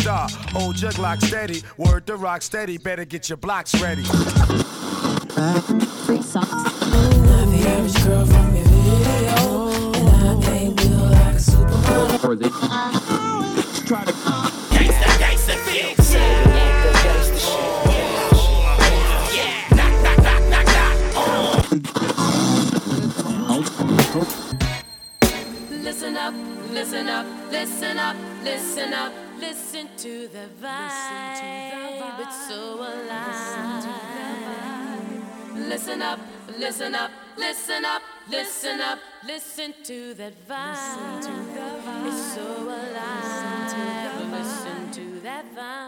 Star, hold your Glock steady. Word to rock steady, better get your blocks ready. Free socks. the average girl from your video, and I ain't built like a supermodel. try to the vibe. It's so alive. Listen up, listen up, listen up, listen up, listen to that vibe. It's so alive. Listen to that vibe.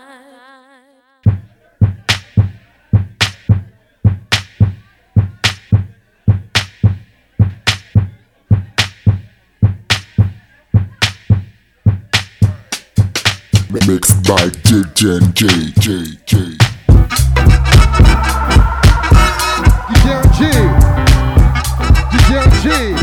Mixed by DJ J J J. DJ DJ DJ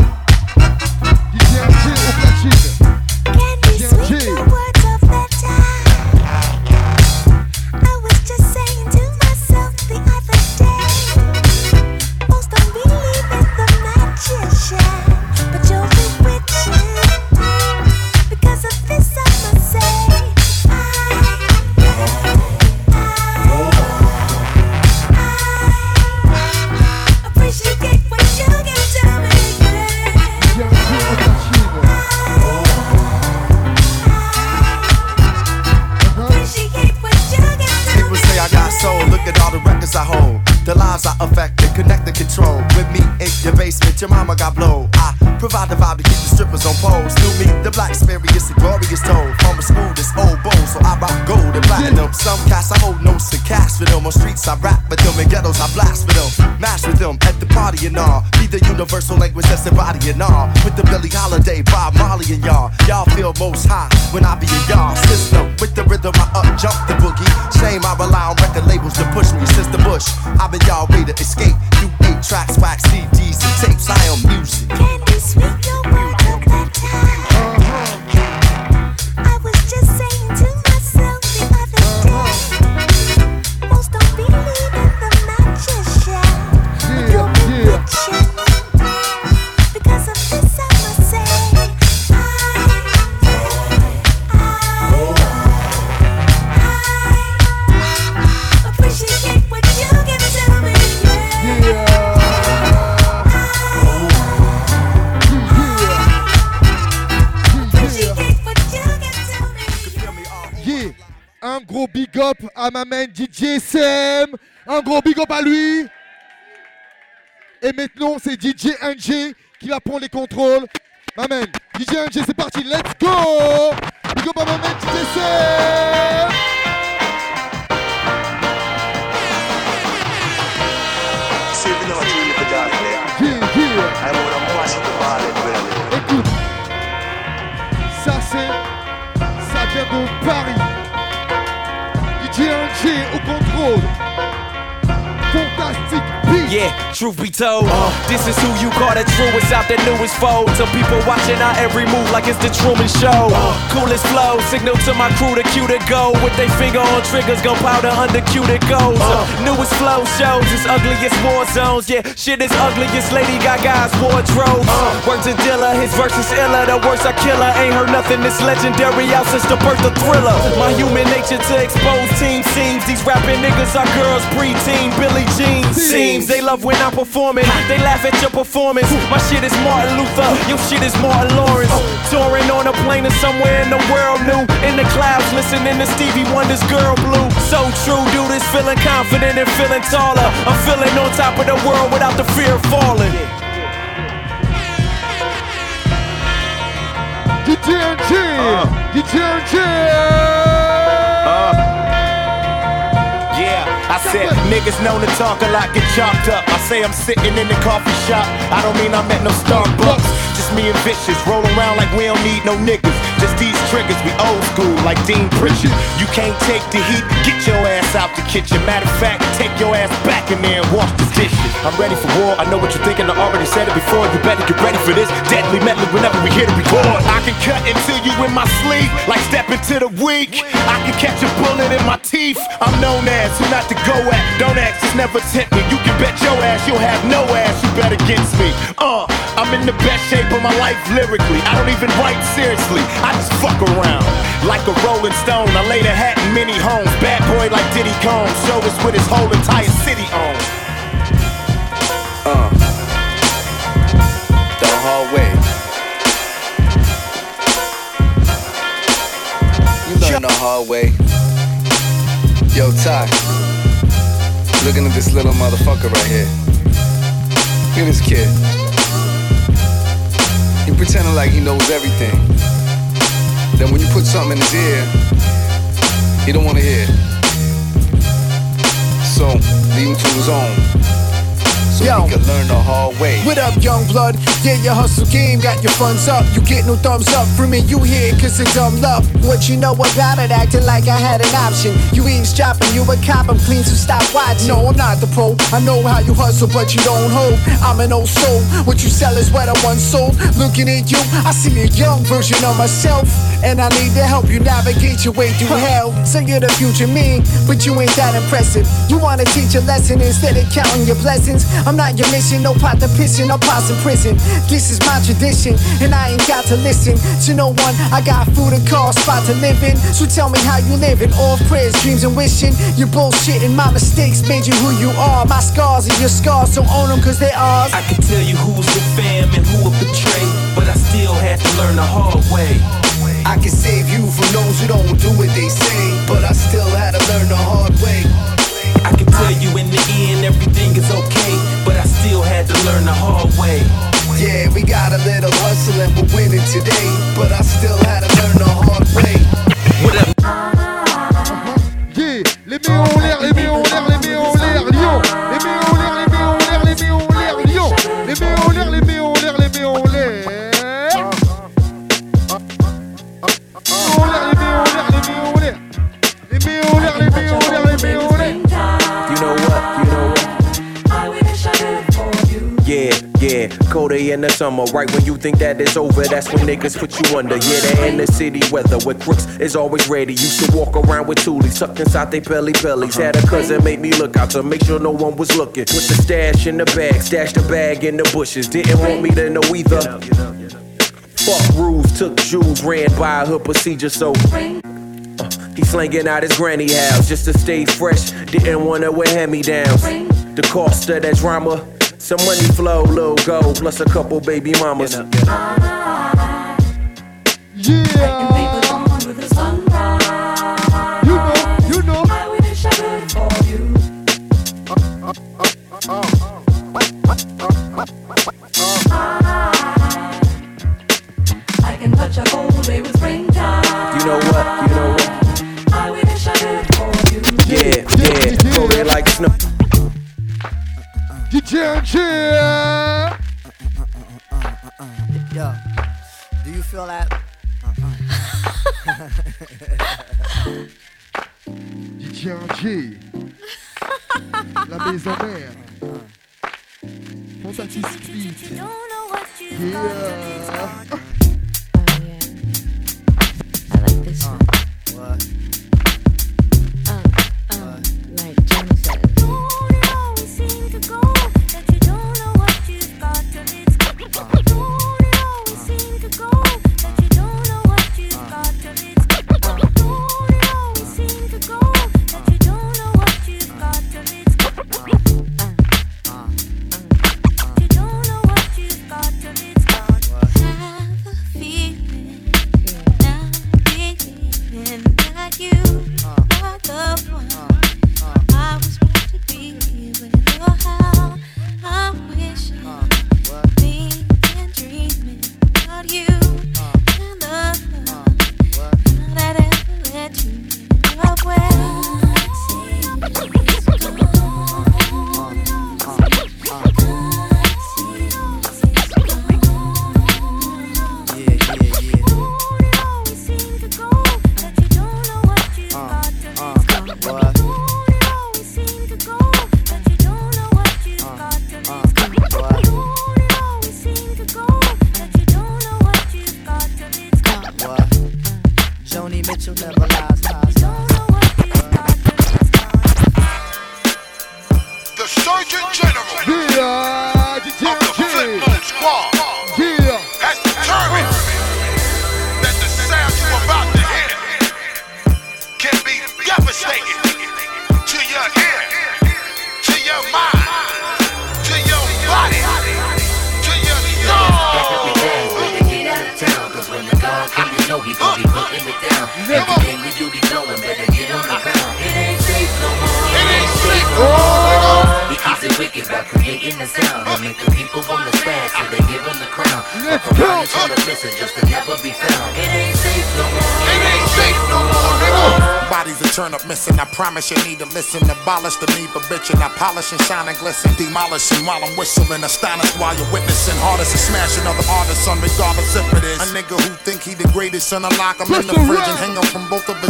your mama got blow. I provide the vibe to keep the strippers on pose. Through me, the black experience, the glorious told. From a school this old bowl, so I rock gold and platinum. Some cats I hold notes and cash for them. On streets I rap with them, in ghettos I blast for them. Mash with them at the party and all. Be the universal language that's embodying all. With the Billie Holiday, Bob Marley and y'all. Y'all feel most high when I be in y'all system. With the rhythm I up jump the boogie. Shame I rely on record labels to push me since the bush. I've been y'all way to escape. Eight tracks, wax CDs and tapes. I am music. À ma main DJ SM. Un gros big up à lui. Et maintenant, c'est DJ NG qui va prendre les contrôles. Ma main, DJ NG, c'est parti. Let's go. Big up à ma main, DJ. Yeah, yeah. Écoute, ça c'est, ça vient de Paris. G au contrôle. Fantastique Yeah, truth be told, uh, this is who you call the truest out the newest fold. Some people watching our every move like it's the Truman Show. Uh. Coolest flow, signal to my crew to cue to go. With they finger on triggers, gunpowder under cue to goes. Uh. newest flow shows, it's ugliest war zones. Yeah, shit is ugliest Lady Gaga's wardrobe. Words to Dilla, his verse is iller. The worst I kill killer, ain't heard nothing this legendary out since the birth of Thriller. My human nature to expose team seems. These rapping niggas are girls, preteen, Billie Jean seems. They they love when I'm performing. They laugh at your performance. My shit is Martin Luther, your shit is Martin Lawrence. Touring on a plane and somewhere in the world new. In the clouds, listening to Stevie Wonder's Girl Blue. So true, dude is feeling confident and feeling taller. I'm feeling on top of the world without the fear of falling. DJ Enjay! DJNG! Yeah, I said niggas known to talk a lot, get chopped up. I say I'm sitting in the coffee shop. I don't mean I'm at no Starbucks. Just me and Vicious roll around like we don't need no niggas. Just these triggers, we old school like Dean Pritchard. You can't take the heat, get your ass out the kitchen. Matter of fact, take your ass back in there and wash the dishes. I'm ready for war. I know what you're thinking. I already said it before. You better get ready for this. Deadly Medley whenever we hear the record. I can cut into you in my sleep, like step into the weak. I can catch a bullet in my teeth. I'm known as who not to go at. Don't ask, just never tempt me. You can bet your ass you'll have no ass. You bet against me. Uh, I'm in the best shape of my life lyrically. I don't even write seriously. I just fuck around. Like a rolling stone, I laid a hat in many homes. Bad boy like Diddy Combs. Show us what his whole entire city owns. Uh, the hallway. You learn the hard way. Yo, Ty. Looking at this little motherfucker right here. Look at this kid. He pretending like he knows everything. Then when you put something in his ear, he don't wanna hear. So leave him to his own. Yo. he can learn the hard way. What up, young blood? Yeah, your hustle game got your funds up. You get no thumbs up from me, you here cause it's dumb love. What you know about it, acting like I had an option. You eavesdropping, you a cop, I'm clean, so stop watching. No, I'm not the pro. I know how you hustle, but you don't hold. I'm an old soul. What you sell is what I once sold. Looking at you, I see a young version of myself. And I need to help you navigate your way through hell. So you're the future me, but you ain't that impressive. You wanna teach a lesson instead of counting your blessings. I'm not your mission, no pot to piss in no pots in prison. This is my tradition, and I ain't got to listen to no one. I got food and car, spot to live in. So tell me how you living. All prayers, dreams, and wishing. You're bullshitting. My mistakes made you who you are. My scars are your scars, so own them cause they're ours. I can tell you who's the fam and who will betray, but I still had to learn the hard way. I can save you from those who don't do what they say, but I still had to learn the hard way. I can tell you in the end everything is okay, but I still had to learn the hard way. Yeah, we got a little hustle and we're winning today, but I still had to learn the hard way. What up? Yeah, les mains en les mains en l'air, les in the summer, right when you think that it's over, that's when niggas put you under. Yeah, the city weather with crooks is always ready. Used to walk around with toolies tucked inside they belly bellies. Had a cousin make me look out to make sure no one was looking. Put the stash in the bag, stashed the bag in the bushes. Didn't want me to know either. Fuck rules, took jewels, ran by her procedure, so. Uh, he slanging out his granny house just to stay fresh. Didn't wanna wear hand me downs. The cost of that drama, some money flow, little gold, plus a couple baby mamas. Yeah. You know, you know. I can touch a whole day with springtime. You know what? You know what? I wish I did for you. Yeah, yeah, go red like snow. DJNG. Yo, do you feel that? DJNG. La maison mère. Yeah. I like this one. What? I polish and shine and glisten. Demolishing while I'm whistling. Astonished while you're witnessing. Hardest to smashing other artists on regardless if it is. A nigga who think he the greatest. And I lock him in the fridge and hang him from both of his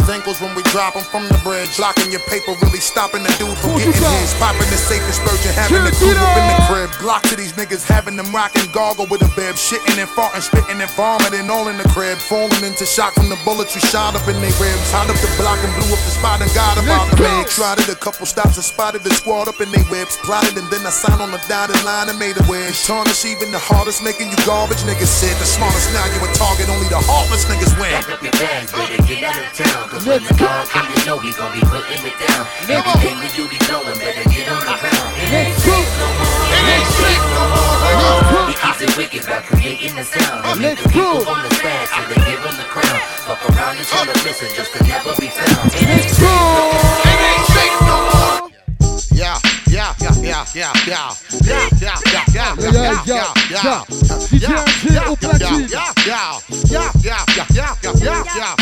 ankles when we drop him from the bridge. Locking your paper, really stopping the dude from Hold getting it up. his. Popping the safe dispersion. Having the crew up in the crib. Glock to these niggas. Having them rocking gargle with a bib. Shitting and farting, spitting and vomiting all in the crib. Falling into shock from the bullets we shot up in their ribs. Hot up the block and blew up the spot and got about Let's the go. leg. Tried it a couple stops and spotted the squad up in their whips. Plotted and then I signed on the dotted line and made a wish. Tarnish even the hardest, making you garbage. Niggas said the smartest now you a target. Only the heartless niggas win. Pack up your bags, better get out of town. Cause when the car come, you know he gon' be putting it down. Everything we do be blowing, better get on the ground. It ain't safe no more. It ain't safe no more. He keeps it wicked by creating the sound. And make the people wanna spaz so they give him the crown. Fuck around and try to listen just to never be found. It ain't safe no more. It ain't safe no more. Yeah, yeah, yeah, yeah, yeah, yeah, yeah, yeah, yeah, yeah, Yeah, yeah, yeah, yeah. DJ Enjay au platine. yeah, yeah, yeah, yeah, yeah, yeah, yeah, yeah, yeah, yeah. Yeah, I walk yeah.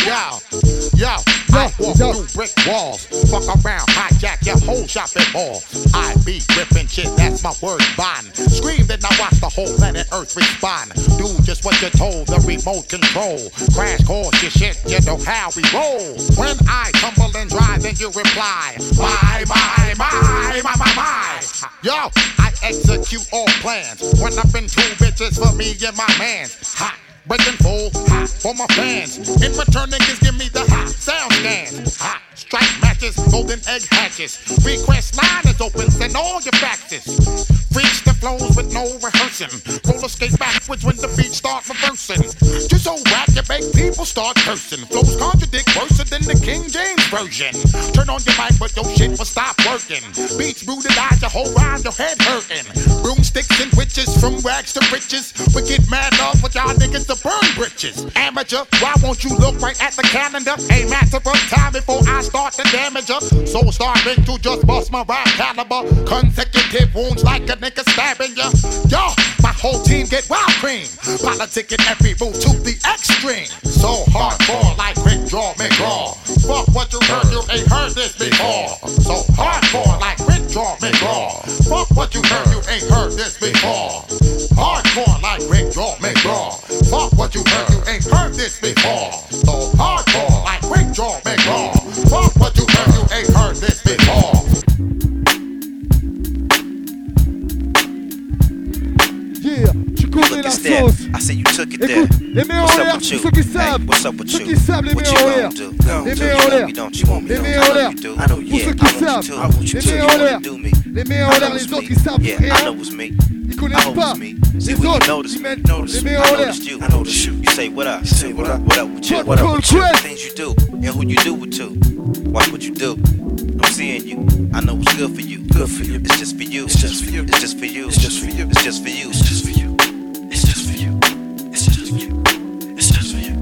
Through brick walls, fuck around, hijack your whole shopping mall. I be ripping shit, that's my word bond. Scream then I watch the whole planet Earth respond. Do just what you're told, the remote control. Crash course your shit, you know how we roll. When I tumble and drive, then you reply, my, my, my, my, my, my. Yo, I execute all plans. When up in two bitches for me and my mans. Hot. Breaking full hot for my fans. In return, niggas give me the hot sound scans. Hot strike matches, golden egg hatches. Request line is open, send all your faxes. Reach the flows with no rehearsing. Roller skate backwards when the beat start reversing. Just so rap, you make people start cursing. Flows contradict worse than the King James version. Turn on your mic, but your shit will stop working. Beats rooted eyes, your whole rhyme, your head hurting. Broomsticks and witches from rags to riches. We get mad love with y'all niggas to burn britches. Amateur, why won't you look right at the calendar? A matter of time before I start to damage her. So starving to just bust my rap caliber. Consecutive wounds like a nigga stabbing ya. Yo, my whole team get wild cream. Politicking every move to the extreme. So hardcore like Quick Draw McGraw. Fuck what you heard, you ain't heard this before. So hardcore like Quick Draw McGraw. Fuck what you heard, you ain't heard this before. Hardcore like Quick Draw McGraw. Fuck what you heard, you ain't heard this before. So hardcore like Quick Draw McGraw. Fuck what you heard, you ain't heard this before. Yeah, tu connais la there. sauce. I say you took it there. Écoute, les mains What's en up l'air, with you? ceux qui Hey, savent. what's up with Ceux you? qui savent, les What mains you en gonna l'air. do? Gonna Les do? mains You en want l'air. me, don't you? Want me, Les don't mains you? en I know l'air. you do. I know, Pour yeah. ceux I qui you savent. I want you Les too. mains You en wanna l'air. do me. Les mains I en know l'air, it's les autres me. qui savent Yeah, rien. I know it's me. Ils I connaissent know pas. it's me. Les See, when you autres, notice ils me, mettent notice les me. mains I en l'air. noticed you. I noticed you. You say what up? Say what up? What up with you? Code- What up code with you? quest. Things you do and who you do it to. Watch what you do. I'm seeing you. I know what's good for you. Good for you. It's just for you. It's just for you. It's just for you. It's just for you. It's just for you. It's just for you. Just for you. It's just for you.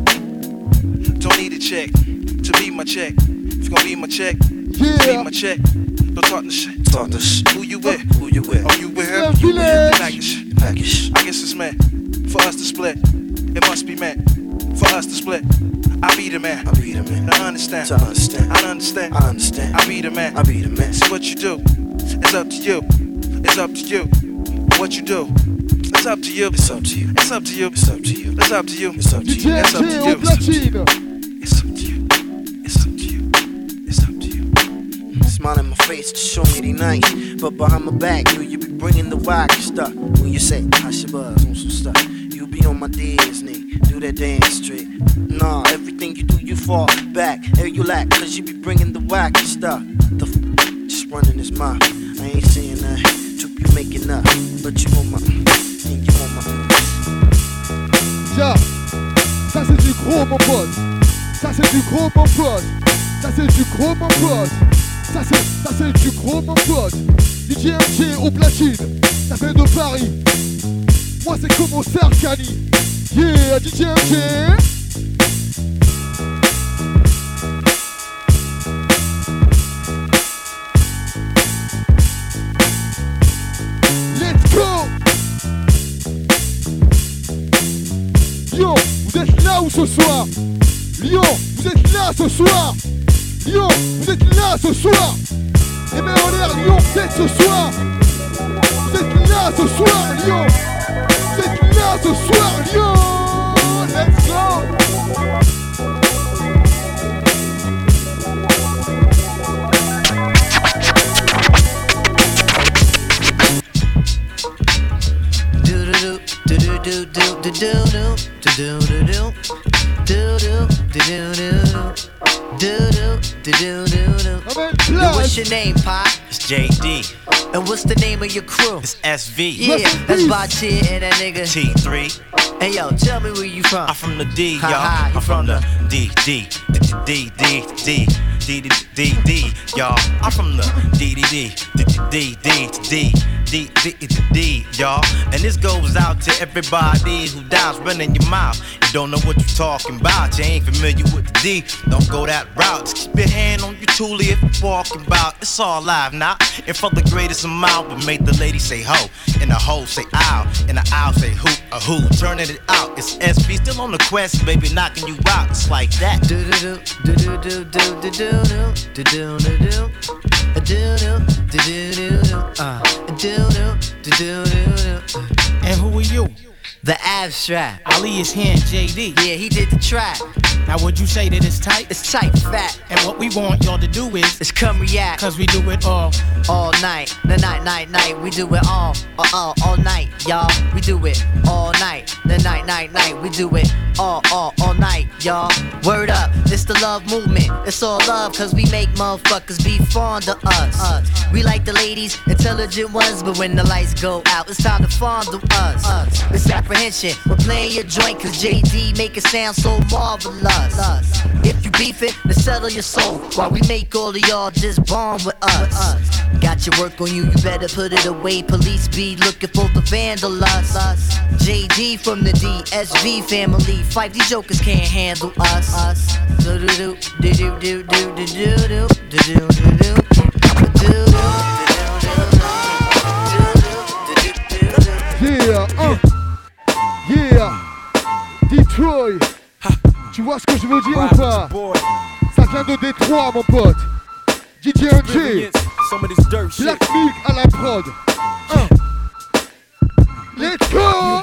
Don't need a check to be my check. If you gonna be my check, be my check. Don't talk the shit. Talk the shit. Who you with? Who you with? Oh, you with him? You with him? Package. Package. I guess it's meant for us to split. It must be meant for us to split. I be the man. I be the man. To understand. To understand. I understand. I understand. I be the man. I be the man. See what you do. It's up to you. It's up to you. What you do. It's up to you. It's up to you. It's up to you. It's up to you. It's up to you. It's up to DJ you. It's up to Enjay you. au platine. It's up to you. It's up to you. It's up to you. Smile in my face to show me they nice. But behind my back, you, you be bringing the rock stuff. When you say, I should buzz on some stuff. You be on my Disney, do that dance trick. Nah, everything you do, you fall back. Hey, you lack, cause you be bringing the whack and stuff. The f- just running his mouth. I ain't saying that. Troop you making up. But you on my. Ça c'est du gros mon pote. Ça c'est du gros mon pote. Ça c'est du gros mon pote. Ça c'est, ça c'est du gros mon pote. DJ MJ au platine. Ça fait de Paris. Moi c'est comme au Sarkani. Yeah, DJ MJ. Vous êtes là où ce soir? Lyon, vous êtes là ce soir? Lyon, vous êtes là ce soir? Et bien en l'air, Lyon, vous êtes ce soir? Vous êtes là ce soir, Lyon? Vous êtes là ce soir, Lyon? Let's go Yo, what's your name, Pop? It's JD. And what's the name of your crew? It's SV. Yeah, that's Bachi and that nigga. T3. Hey yo, tell me where you from. I'm from the D, y'all. I'm from the D, D, D, D, D, D, D, D, D, D, y'all. I'm from the D, D, D, D, D, D, D, D, D, D, D, y'all. And this goes out to everybody who dies running your mouth. You don't know what you're talking about. You ain't familiar with the D. Don't go that route. Just keep your hand on your toolie if you're walking about. It's all live now. And for the greatest amount, we make the lady say ho, and the ho say ow, and the ow say who, a who. Turning it out. It's SV still on the quest, baby, knocking you out. It's like that. Do do do do do do do do do do do do do do do do do do do uh do do do do do do And who are you? The abstract. Ali is here in JD. Yeah, he did the track. Now would you say that it's tight? It's tight, fat. And what we want y'all to do is It's come react. Cause we do it all all night. The night, night, night. We do it all, all, all, all night, y'all. We do it all night. The night, night, night. We do it all, all, all night, y'all. Word up, it's the love movement. It's all love, cause we make motherfuckers be fond of us. us. We like the ladies, intelligent ones, but when the lights go out, it's time to fondle us. us. It's apprehension. We're playing your joint, cause JD make it sound so marvelous. Us. If you beef it, then settle your soul. While we make all of y'all just bond with us. Got your work on you, you better put it away. Police be looking for the vandalize us. JD from the DSV family. Fight these jokers can't handle us. Us. Do do do do do do do do do do do do do Yeah, hein. Yeah, Detroit. Tu vois ce que je veux dire ou pas Ça vient de Détroit, mon pote. DJ NG. Black Milk à la prod. Hein. Let's go.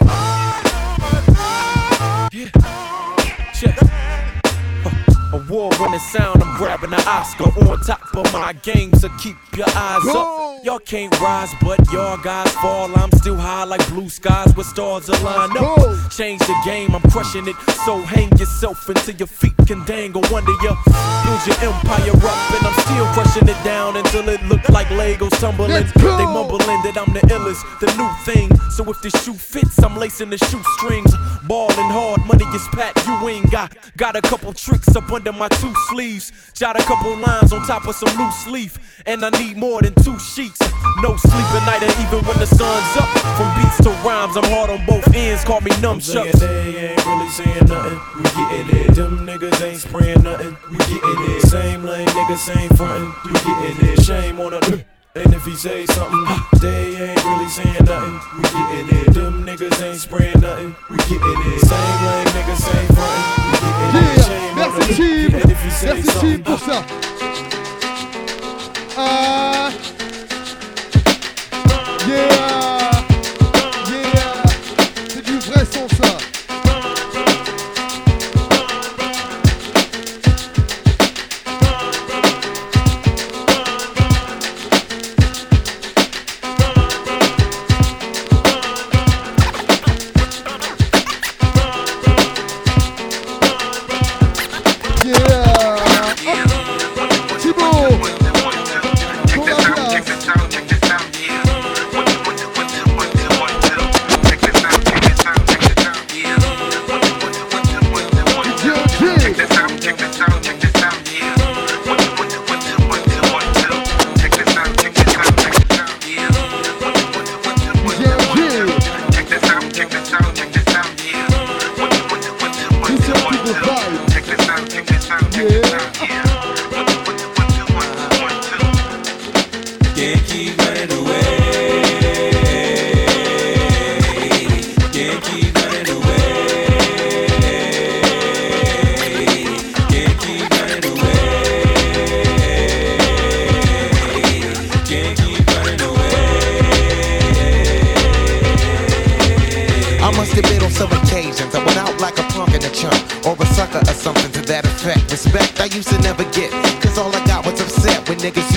Award winning sound, I'm grabbing an Oscar on top of my game, so keep your eyes up. Y'all can't rise, but y'all guys fall. I'm still high like blue skies with stars align up. Change the game, I'm crushing it. So hang yourself until your feet can dangle under you. Build your empire up, and I'm still crushing it down until it look like Legos tumbling. They mumbling that I'm the illest, the new thing. So if the shoe fits, I'm lacing the shoestrings. Ballin' hard, money is packed, you ain't got. Got a couple tricks up under my two sleeves. Jot a couple lines on top of some loose leaf. And I need more than two sheets. No sleep at night, and even when the sun's up. From beats to rhymes, I'm hard on both ends. Call me numb saying they ain't really saying nothing. We getting it. Them niggas ain't spraying nothing. We getting it. Same lane niggas, same frontin'. We getting it. Shame on a. Uh. And if he say something, they ain't really saying nothing. We getting it. Them niggas ain't spraying nothing. We getting it. Same lane niggas, same frontin'. We getting it. Shame on Merci Chib Merci Chib pour ça. Ah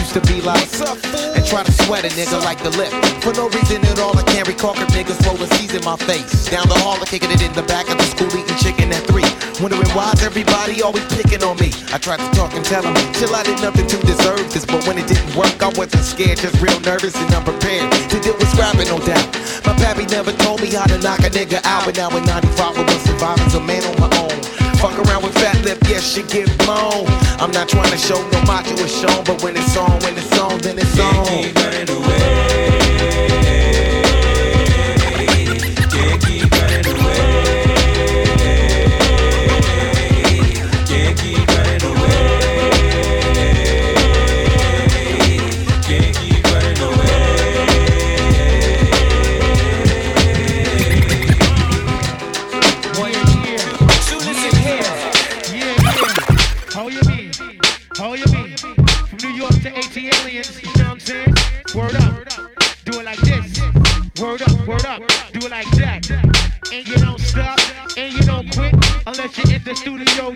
used to be like, and try to sweat a nigga like the lip. For no reason at all, I can't recall cause niggas rolling C's in my face. Down the hall, I'm kicking it in the back of the school, eating chicken at three. Wondering why's everybody always picking on me. I tried to talk and tell them, chill, I did nothing to deserve this. But when it didn't work, I wasn't scared, just real nervous and unprepared to deal with scrapping, no doubt. My pappy never told me how to knock a nigga out, but now in 95 I was surviving, a man on my own. Fuck around with fat lip, yes, she get blown. I'm not trying to show no macho is shown, but when it's on, when it's on, then it's on. So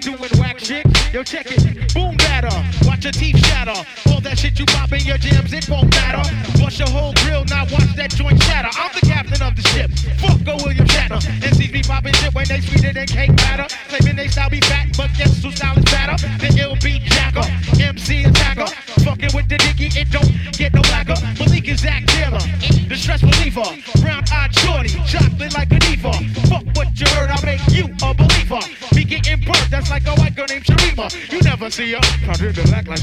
doing whack shit. Yo, check it. Boom batter. Watch your teeth shatter. All that shit you pop in your jams, it won't matter. Bust your whole grill, now watch that joint shatter. I'm the captain of the ship. Fuck go William Shatner. MCs be popping shit when they sweeter than cake batter. Claiming they style be fat, but guess who style is better? The ill beat jacker. MC attacker. Fucking with the dicky, it don't get no blacker. Malik Isaac Taylor. The stress reliever. Brown eyed shorty. Chocolate like a that's like a white girl named Sharima. You never see her. Project the black like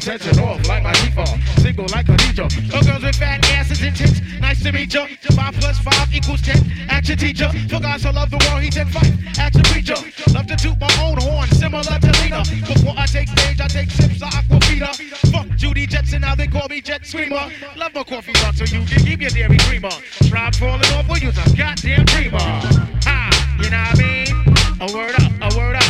Set it off like my default. Single like a Khadija. No girls with fat asses and tits. Nice to meet ya. Five plus five equals ten. Action teacher. For God so love the world, he did fight. Action preacher. Love to toot my own horn, similar to Lena. Before I take stage, I take sips of Aquafina. Fuck Judy Jetson, now they call me Jet Screamer. Love my coffee rock, so you can keep your dairy creamer. Try falling off, we'll use a goddamn dreamer. Ha, you know what I mean? A word up, a word up,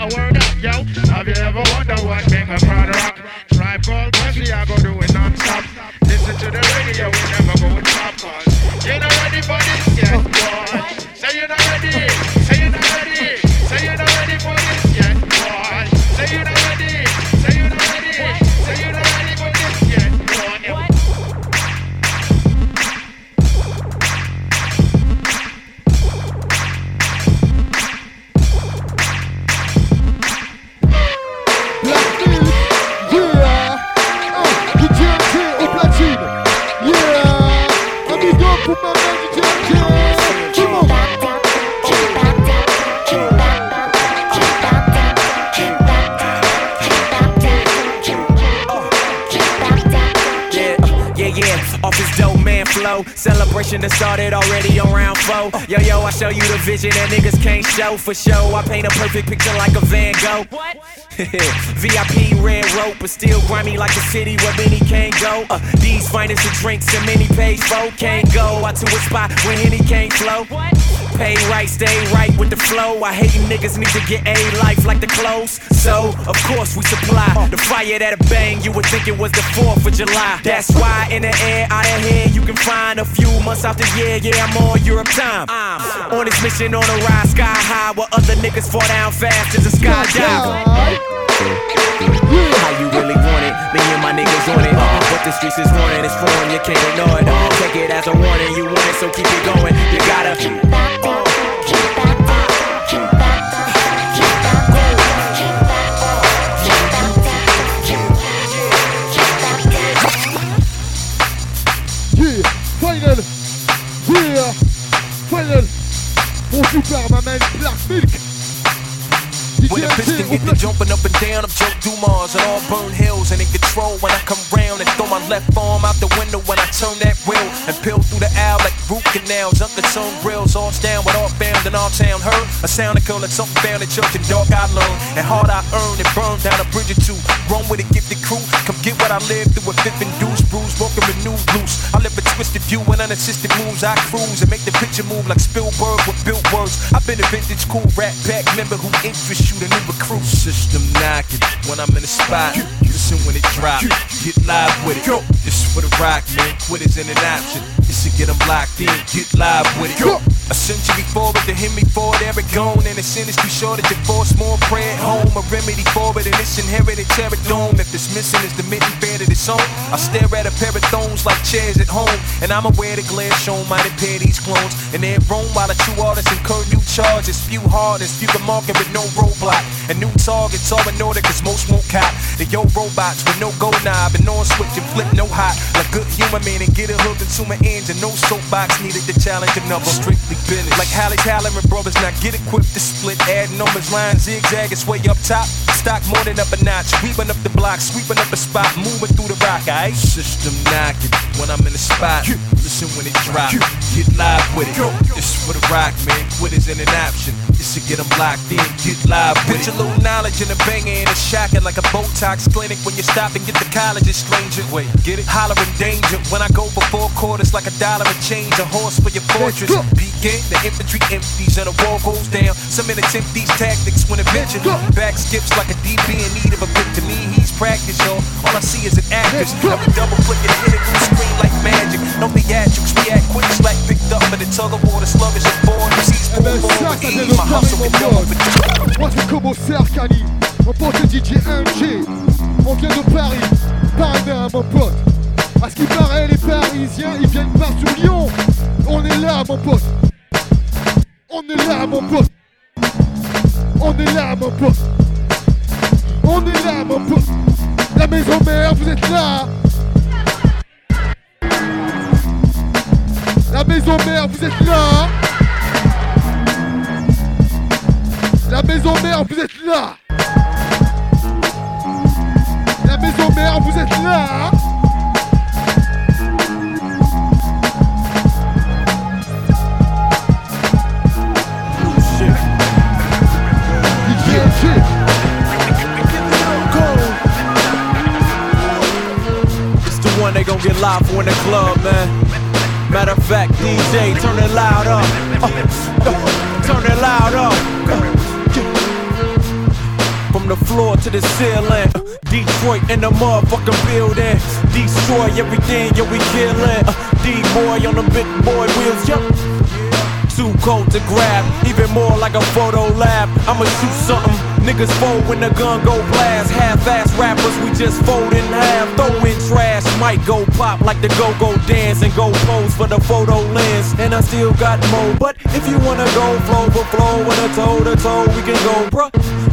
a word up, yo. Have you ever wondered what make a crowd rock? Tribe called Wesley, I go do it non-stop. Listen to the radio, we never go with popcorn. You're not ready for this yet, boy. Say you're not ready. Say flow. Celebration that started already on round four. Yo, yo, I show you the vision that niggas can't show for show. I paint a perfect picture like a Van Gogh. What? VIP red rope, but still grimy like the city where many can't go. Uh, these finest of drinks and many pays for can't go out to a spot where Henny can't flow. Pay right, stay right with the flow. I hate you niggas need to get a life like the clothes. So, of course, we supply the fire that a bang. You would think it was the 4th of July. That's why in the air, out of here, you can find a few months out the year. Yeah, I'm on Europe time. I'm on this mission on a ride sky high where other niggas fall down fast as a skydiver. How you really want it? Me niggas on it. Uh, what the streets is wanting is foreign, you can't ignore it. Uh, take it as a warning, you want it, so keep it going. You gotta. keep Yeah, final. Yeah, final. Mon super, ma man, Black Milk. When the piston get to jumping up and down, I'm Joe Dumars and Auburn Hills and in control when I come round and throw my left arm out the window when I turn that wheel and peel through the aisle like root canals. Uncle Tone grills, all down with all bound in our town. Heard a sound that like something found at church and dark I learned and hard I earned and burned down a bridge or two. Run with a gifted crew, come get what I lived through a fifth and deuce, bruise, walking renewed loose. I live a twisted view and unassisted moves. I cruise and make the picture move like Spielberg with built words. I've been a vintage cool rat pack member who interests you the new recruit. System knocking when I'm in the spot. Listen when it drop. Get live with it. This is for the rock, man. Quitters ain't an option. This should get them locked in. Get live with it. A century forward to hit me Eric gone. And it's industry sure that you force more prayer at home. A remedy for and it's inherited dome. If it's missing, is the mitten fair to its own. I stare at a pair of thrones like chairs at home. And I'm aware the glare shown might impair these clones. And they're roam while the true artists incur new charges. Few hardest, few the market with no roadblock. And new targets all in order, cause most won't cop. The yo robots with no go knob and on switch and flip no hot. Like good human man and get it hooked into my. And no soapbox needed to challenge another. Strictly business. Like Halle Tyler and brothers, now get equipped to split. Add numbers, line zigzag, it's way up top. Stock more than up a notch. Sweeping up the block, sweeping up a spot, moving through the rock, aight? System knocking when I'm in the spot. Listen when it drop. Get live with it. This is for the rock, man. Quitters ain't an option. This to get them locked in. Get live with your little knowledge in a banger and it's shocking like a Botox clinic when you stop and get the college a stranger. Wait, get it? Hollering danger when I go for four quarters like a dollar a change. A horse for your fortress. Begin the infantry empties and the wall goes down. Some minutes attempt these tactics when eventually back skips like a DB in need of a grip. To me, he's practice, y'all. All I see is an actress. Every double click and hit it through the screen like magic. No theatrics, react quick, slack picked up, but the tug of war, the sluggish is born. Sees Eh ben ça, ça vient de C'est commencer Arcani, mon pote DJ 1G. On vient de Paris, Paris mon pote. À ce qui paraît, les Parisiens, ils viennent pas sur Lyon. On est là, mon pote. On est là, mon pote. On est là, mon pote. On est là, mon pote. La maison mère, vous êtes là. La maison mère, vous êtes là. La maison mère, vous êtes là. La maison mère, vous êtes là. It's the one they gon' get live for in the club, man. Matter of fact, DJ, turn it loud up. Uh, uh, turn it loud up. The floor to the ceiling. Uh, Detroit in the motherfucking building. Destroy everything, yeah, we killin'. Uh, D-boy on the big boy wheels, yup. Cold to grab, even more like a photo lab. I'ma shoot something. Niggas fold when the gun go blast. Half-ass rappers, we just fold in half. Throw in trash, might go pop like the go-go dance and go pose for the photo lens. And I still got more, but if you wanna go flow for flow with a toe to toe, we can go, bruh.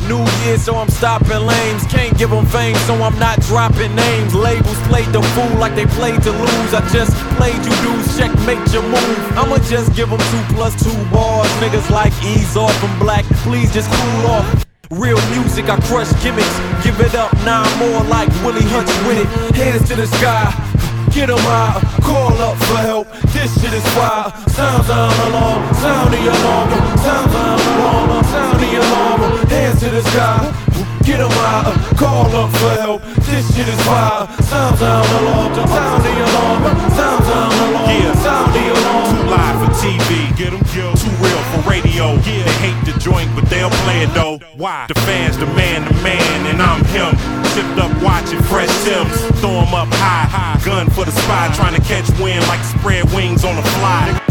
New Year, so I'm stopping lanes. Can't give them fame, so I'm not dropping names. Labels played the fool like they played to lose. I just played you dudes, checkmate your move. I'ma just give them two plus two bars. Niggas like ease off from black, please just cool off. Real music, I crush gimmicks. Give it up, nine more like Willie Hunch with it. Hands to the sky. Get Get 'em high, call up for help. This shit is wild. Sounds on alarm, sound the alarm. Sounds on alarm, sound the alarm. Hands to the sky. Get Get 'em high, call up for help. This shit is wild. Sounds on alarm, sound the alarm. TV, get 'em killed. Too real for radio. Yeah. They hate the joint, but they'll play it though. Why? The fans demand the man, and I'm him. Tipped up watching fresh Tims. Throw up high, high. Gun for the spy, trying to catch wind like spread wings on a fly.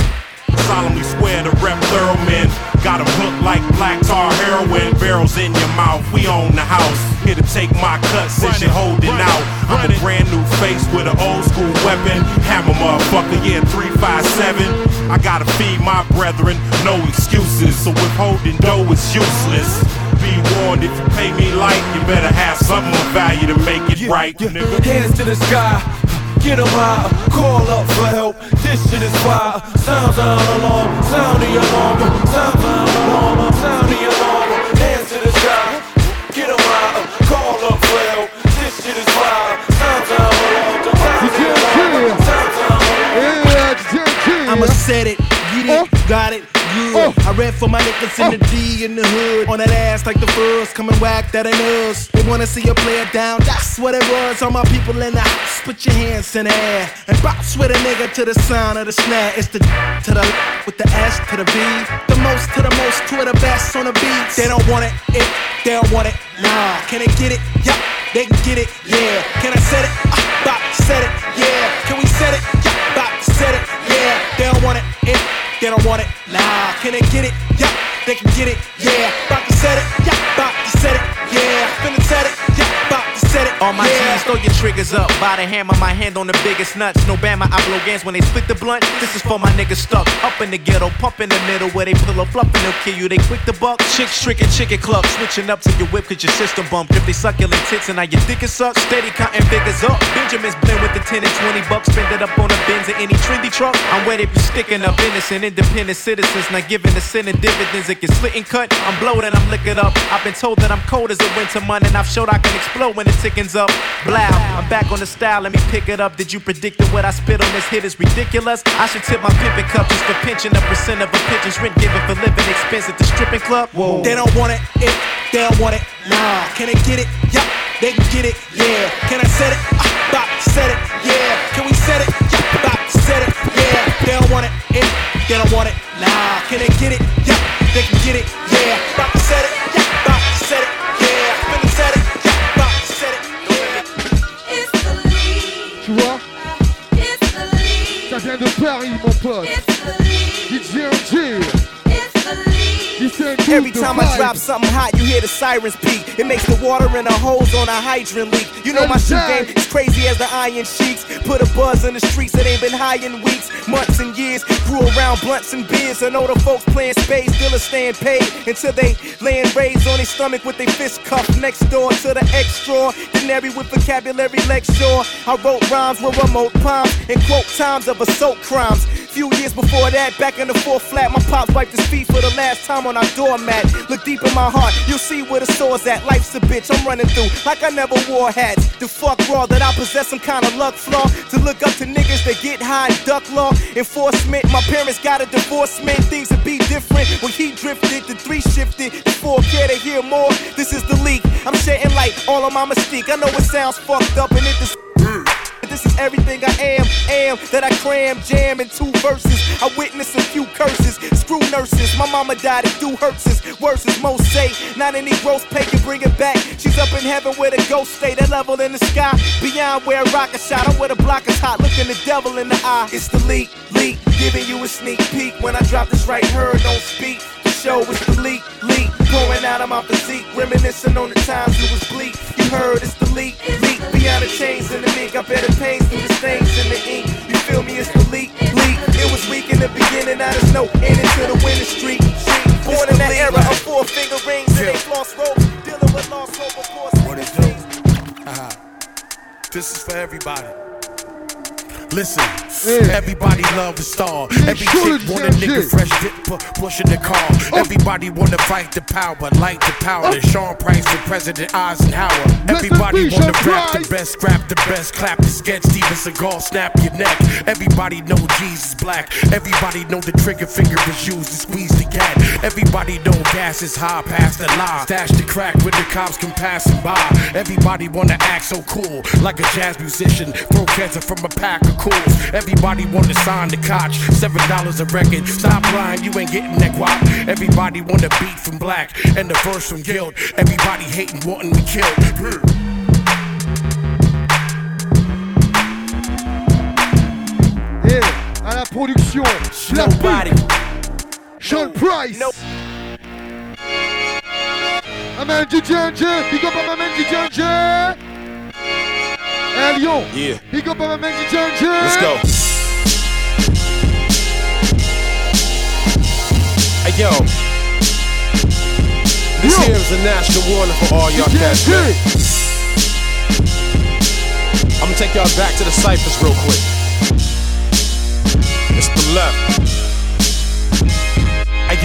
Solemnly swear to rep thorough men. Got 'em hooked like black tar heroin. Barrels in your mouth, we own the house. Here to take my cut since you're holding out. I'm a brand new face with an old school weapon. Hammer motherfucker, yeah, 357. I gotta feed my brethren, no excuses. So withholding dough is useless. Be warned, if you pay me light, you better have something of value to make it right, nigga. Hands to the sky. Get 'em high, call up for help. This shit is fire. Sounds on alarm, sound the alarm. Sounds on alarm, sound the alarm. Hands to the sky. Get 'em high, call up for help. This shit is fire. Sounds on alarm, sound the alarm. Sounds on alarm. I'ma set it, get it, got it, yeah. I rap for my niggas in the D in the hood. On that ass like the fuzz, coming whack that ain't us. They wanna see a player down, that's what it was. All my people in the house, put your hands in the air. And bounce with a nigga to the sound of the snare. It's the to the with the S to the B. The most to the most to the best on the beat. They don't want it, it, they don't want it, nah. Can they get it? Yeah, they can get it, yeah. Can I set it? Uh, bop, set it, yeah. Can we set it? Yeah, bop, set it, yeah. They don't want it, it, they don't want it. Nah, can they get it? Yeah, they can get it. Yeah, about to set it. Yeah, about to set it. Yeah, finna set it. Yeah, about to set it. On my yeah. jeans, throw your triggers up. By the hammer, my hand on the biggest nuts. No Bama, I blow games when they split the blunt. This is for my niggas stuck up in the ghetto, pump in the middle where they pull a fluff and they'll kill you. They quick the buck. Chicks tricking chicken club, switching up to your whip cause your system bump. If they succulent tits and now your dick is sucked, steady counting figures up. Benjamin's blend with the 10 and 20 bucks, spend it up on a Benz or any trendy truck. I'm where they be sticking up innocent, independent citizens, not giving the sin and dividends. It gets split and cut. I'm blowed and I'm liquored up. I've been told that I'm cold as a winter month and I've showed I can explode when the ticking's up. Blow. I'm back on the style, let me pick it up. Did you predict that what I spit on this hit is ridiculous? I should tip my pimpin' cup just for pinching a percent of a pigeon's rent given for living expense at the stripping club. Whoa. They don't want it, it, they don't want it. Nah, can they get it? Yup, they can get it. Yeah, can I set it? Uh, about to set it. Yeah, can we set it? Yup, about to set it. Yeah, they don't want it, it, they don't want it. Nah, can they get it? Yup, they can get it. Yeah, Paris, mon pote. DJ Enjay. Every time I drop something hot, you hear the sirens peak. It makes the water in the hose on a hydrant leak. You know my shoe game is crazy as the iron sheets. Put a buzz in the streets that ain't been high in weeks, months, and years. Grew around blunts and beers. I know the folks playing spades still are staying paid until they laying raised on their stomach with their fist cuffed next door to the extraordinary with vocabulary lecture. I wrote rhymes with remote palms and quote times of assault crimes. Few years before that, back in the fourth flat, my pops wiped his feet for the last time on our doormat. Look deep in my heart, you'll see where the sore's at. Life's a bitch, I'm running through like I never wore hats. The fuck raw that I possess some kind of luck flaw to look up to niggas that get high and duck law enforcement. My parents got a divorcement, things would be different when he drifted. The three shifted, the four care to hear more. This is the leak. I'm shedding light all on my mystique. I know it sounds fucked up and it just. This is everything I am, am that I cram, jam in two verses. I witnessed a few curses, screw nurses. My mama died at two hertzes. Worse as most say, not any gross pay can bring it back. She's up in heaven where the ghost stay, that level in the sky. Beyond where a rocket shot, I'm where the block is hot, looking the devil in the eye. It's the leak, leak, giving you a sneak peek. When I drop this right, her don't speak. The show is the leak, leak, pouring out of my physique, reminiscing on the times it was bleak. Heard it's the leak, leak, beyond the chains and the mink. I better pains through the stains in the ink. You feel me? It's the leak, leak. It was weak in the beginning, now there's no end into the winning streak. Born in that era of four finger rings and they lost ropes, dealing with lost hope, of course. What it do? Uh-huh. This is for everybody. Listen, everybody love the star. Every chick want a nigga fresh dip pu- pushing the car. Everybody wanna fight the power, light the power. Sean Price for President Eisenhower. Everybody wanna rap the best, scrap the best, clap the sketch, Steven Seagal, snap your neck. Everybody know Jesus black. Everybody know the trigger finger is used to squeeze the gat. Everybody know gas is high past the lie. Stash the crack when the cops come passing by. Everybody wanna act so cool, like a jazz musician. Throw cancer from a pack of cools. Everybody wanna sign the Koch, seven dollars a record. Stop lying, you ain't getting that guap. Everybody wanna beat from black and the verse from guilt. Everybody hating, wanting me killed. Et à la production, Nobody. Sean Price. Amen DJ Enjay, big up ma man DJ à Lyon, Yeah. big up à ma DJ Enjay. Let's go. Hey yo. This here is a national warning for all y'all cats. I'm gonna take y'all back to the ciphers real quick. It's the left.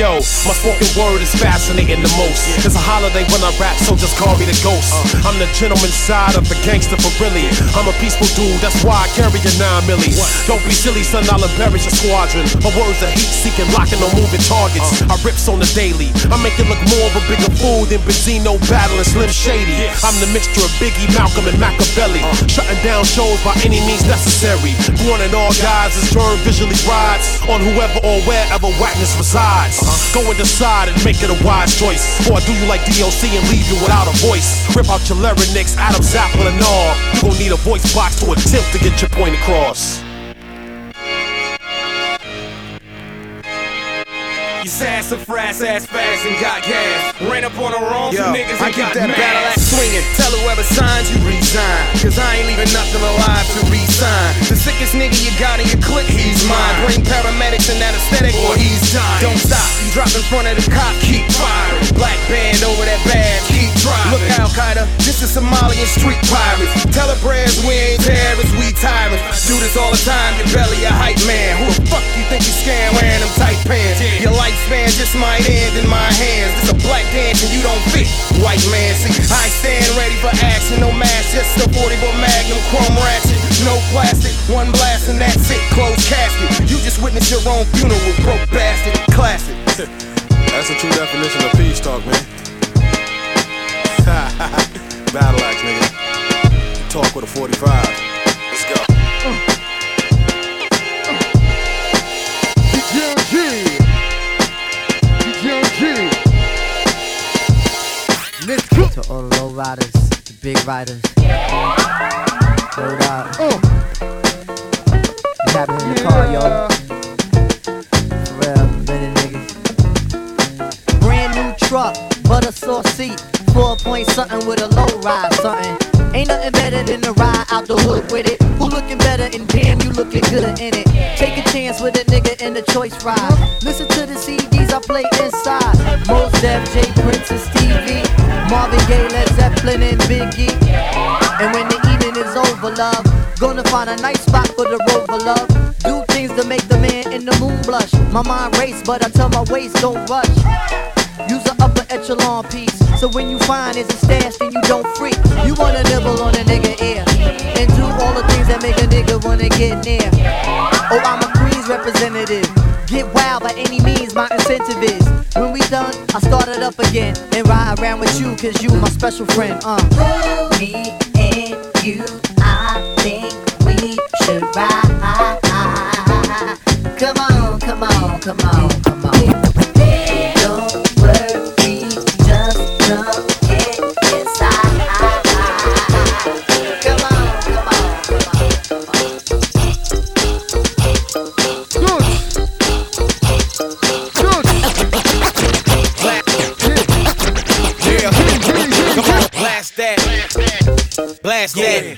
Yo, my spoken word is fascinating the most. It's a holiday when I rap, so just call me the ghost. Uh. I'm the gentleman side of the gangster for really. I'm a peaceful dude, that's why I carry a 9 milli. Don't be silly, son, I'll embarrass your squadron. My words are heat seeking, locking on moving targets. Uh. I rips on the daily. I make it look more of a bigger fool than Benzino battling Slim Shady. I'm the mixture of Biggie, Malcolm, and Machiavelli. Uh. Shutting down shows by any means necessary. Warning all guys as turn visually rides on whoever or wherever whackness resides. Go and decide and make it a wise choice. Or do you like DOC and leave you without a voice. Rip out your larynx, Adam Zappa and all. You gon' need a voice box to attempt to get your point across. You sassafras ass fast and got gas. Ran up on the wrong Yo, niggas I keep that mad. battle axe swinging. Tell whoever signs you resign. Cause I ain't leaving nothing alive to resign. The sickest nigga you got in your clique, he's mine. Bring paramedics and anesthetic, or he's dying. Don't stop, you drop in front of the cop, keep firing. Black band over that bad, keep driving. Look Al Qaeda, this is Somalian street pirates. Tell the prayers we ain't terrorists, we tyrants. Do this all the time, your belly a hype man. Who the fuck you think you scam wearing them tight pants? Your lifespan just might end in my hands. This a black dance and you don't fit, white man. See, I stand ready for action, no mask, just a 40 but magnum chrome ratchet. No plastic, one blast and that's it, closed casket. You just witnessed your own funeral, broke bastard, classic. That's the true definition of peace talk, man. Battle axe, nigga. Talk with a 45. Let's go. Let's go. To all the low riders, the big riders. Hold up. Oh. What's happening in the car, yo? For real, minute niggas. Brand new truck, butter sauce seat. Four point something with a low ride something. Ain't nothing better than to ride out the hood with it. Who looking better and damn you looking good in it. Take a chance with a nigga in the choice ride. Listen to the CDs I play inside. Mos Def, J Prince and Stevie. Marvin Gaye, Led Zeppelin and Biggie. And when the evening is over, love, gonna find a nice spot for the rover, love. Do things to make the man in the moon blush. My mind race, but I tell my waist don't rush. Use an upper echelon piece. So when you find it's a stash, then you don't freak. You wanna nibble on a nigga ear. And do all the things that make a nigga wanna get near. Oh, I'm a Queens representative. Get wild by any means, my incentive is. When we done, I start it up again. And ride around with you, cause you my special friend. Uh. Me and you, I think we should ride.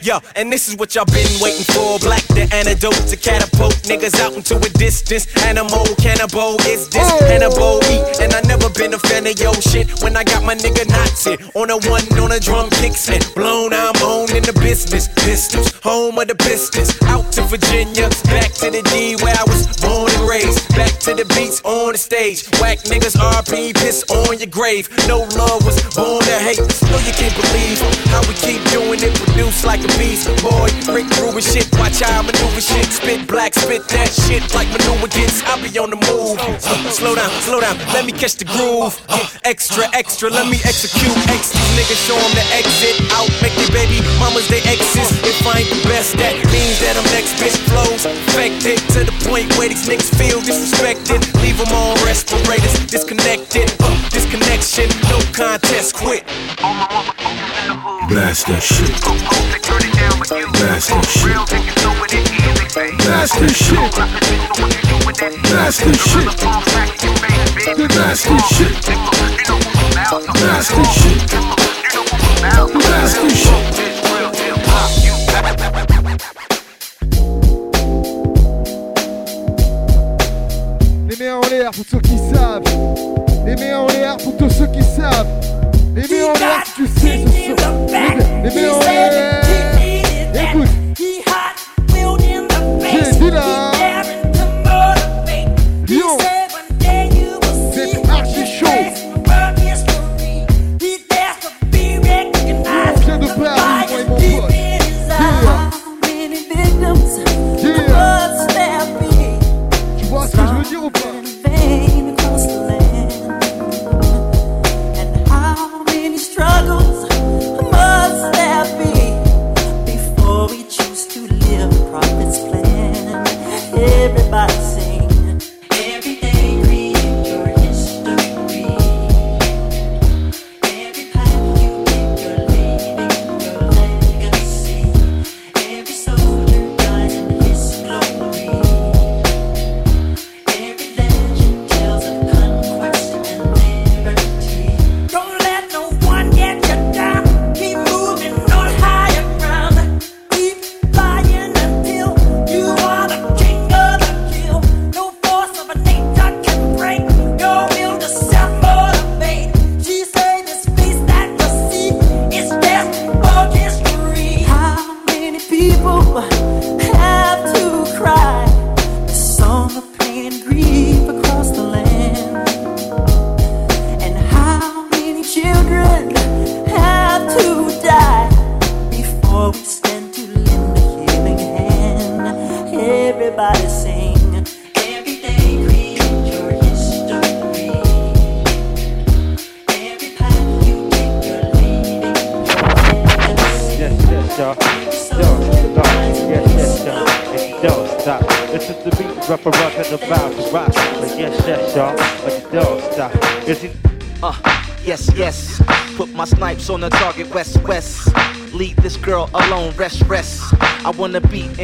Yo, and this is what y'all been waiting for. Black the antidote to catapult niggas out into a distance. Animal cannibal is this cannibal eat, and I never been a fan of yo shit. When I got my nigga Nottz on a one on a drum kicks and blown, I'm on in the business. Pistols, home of the Pistons, out to Virginia, back to the D where I was born and raised. Back to the beats on the stage. Whack niggas RP, piss on your grave. No love was born to hate. No, you can't believe how we keep doing it. Produce like a beast. Boy, Rick Rubin shit. Watch how I maneuver shit. Spit black, spit that shit like maneuver gets. I be on the move. Uh, slow down, slow down. Let me catch the groove. Uh, extra, extra. Let me execute. X these niggas show them the exit. Out, make their baby mamas they exes. If I ain't the best, that means that I'm next bitch flows. Affected to the point where these niggas feel disrespected. Leave them on respirators. Disconnected. Uh, disconnection. No contest. Quit. Blast that shit. Blast that shit. Blast that shit. Blast that shit. Blast that shit. Blast that shit. Blast that shit. Les mains en l'air pour ceux qui savent. Les mains en l'air pour tous ceux qui savent. Les mains en l'air si tu sais ce soir. Les les mains en l'air.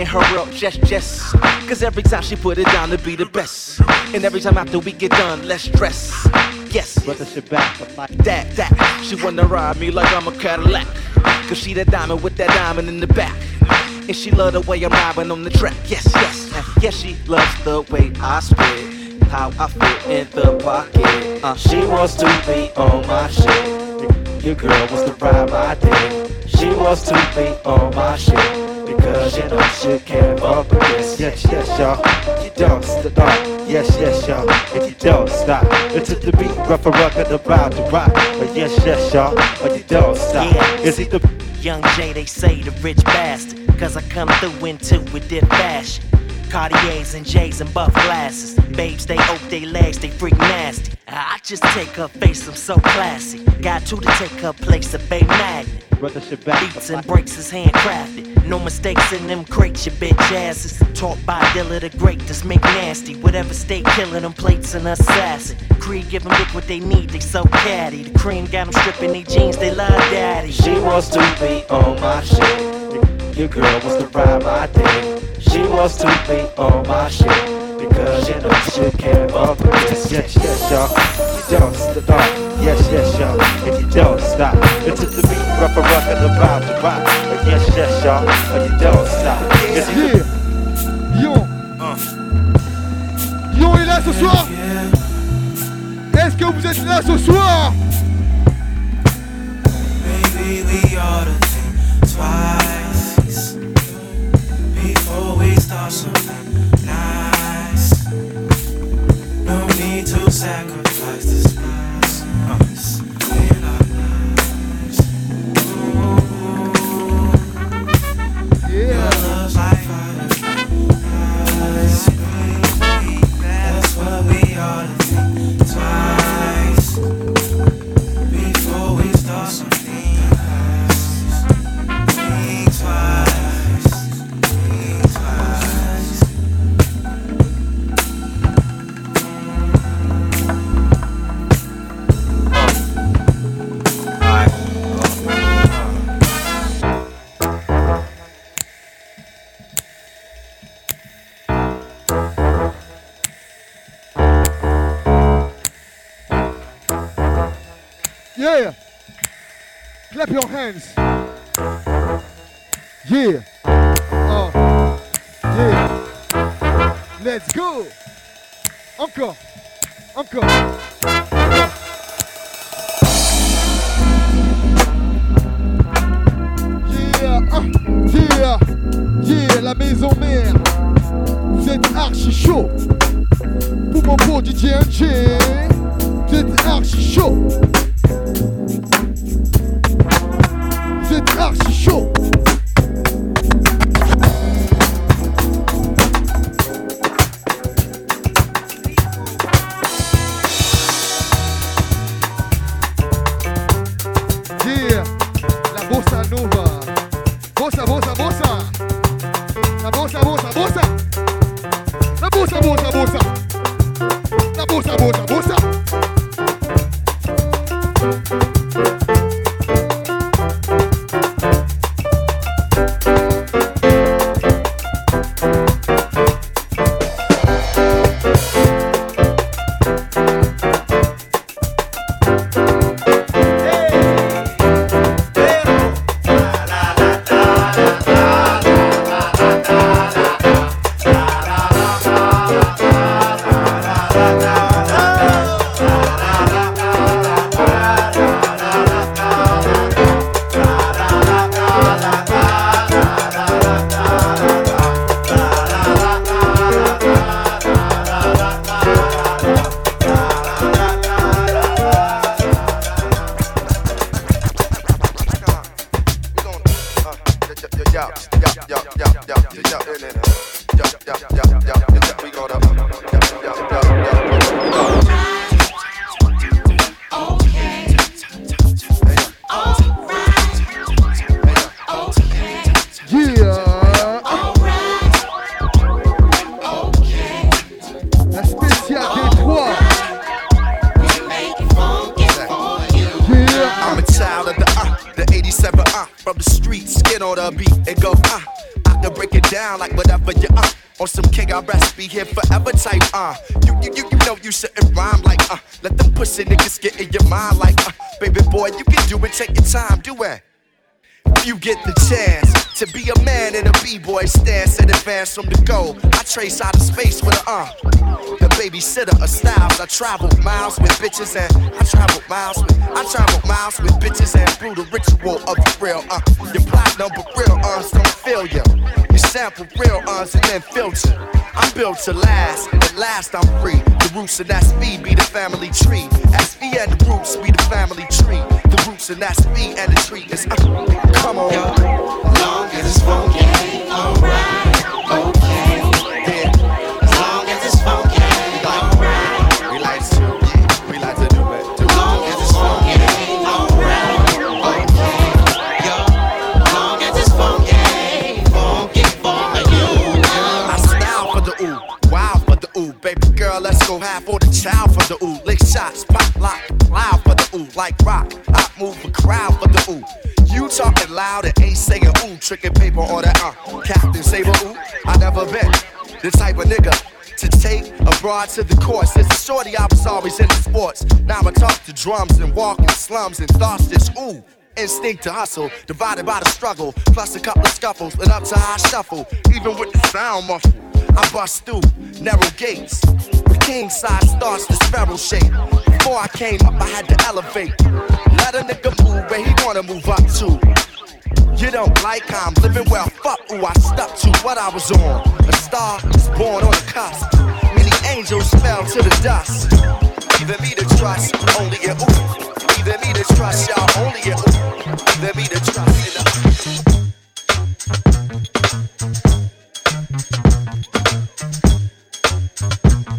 Her world, just, just. Cause every time she put it down to be the best. And every time after we get done, less stress. Yes, brother, shit back. Like that, that. She wanna ride me like I'm a Cadillac. Cause she the diamond with that diamond in the back. And she love the way I'm rhyming on the track. Yes, yes. Yes, she loves the way I spit. How I fit in the pocket. Uh, she wants to be on my shit. Your girl wants to ride my dick. She wants to be on my shit. Because you know she can't with this. Yes, yes, y'all. You don't stop. Yes, yes, y'all. And you don't stop. Listen to beat, rough a rock and about to rock. But yes, yes, y'all. But you don't stop. Yeah. Is he the Young J, they say the rich bastard. Cause I come through into a dip fashion. Cartiers and J's and buff glasses. Babes, they ope their legs, they freak nasty. I just take her face, I'm so classy. Got two to take her place, a Bay Magnet. Brother shit back. Beats and breaks is handcrafted. No mistakes in them crates, your bitch asses. Taught by Dilla the Great, just make nasty. Whatever state killing them plates and assassin. Creed give them dick what they need, they so catty. The cream got them stripping their jeans, they love daddy. She wants to be on my shit. Your girl wants to ride my dick. She wants to be on my shit. Because you know she can't with this. Yes, yes, y'all. Don't stop. Yes, yes, y'all. And you don't stop. Listen to me, rough a rock and about to rock. But yes, yes, y'all. And you don't stop. The Lyon. Lyon est là ce soir Est-ce que vous êtes là ce soir? Maybe we ought to think twice before we start something nice. Sacrifice this place Clap your hands. Yeah. Uh. Yeah. Let's go. Encore. Encore. Yeah. ah, Yeah. Yeah. La maison mère. Vous êtes archi chaud. Pour mon beau DJ. Vous êtes archi chaud. Archi chaud. Yeah, la bossa nova. Bossa, bossa, bossa. La bossa, bossa, bossa. La bossa, bossa, bossa. La bossa, bossa, bossa. Some KRS, be here forever type, uh. You, you, you, you know you shouldn't rhyme like, uh. Let them pussy niggas get in your mind like, uh. Baby boy, you can do it, take your time, do it. You get the chance to be a man in a b-boy stance and advance from the goal. I trace out of space with a uh, the babysitter of styles. I travel miles with bitches and I travel miles with I travel miles with bitches and through the ritual of the real uh. Your platinum but real uns don't feel you. You sample real uns and then filter. I'm built to last, and at last I'm free. The roots and that's me be the family tree. SV and the roots be the family tree. The roots and that's me and the tree is uh, come on. Long as it's funky, alright, okay. As long as it's funky, alright. We like to, we like to do it. Do Long as it's funky, alright, okay. Yo, long as it's funky, funky for you. I style for the ooh, wild for the ooh, baby girl, let's go half for the child for the ooh. Lick shots, pop lock, loud for the ooh, like rock. I move a crowd for the ooh. Talking loud and ain't saying ooh, tricking paper or that uh. Captain Saber ooh, I never been the type of nigga to take a broad to the course. As a shorty, I was always into sports. Now I talk to drums and walk in slums and thoughts this ooh. Instinct to hustle, divided by the struggle, plus a couple of scuffles, and up to high shuffle. Even with the sound muffled, I bust through narrow gates. King size starts the sparrow shape. Before I came up, I had to elevate. Let a nigga move where he wanna move up to. You don't like how I'm living well, fuck who I stuck to what I was on. A star is born on the cusp. Many angels fell to the dust. Either me to trust, only a ooh. Either me to trust y'all, only a ooh. Either me to trust, you know.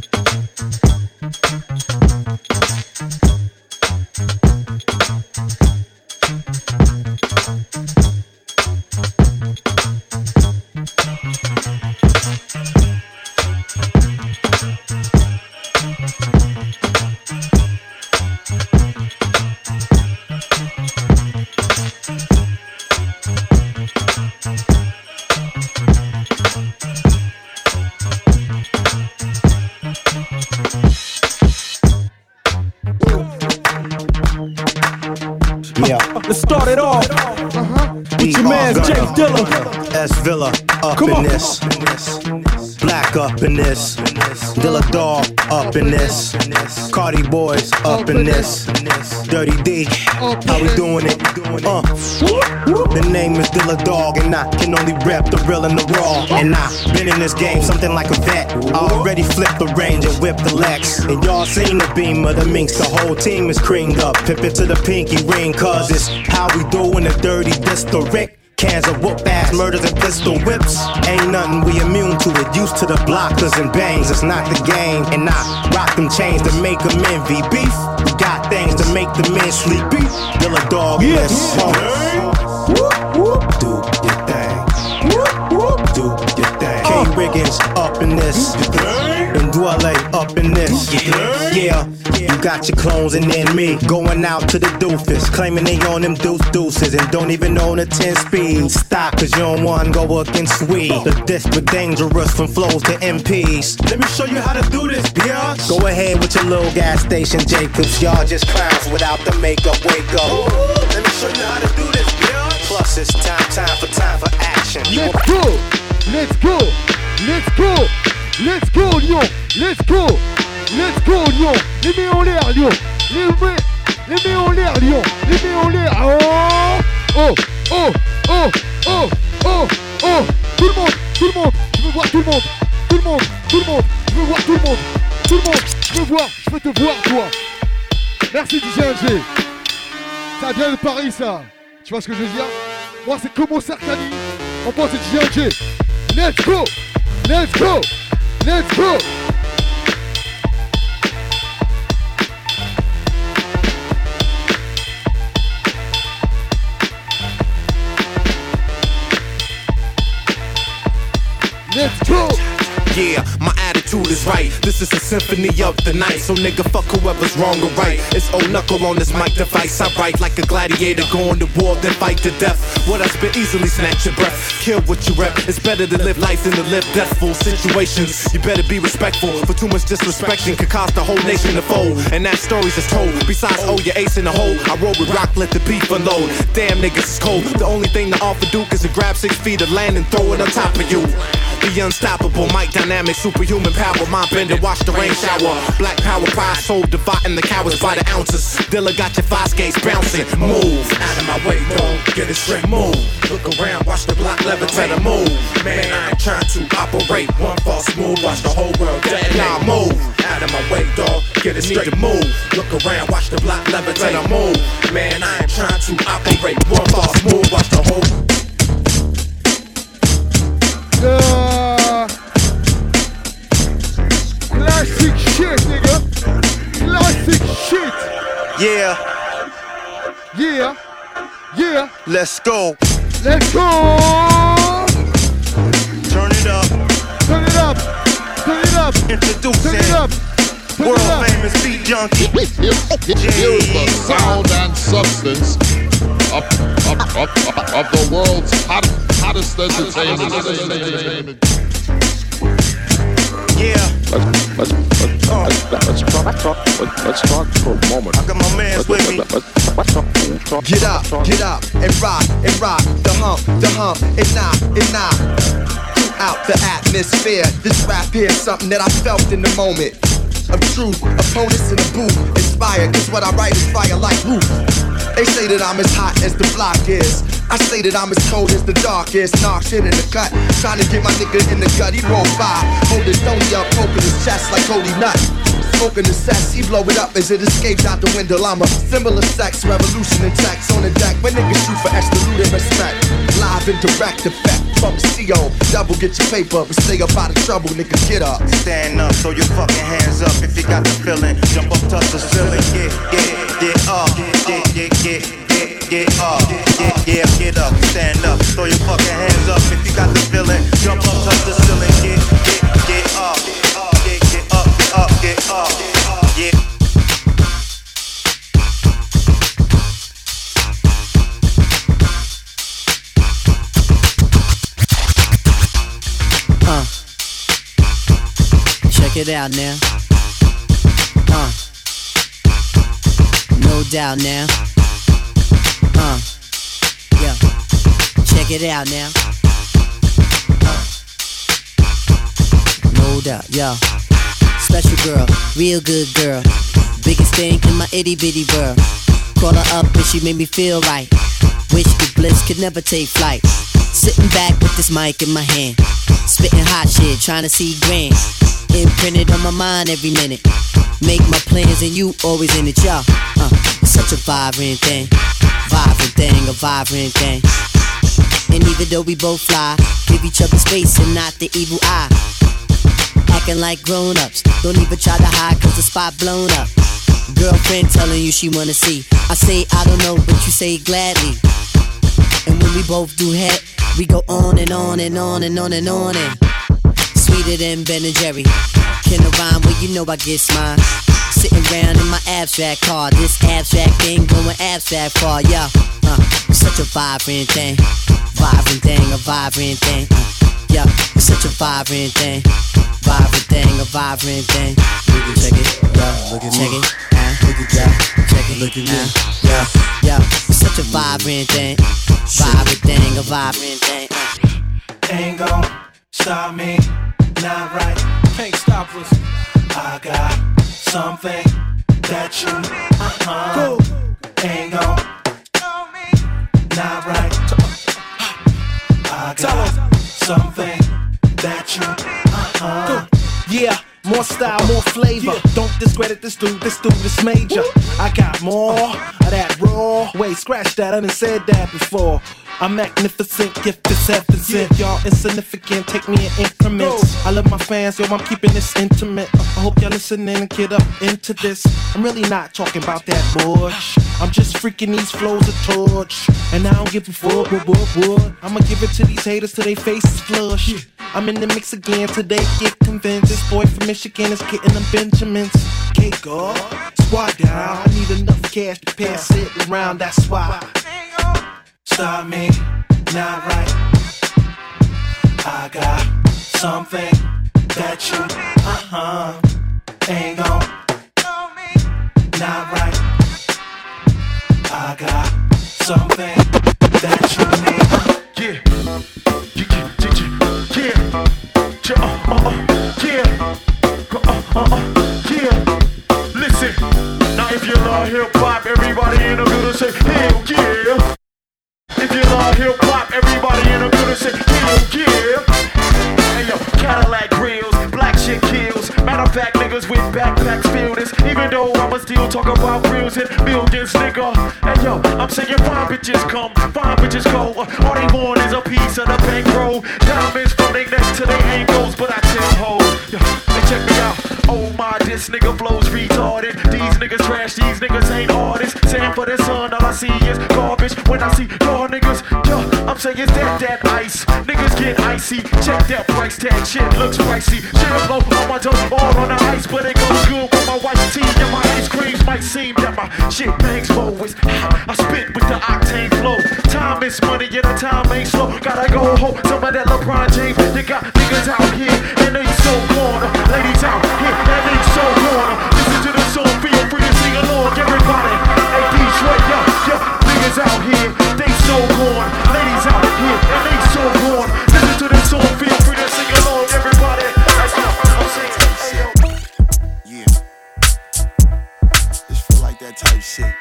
Yeah. Up in this. Dirty D, how we doing it? Uh. The name is Dilla Dog, and I can only rap the real and the raw. And I been in this game something like a vet. I already flipped the range and whipped the Lex. And y'all seen the beam of the minks. The whole team is creamed up. Pip it to the pinky ring, cause it's how we doing the dirty district. Cans of whoop ass murders and pistol whips. Ain't nothing we immune to it. Used to the blockers and bangs. It's not the game. And I rock them chains to make them envy. Beef. We got things to make the men sleep. Beef. a dog. Yes. Do your thing. Do your thing. K Riggins up in this. And Dwele up in this. Yeah. You got your clones and then me going out to the doofus, claiming they on them deuce deuces and don't even own a 10 speed. Stop, cause you don't want to go against we. The desperate dangerous from flows to MPs. Let me show you how to do this, bitch. Go ahead with your little gas station, Jacobs. Y'all just clowns without the makeup. Wake up. Let me show you how to do this, bitch. Plus, it's time, time for time for action. Let's go! Let's go! Let's go! Let's go, Lyon! Let's go! Let's go, Lyon! Les mains en l'air, Lyon! Les mains, les mains en l'air, Lyon! Les mains en l'air! Oh! Oh! Oh! Oh! Oh! Oh! Oh! Tout le monde! Tout le monde! Je veux voir tout le monde! Tout le monde! Tout le monde! Je veux voir tout le monde! Tout le monde! Je veux voir! Je veux te voir, toi! Merci DJ! Ça vient de Paris, ça! Tu vois ce que je veux dire? Moi, c'est Como Sartani! On pense c'est DJ! Let's go! Let's go! Let's go! Let's go! Yeah, my attitude is right. This is a symphony of the night. So nigga, fuck whoever's wrong or right. It's old knuckle on this mic device. I write like a gladiator going to war, then fight to death. What I spit easily snatch your breath. Kill what you rep. It's better to live life than to live deathful situations. You better be respectful. For too much disrespecting could cost the whole nation to fold. And that story's just told. Besides, oh, your ace in the hole. I roll with rock, let the beef unload. Damn niggas is cold. The only thing to offer Duke is to grab six feet of land and throw it on top of you. The unstoppable, mic dynamic, superhuman power, mind bender, watch the rain shower. Black power, pride, soul, dividing the cowards by the ounces. Dilla got your five skates bouncing. Move out of my way, don't get it straight. Move. Look around, watch the block levitate. Move. Man, I ain't trying to operate one false move. Watch the whole world dead. Now move out of my way, dog. Get it straight. Move. Look around, watch the block levitate. Move. Man, I ain't trying to operate one false move. Watch the whole. Yeah. Classic shit, nigga. Classic shit. Yeah, Yeah. Yeah. let's go. Let's go. Turn it up. Turn it up. Turn it up. Introducing Turn it up. Turn world it up. famous beat junkie. Here's the sound and substance of, of, of, of, of the world's hot, hottest entertainment. Let's, let's, let's, talk, let's, talk for a moment. I got my. Let's, talk, Get up, get up, and rock, and rock, the hump, the hump, and knock, and knock. Throughout the atmosphere, this rap here's something that I felt in the moment. Of truth, opponents in the booth, inspired, cause what I write is fire like roof. They say that I'm as hot as the block is. I say that I'm as cold as the dark is. Knock shit in the cut, trying to get my nigga in the gut. He roll by, holding Tony up, poking his chest like Cody Nut. Smoking the cess, he blow it up as it escapes out the window. I'm a symbol of sex, revolution and tax on the deck. When niggas shoot for extra loot and respect. Live and direct effect from CO. Double get your paper, but stay up out of trouble, nigga. Get up. Stand up, throw your fucking hands up if you got the feeling. Jump up, touch the ceiling. Get, get, get up. Get, get, get, get, get up. Get, get, get up. Stand up, throw your fucking hands up if you got the feeling. Jump up, touch the ceiling. Get, get, get up. Get, get up, get up, get up. Yeah. Uh. Check it out now. Uh. No doubt now. Check it out now. No doubt, yeah. Special girl, real good girl. Biggest thing in my itty bitty world. Call her up and she made me feel right. Wish the bliss could never take flight. Sitting back with this mic in my hand. Spitting hot shit, trying to see grand. Imprinted on my mind every minute. Make my plans and you always in it, y'all. Uh, such a vibrant thing. Vibrant thing, a vibrant thing. And even though we both fly, give each other space and not the evil eye. Acting like grown ups. Don't even try to hide cause the spot blown up. Girlfriend telling you she wanna see. I say I don't know, but you say gladly. And when we both do head, we go on and on and on and on and on and sweeter than Ben and Jerry. Can I rhyme? Well, you know I get mine. Sitting round in my abstract car, this abstract thing going abstract far, yeah. Uh, such a vibrant thing, vibrant thing, a vibrant thing. Uh, yeah, it's such a vibrant thing, vibrant thing, a vibrant thing. Look at check it, yeah, look at check it, uh, look at yeah, check it, look at uh, yeah, yeah, it's such a vibrant thing, vibrant thing, a vibrant thing. Uh. Ain't gon' stop me, not right. Can't stop us. I got something that you uh-huh. ain't gon' not right. I got something that you uh-huh. Yeah, more style, more flavor. Don't discredit this dude, this dude is major. I got more of that raw. Wait, scratch that, I done said that before. I'm magnificent, gift is heaven sent. Y'all insignificant, take me in increments. I love my fans, yo, I'm keeping this intimate. I hope y'all listening and get up into this. I'm really not talking about that bush. I'm just freaking these flows a torch. And I don't give a fuck, what, what, what. I'ma give it to these haters till they faces flush. I'm in the mix again today. Get convinced this boy from Michigan is getting them Benjamins. Cake up, squad down. I need enough cash to pass it around. That's why. Stop me, not right. I got something that you, uh huh, ain't gon' not right. I got something that you need. Yeah. Yeah. Yeah. Yeah. Uh, uh, uh, yeah. Uh, uh, uh, yeah. Listen. Now if you love hip hop, everybody in the building say hell yeah. If you love hip hop, everybody in the building say yeah. Hey yo, Cadillac grills, black shit kills. Matter of fact, niggas with backpacks feel this. Even though I'ma still talk about grills and millions, nigga. Hey yo, I'm saying fine bitches come, fine bitches go. All they want is a piece of the bankroll. Diamonds from their neck to their ankles, but I tell hoes, yo, hey check me out. Oh my, this nigga flows retarded. These niggas trash, these niggas ain't artists. Saying for the sun, all I see is garbage. When I see y'all niggas, yo, I'm saying that that ice. Niggas get icy. Check that price tag, shit looks pricey. Shit blow on my tongue, all on the ice, but it goes good with my wife's tea and my ice creams. Might seem that my shit bangs forwards. I spit with the octane flow. Time is money, and the time ain't slow. Gotta go home, some of that LeBron James. You got niggas out here, and they so corner. Ladies out here, so. Listen to the feel free to sing along, everybody. Detroit, out here, they so. Ladies out here, so. Listen to the feel free to sing along, everybody. I'm saying. Yeah. Just feel like that type shit.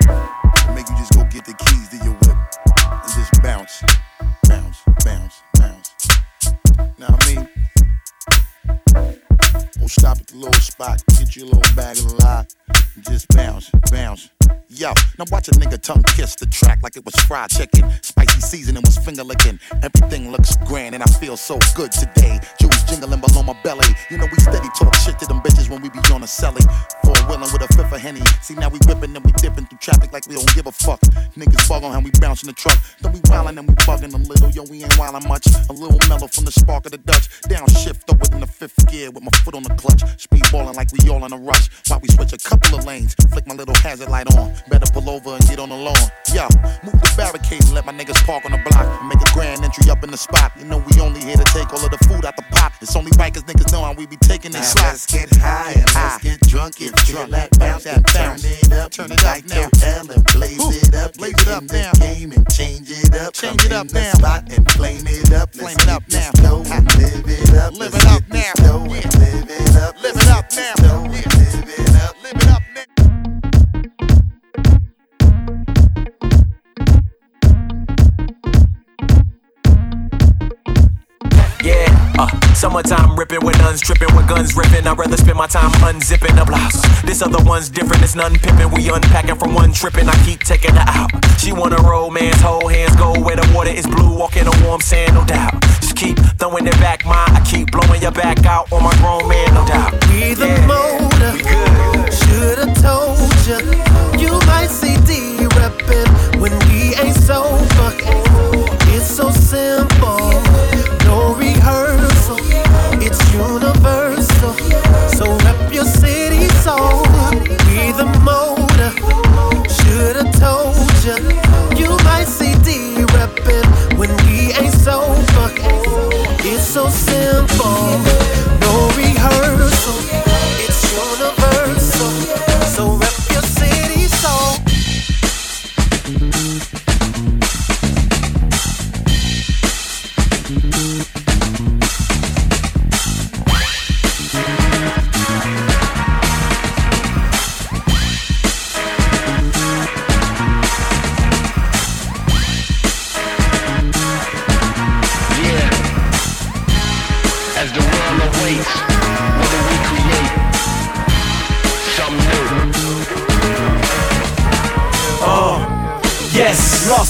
Make you just go get the keys to your whip and just bounce, bounce, bounce, bounce. Now I mean, go stop at the little spot, get you a little bag of the lie, and just bounce, bounce. Yo, now watch a nigga tongue kiss the track like it was fried chicken. Spicy seasoning was finger licking. Everything looks grand and I feel so good today. Jewels jingling below my belly. You know we steady talk shit to them bitches when we be on a celly. Four wheeling with a fifth of henny. See now we whipping and we dipping through traffic like we don't give a fuck. Niggas bug on how we bouncing the truck. Then we wildin' and we bugging a little. Yo, we ain't wildin' much. A little mellow from the spark of the Dutch. Downshift up within the fifth gear with my foot on the clutch. Speed ballin' like we all in a rush. While we switch a couple of lanes. Flick my little hazard light on. Better pull over and get on the lawn. Yo, move the barricade and let my niggas park on the block. And make a grand entry up in the spot. You know we only here to take all of the food out the pot. It's only right cause niggas know how we be taking they Now slots. let's get high and let's get drunk. If drunk, that bounce and turn it up. Turn it up like now. L and blaze Ooh, it up. blaze Get it up now. game and change it up. Change Come it up now. spot and flame it up. Flame it up now. dough and live it up. Live it up now. dough and live it up. Live it up now. dough and live it up. Live it up uh, summertime ripping with nuns tripping with guns ripping. I'd rather spend my time unzipping the blouse. This other one's different, it's none pippin'. We unpacking from one tripping. I keep taking her out. She want a romance, hold hands, go where the water is blue, walking on warm sand, no doubt. Just keep throwing it back, mine. I keep blowing your back out on my grown man, no doubt. We the motor. Should've told ya. You might see D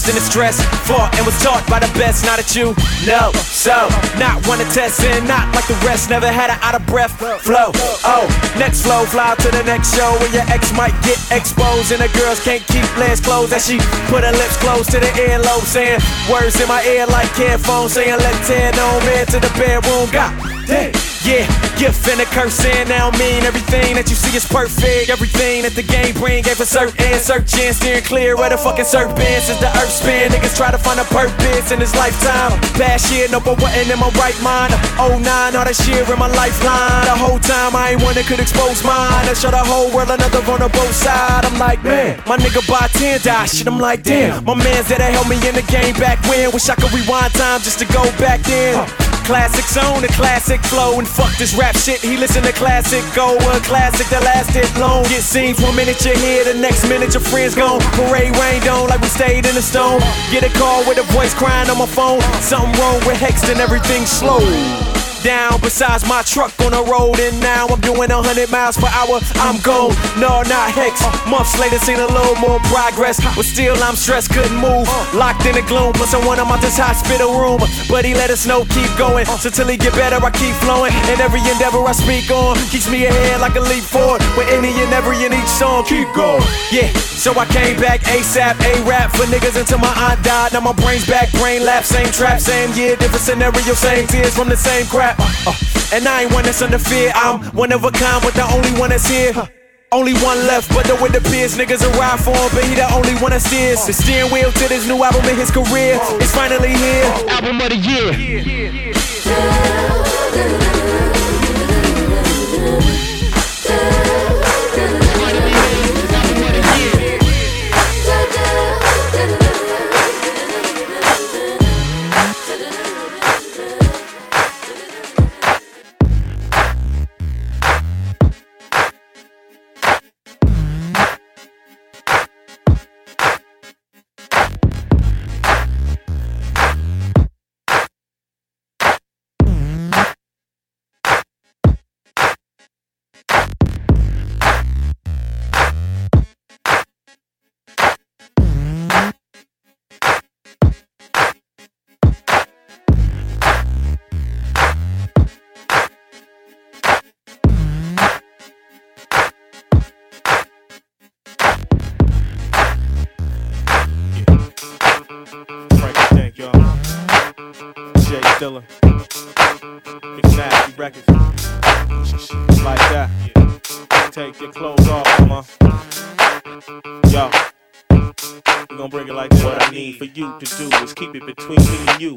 in the stress. Fought and was taught by the best, not at you. No, so not one to test and not like the rest. Never had an out of breath flow. Oh, next flow, fly to the next show where your ex might get exposed and the girls can't keep legs closed. As she put her lips close to the earlobe, saying words in my ear like headphones, saying let's head on man to the bedroom. God damn. Yeah, gift and a curse and now mean everything that you see is perfect. Everything that the game bring gave a certain searching, steering clear where the fucking serpent since the earth spin. Niggas try to find a purpose in this lifetime. Past year, no, but wasn't in my right mind. Oh nine, all that shit in my lifeline. The whole time I ain't one that could expose mine. I show the whole world another vulnerable side. I'm like, man, my nigga buy 10 die shit. I'm like, damn, my man's there to help me in the game back when. Wish I could rewind time just to go back then. Classic zone, the classic flow, and fuck this rap shit. He listen to classic, go a classic that lasted long. It seems one minute you're here, the next minute your friends gone. Parade rained on like we stayed in the stone. Get a call with a voice crying on my phone. Something wrong with Hexton, everything slow down. Besides my truck on the road and now I'm doing 100 miles per hour I'm gone. No not hex. Months later seen a little more progress but still I'm stressed couldn't move. Locked in the gloom but plus I want him out this hospital room. But he let us know keep going. So till he get better I keep flowing. And every endeavor I speak on keeps me ahead like a leap forward. With any and every in each song keep going. Yeah so I came back ASAP A-rap for niggas until my aunt died. Now my brain's back brain lap same trap same year different scenario same tears from the same crap uh, and I ain't one that's under fear. I'm one of a kind, but the only one that's here. Only one left, but the with the peers, niggas a ride for him, but he the only one that steers. The steering wheel to this new album in his career is finally here. Album of the year. Frank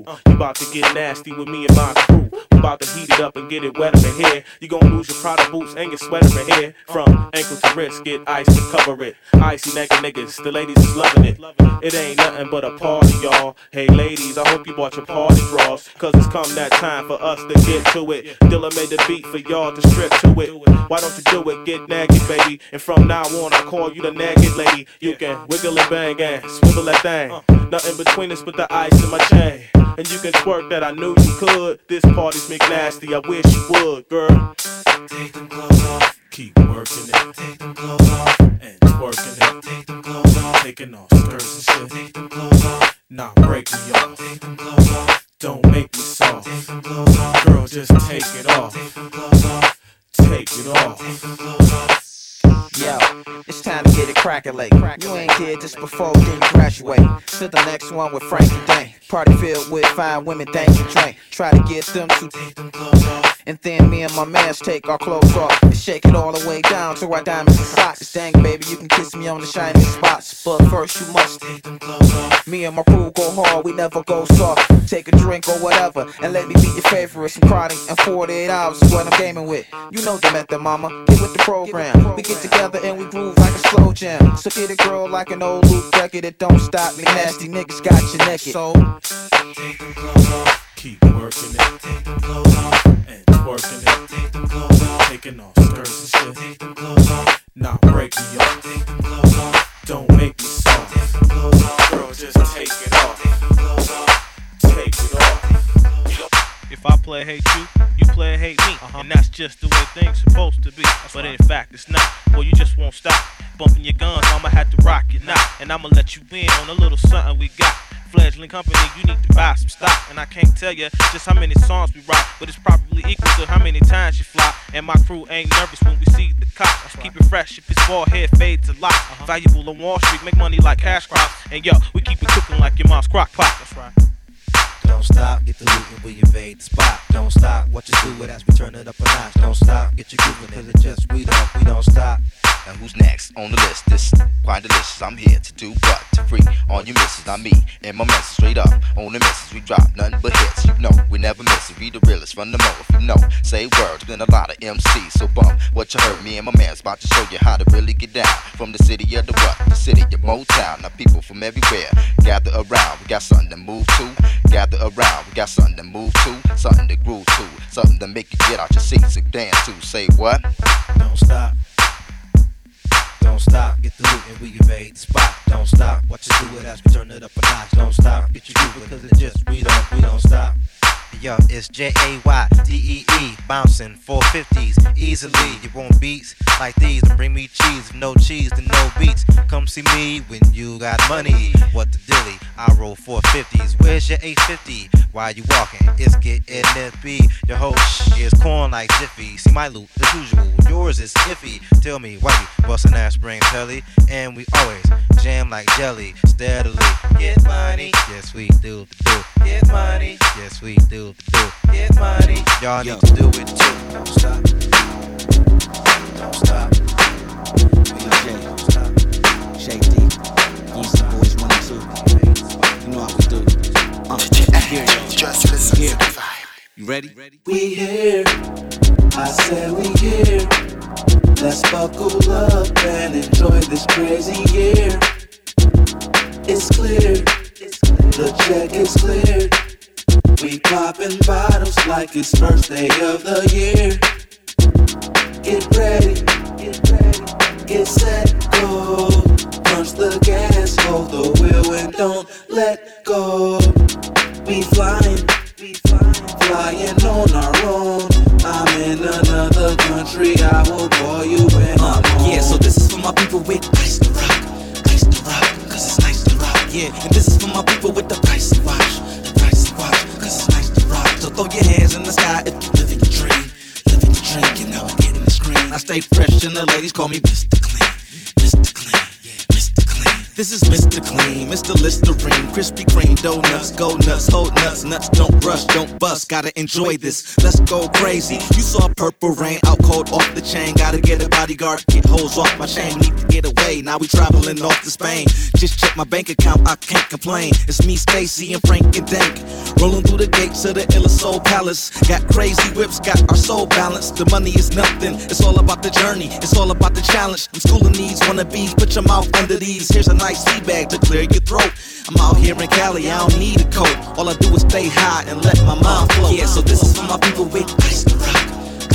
you. About to get nasty with me and my crew. We about to heat it up and get it wetter in here. You gon' lose your Prada boots and your sweater in here. From ankle to wrist, get ice to cover it. Icy naked niggas, the ladies is loving it. It ain't nothing but a party, y'all. Hey ladies, I hope you bought your party drawers. Cause it's come that time for us to get to it. Dilla made the beat for y'all to strip to it. Why don't you do it? Get naked, baby. And from now on, I call you the naked lady. You can wiggle and bang and swivel that thing. Nothing between us but the ice in my chain. And you can twerk that I knew you could. This party's McNasty, I wish you would, girl. Take them clothes off. Keep working it. Take them clothes off. And twerking it. Take them clothes off. Taking off skirts and shit. Take them clothes off. Nah, break me off. Take them clothes off. Don't make me soft. Take them clothes off. Girl, just take it off. Take them clothes off. Take it off. Take them clothes off. Yo, it's time to get it crackalate. You ain't here just before you graduate. To the next one with Frankie Dane. Party filled with fine women, dance and drink. Try to get them to take them clothes off. And then me and my mans take our clothes off and shake it all the way down to our diamonds and socks. Dang, baby, you can kiss me on the shiny spots. But first, you must take them clothes off. Me and my crew go hard, we never go soft. Take a drink or whatever, and let me be your favorite. Some chronic and 48 hours is what I'm gaming with. You know the method, mama. Get with the program. We get together and we groove like a slow jam. So get a girl like an old loop record that don't stop me. Nasty niggas got you naked. So Take them clothes off. Keep working it. Take them clothes off. It. Take them clothes off. Taking off skirts and shit. Take them clothes off. Nah, break me off. Take them clothes off. Don't make me soft. Take them clothes off. Girl, just take it off. Take them clothes off. Take it off. If I play hate you, you play hate me. Uh-huh. And that's just the way things supposed to be. But in fact, it's not. Well, you just won't stop. bumping your guns, I'ma have to rock it now. And I'ma let you in on a little something we got. Fledgling company, you need to buy some stock. And I can't tell you just how many songs we rock, but it's probably equal to how many times you fly. And my crew ain't nervous when we see the cops. Keep it fresh if it's ball head, fade to lock. Uh-huh. Valuable on Wall Street, make money like cash crops. And yo, we keep it cooking like your mom's crock pot. That's right. Don't stop, get the loot and we invade the spot. Don't stop, what you do with as we turn it up a notch. Don't stop, get your groovin', cause it just we don't, we don't stop. Now who's next on the list? This quite delicious. I'm here to do what? To free all you misses. I'm me and my message straight up on the misses. We drop nothing but hits. You know we never miss it. We the realest from the mo. If you know, say words. Been a lot of MCs. So bump what you heard. Me and my man's about to show you how to really get down. From the city of the what? The city of Motown. Now people from everywhere gather around. We got something to move to. Gather around. We got something to move to. Something to groove to. Something to make you get out your seats and dance to. Say what? Don't stop. Don't stop, get the loot and we invade the spot. Don't stop, watch us do it as we turn it up a notch. Don't stop, get your groove because it just we don't, we don't stop. Yo, it's J A Y D E E, bouncing 450s easily. You want beats like these, then bring me cheese. If no cheese, then no beats. Come see me when you got money. What the dilly? I roll 450s. Where's your 850? Why you walking? It's get NFB. Your whole is corn like Jiffy. See my loot as usual. Yours is iffy. Tell me why you bustin' that spring telly, and we always jam like jelly steadily. Get money, yes we do do. Get money, yes we do do. Get money, y'all need to do it too. Don't stop. Don't stop. We J. Don't stop. Shake D. Yeezy Boys 1 and 2. You know how we do. Uh, here, Just listen here. to the vibe. You ready? We here. I said we here. Let's buckle up and enjoy this crazy year. It's clear. The check is cleared. We popping bottles like it's first day of the year. Get ready, get ready, get set, go. Punch the gas, hold the wheel and don't let go. We flying, we flying, flying on our own. I'm in another country, I will call you when I'm home. Yeah, so this is for my people with ice to rock, ice to rock, cause it's nice to rock. Yeah, and this is for my people with the the pricey watch, cause it's to rock. So throw your hands in the sky if you're living your dream, living your dream, you know, getting the screen. I stay fresh and the ladies call me Mr. Clean, Mr. Clean. This is Mr. Clean, Mr. Listerine, Krispy Kreme, donuts, go nuts, hold nuts, nuts, don't rush, don't bust, gotta enjoy this. Let's go crazy. You saw purple rain, out cold off the chain, gotta get a bodyguard, get hoes off my chain, need to get away. Now we traveling off to Spain. Just check my bank account, I can't complain. It's me, Stacy, and Frank and Dank, rolling through the gates of the Illa Soul Palace. Got crazy whips, got our soul balanced. The money is nothing, it's all about the journey, it's all about the challenge. I'm schooling these wannabes, put your mouth under these. Here's a nice bag to clear your throat. I'm out here in Cali, I don't need a coat. All I do is stay high and let my mind flow. Yeah, so this is for my people with ice to rock,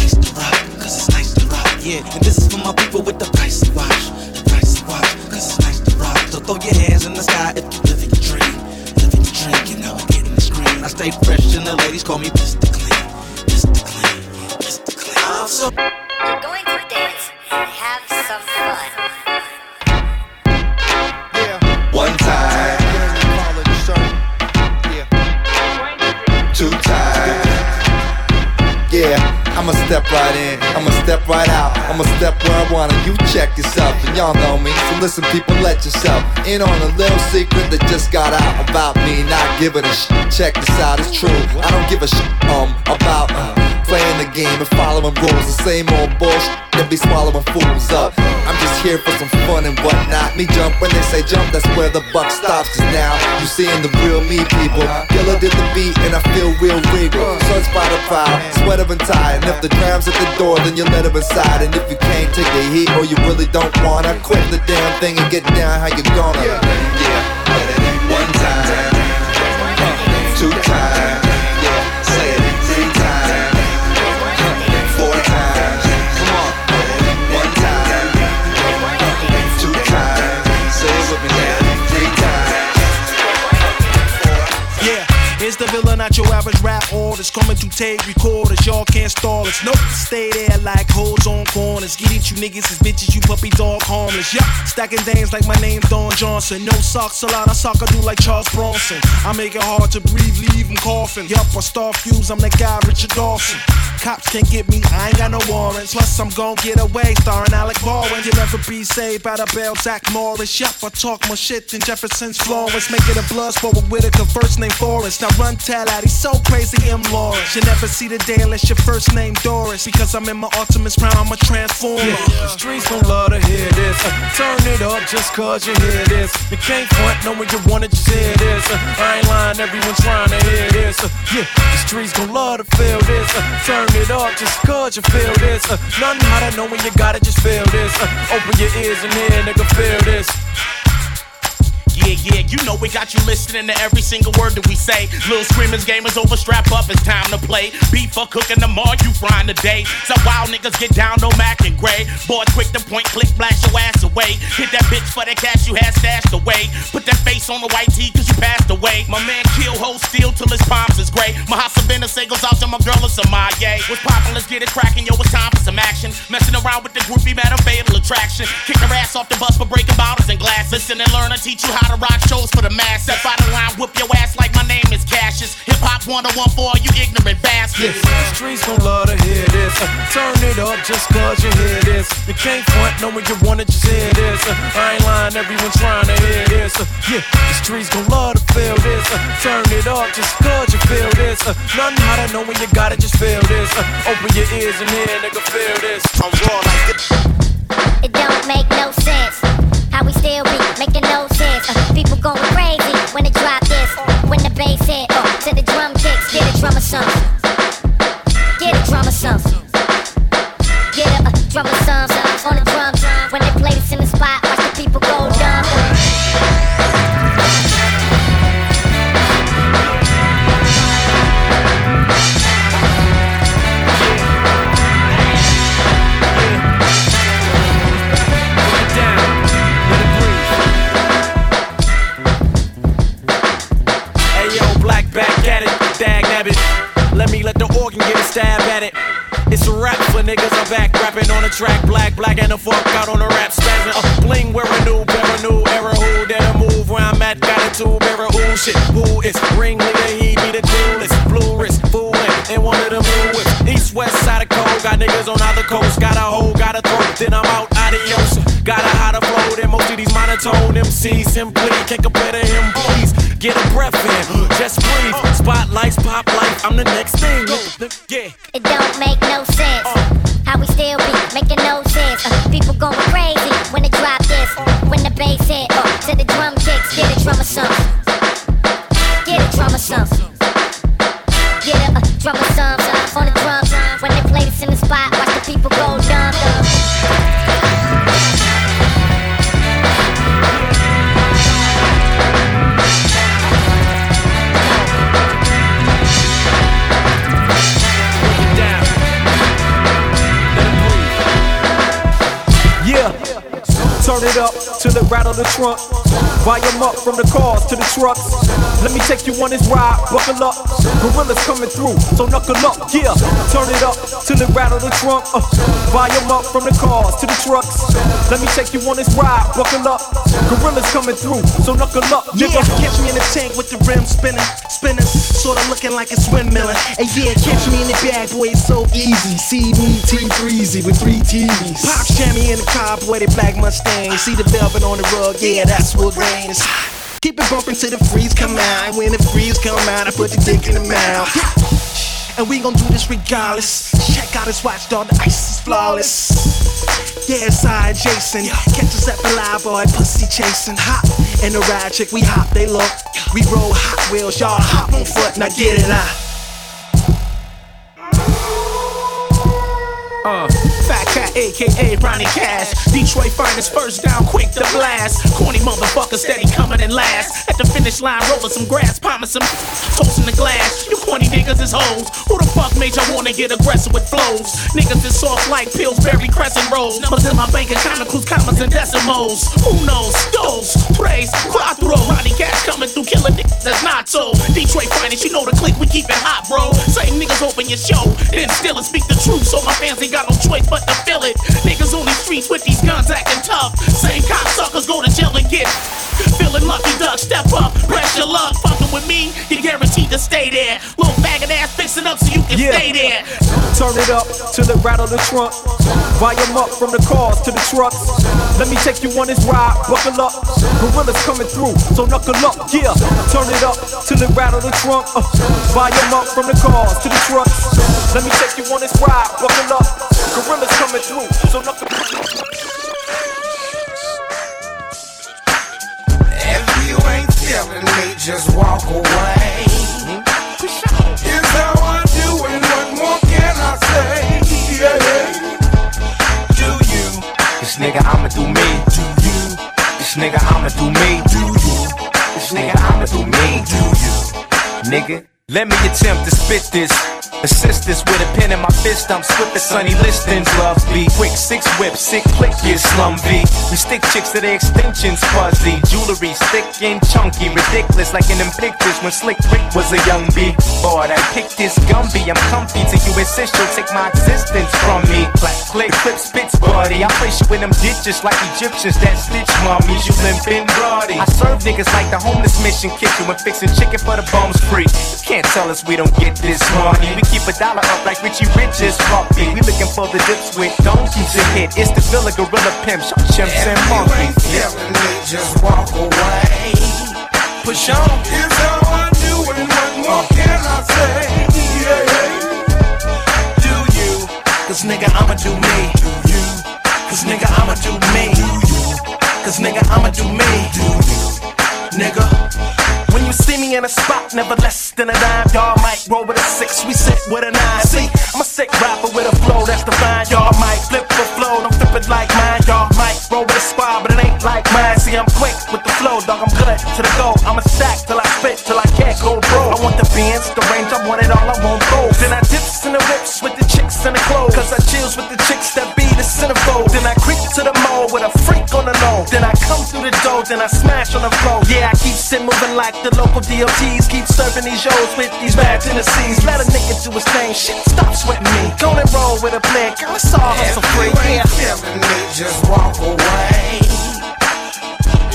ice to rock, cause it's nice to rock. Yeah, and this is for my people with the pricey watch, the pricey watch, cause it's nice to rock. So throw your hands in the sky if you living your dream, living your dream, you know, getting the screen. I stay fresh and the ladies call me Mr. Clean, Mr. Clean, yeah, Mr. Clean. I'm so We're going to dance and have some fun. I'ma step right in, I'ma step right out, I'ma step where I wanna. You check yourself, and y'all know me. So listen, people, let yourself in on a little secret that just got out about me. Not giving a sh. Check this out, it's true. I don't give a sh. Um, about uh, playing the game and following rules. The same old bullshit that be swallowing fools up. I'm just here for some fun and whatnot. Me jump when they say jump, that's where the buck stops. Cause now you seeing the real me, people. Killer did the beat and I feel real regal. By the pile, sweater and tie. And if the dram's at the door, then you let him inside. And if you can't take the heat or you really don't wanna, quit the damn thing and get down how you gonna. Yeah, one time, two times, the villain at your average rap orders coming to tape recorders. Y'all can't stall us. Nope, stay there like hoes on corners. Get it, you niggas is bitches, you puppy dog harmless. Yup, stacking things like my name's Don Johnson. No socks, a lot of sock I do like Charles Bronson. I make it hard to breathe, leave leave 'em coughing. Yup, I star fuse, I'm the guy Richard Dawson. Cops can't get me, I ain't got no warrants. Plus, I'm gon' get away, starring Alec Baldwin. You'll never be saved by the bell, Zach Morris. Yup, I talk more shit than Jefferson's Florence. Make it a blood sport with Whitaker, first name Forrest. Now run, he's so crazy, M. Lawrence. You never see the day unless your first name Doris. Because I'm in my Optimus Prime, I'm a transformer. Yeah, the streets gon' love to hear this. Uh, turn it up just cause you hear this. You can't front, no you wanna just hear this. Uh, I ain't lying, everyone trying to hear this. Uh, yeah, the streets gon' love to feel this. Turn it up just cause you feel this. Nothing know when you gotta just feel this. Open your ears and hear, nigga, feel this. Yeah, yeah, you know we got you listening to every single word that we say. Little screamers, gamers over, strap up, it's time to play. Beef for cooking tomorrow, you frying today. So wild niggas get down, no Mac and Gray. Boys quick to point, click, blast your ass away. Hit that bitch for the cash you had stashed away. Put that face on the white tee cause you passed away. My man kill, hold steel till his palms is gray. My house been a say goes out to my girl, it's a my yay. What's poppin', let's get it crackin', yo, it's time for some action. Messing around with the groupie, man, fatal attraction. Kick her ass off the bus for breaking bottles and glass. Listen and learn, I teach you how to rock shows for the mass. Step out of line, whoop your ass like my name is Cassius. Hip hop 101 for all you ignorant bastards. Yeah, the streets gon' love to hear this. Uh, turn it up just cause you hear this. You can't front, no when you wanna just hear this. Uh, I ain't lying, everyone trying to hear this. Uh, yeah, the streets gon' love to feel this. Uh, turn it up just cause you feel this. Uh, nothing how to know when you gotta just feel this. Uh, open your ears and hear, nigga, feel this. I'm raw like this. It don't make no sense. How we still be making no sense. Uh, people going crazy when they drop this. When the bass hit, uh, to the drum kicks, get a drummer some. Get a drummer some. Get a uh, drummer some on Let the organ get a stab at it. It's a rap for niggas, I'm back rapping on the track. Black, black, and the fuck out on the rap spazzing. Uh, bling, wear a new, wear a new era. Who did a move where I'm at? Got a two bearer. Who shit? Who is ringleader? He be the coolest. Blue wrist, fooling, and one of blue whips. East, west side of cold. Got niggas on either coast. Got a hole, got a throat. Then I'm out, adios. Got a hotter flow than most of these monotone MCs. Simply can't compare to him, please. Get a breath in, just breathe. Spotlights pop like I'm the next thing. Yeah. It don't make no sense. How we still be making no sense. Uh, people going crazy when they drop this. When the bass hit, uh, to the drum kicks, get a drummer some. Rattle the trunk. Volume up from the cars to the trucks. Let me take you on this ride, buckle up. Gorillas coming through, so knuckle up, yeah. Turn it up till it rattle the trunk. Uh, volume up from the cars to the trucks. Let me take you on this ride, buckle up. Gorillas coming through, so knuckle up, Yeah, nigga. catch me in the tank with the rim spinning, spinning, sorta looking like a windmilling. And yeah, catch me in the bag, boy, it's so easy. See me, Team Breezy with three TVs. Pop jammy in the car, boy, they black Mustang. See the velvet on the rug, yeah, that's what rains. Keep it bumping till the freeze come out. When the freeze come out, I put the dick in the mouth. And we gon' do this regardless. Check out his watch, dog, the ice is flawless. Yeah, it's I, Jason. Catch us at the live boy, pussy chasing. Hot in the ride chick, we hop, they look. We roll hot wheels, y'all hop on foot, now get it out. Uh, aka Ronnie Cash. Detroit finest first down, quick to blast. Corny motherfucker steady coming in last. At the finish line, rolling some grass, palming some toast in the glass. You corny niggas is hoes. Who the fuck made y'all wanna get aggressive with flows? Niggas is soft like Pillsbury crescent rolls. Numbers in my bank account includes commas and decimals. Who knows? Those praise cuatro. Ronnie Cash coming through, killing niggas that's not so. Detroit finest, you know the click, we keep it hot, bro. Same niggas open your show, then still and speak the truth, so my fans ain't got no choice but to feel it. Niggas on these streets with these guns acting tough. Same cocksuckers go to jail and get feeling lucky duck. Step up, press your luck. Fucking with me, you guaranteed to stay there. Little faggot ass, fix it up so you can Yeah. stay there. Turn it up till it rattle the trunk. Volume up from the cars to the trucks. Let me take you on this ride. Buckle up. Gorillas coming through, so knuckle up. Yeah. Turn it up till it rattle the trunk. Uh, volume up from the cars to the trucks. Let me take you on this ride. Buckle up. Gorillas coming through, so knuckle If you ain't feeling me, just walk away. Here's how I do it. What more can I say? Yeah, yeah. Do you? This nigga, I'ma do me. Do you? This nigga, I'ma do me. Do you? This nigga, I'ma do me. Do you? Nigga, let me attempt to spit this. Assist this with a pen in my fist. I'm as sunny listings. Love be quick, six whip, sick click, yeah, slum V. We stick chicks to their extensions, fuzzy. Jewelry thick and chunky, ridiculous like in them pictures when Slick Rick was a young B. Boy, I pick this Gumby. I'm comfy till you insist you'll take my existence from me. Black click, clip, spits, buddy. I place you in them ditches like Egyptians that stitch mummies. You limp and bloody. I serve niggas like the homeless mission kitchen when fixing chicken for the bums free. You can't tell us we don't get this money. We keep a dollar up like Richie Rich's puppy. We looking for the dips with donkeys to hit. It's the Villa Gorilla Pimp, short chimps and monkeys. Me, just walk away. Push on. Here's how I do it. What more can I say? Yeah, yeah. Do you? Cause nigga, I'ma do me. Do you? Cause nigga, I'ma do me. Do you? Cause nigga, I'ma do me. Do you? Nigga. When you see me in a spot, never less than a dime. Y'all might roll with a six, we sit with a nine. See, I'm a sick rapper with a flow that's defined. Y'all might flip the flow, don't flip it like mine. Y'all might roll with a squad, but it ain't like mine. See, I'm quick with the flow, dog. I'm good to the goal. I'm a stack till I spit till I can't go bro. I want the bands, the range, I want it all. I want gold. Then I with the chicks in the clothes. Cause I chills with the chicks that be the centerfold. Then I creep to the mall with a freak on the low. Then I come through the door, then I smash on the floor. Yeah, I keep sit moving like the local DOTs. Keep serving these shows with these bad Tennessees. Let a nigga do his thing. Shit, stop sweating me. Go and roll with a plan. Girl, it's all hustle free. Yeah. feeling me, just walk away.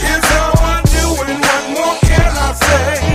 Here's how I do it. What more can I say?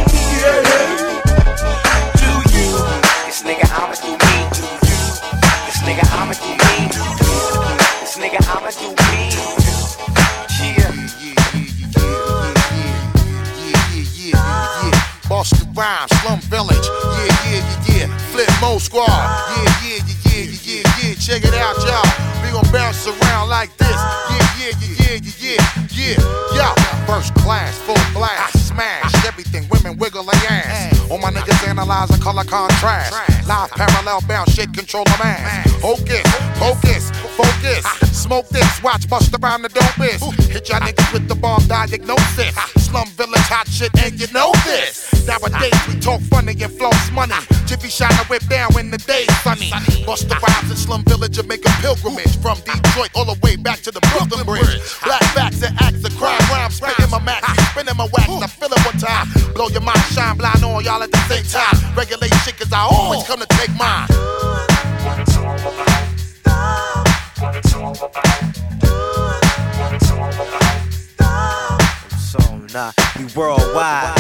Busta Rhymes, Slum Village. Yeah, yeah, yeah, yeah. Flip Mo Squad. Yeah, yeah, yeah, yeah, yeah, yeah. Check it out, y'all. We gon' bounce around like this. Yeah, yeah, yeah, yeah, yeah, yeah, yeah. Yo, first class, full blast, smash everything. Women wiggle their ass. All my niggas analyze the color contrast. Live parallel bound, shit control the mass. Hocus, focus, focus. Smoke this, watch bust around the dopest. Hit y'all niggas with the bomb diagnosis. Slum village hot shit, and you know this. Nowadays we talk funny and floss money. Jiffy shine a whip down when the day's sunny. Busta Rhymes in Slum Village and make a pilgrimage from Detroit all the way back to the Brooklyn Bridge. Black facts and acts of crime, rhyme, spitting my max, spinning my wax. I feel it one time. Blow your mind, shine blind on y'all at the same time. Regulate shit, cause I always come to take mine. So nah, we worldwide.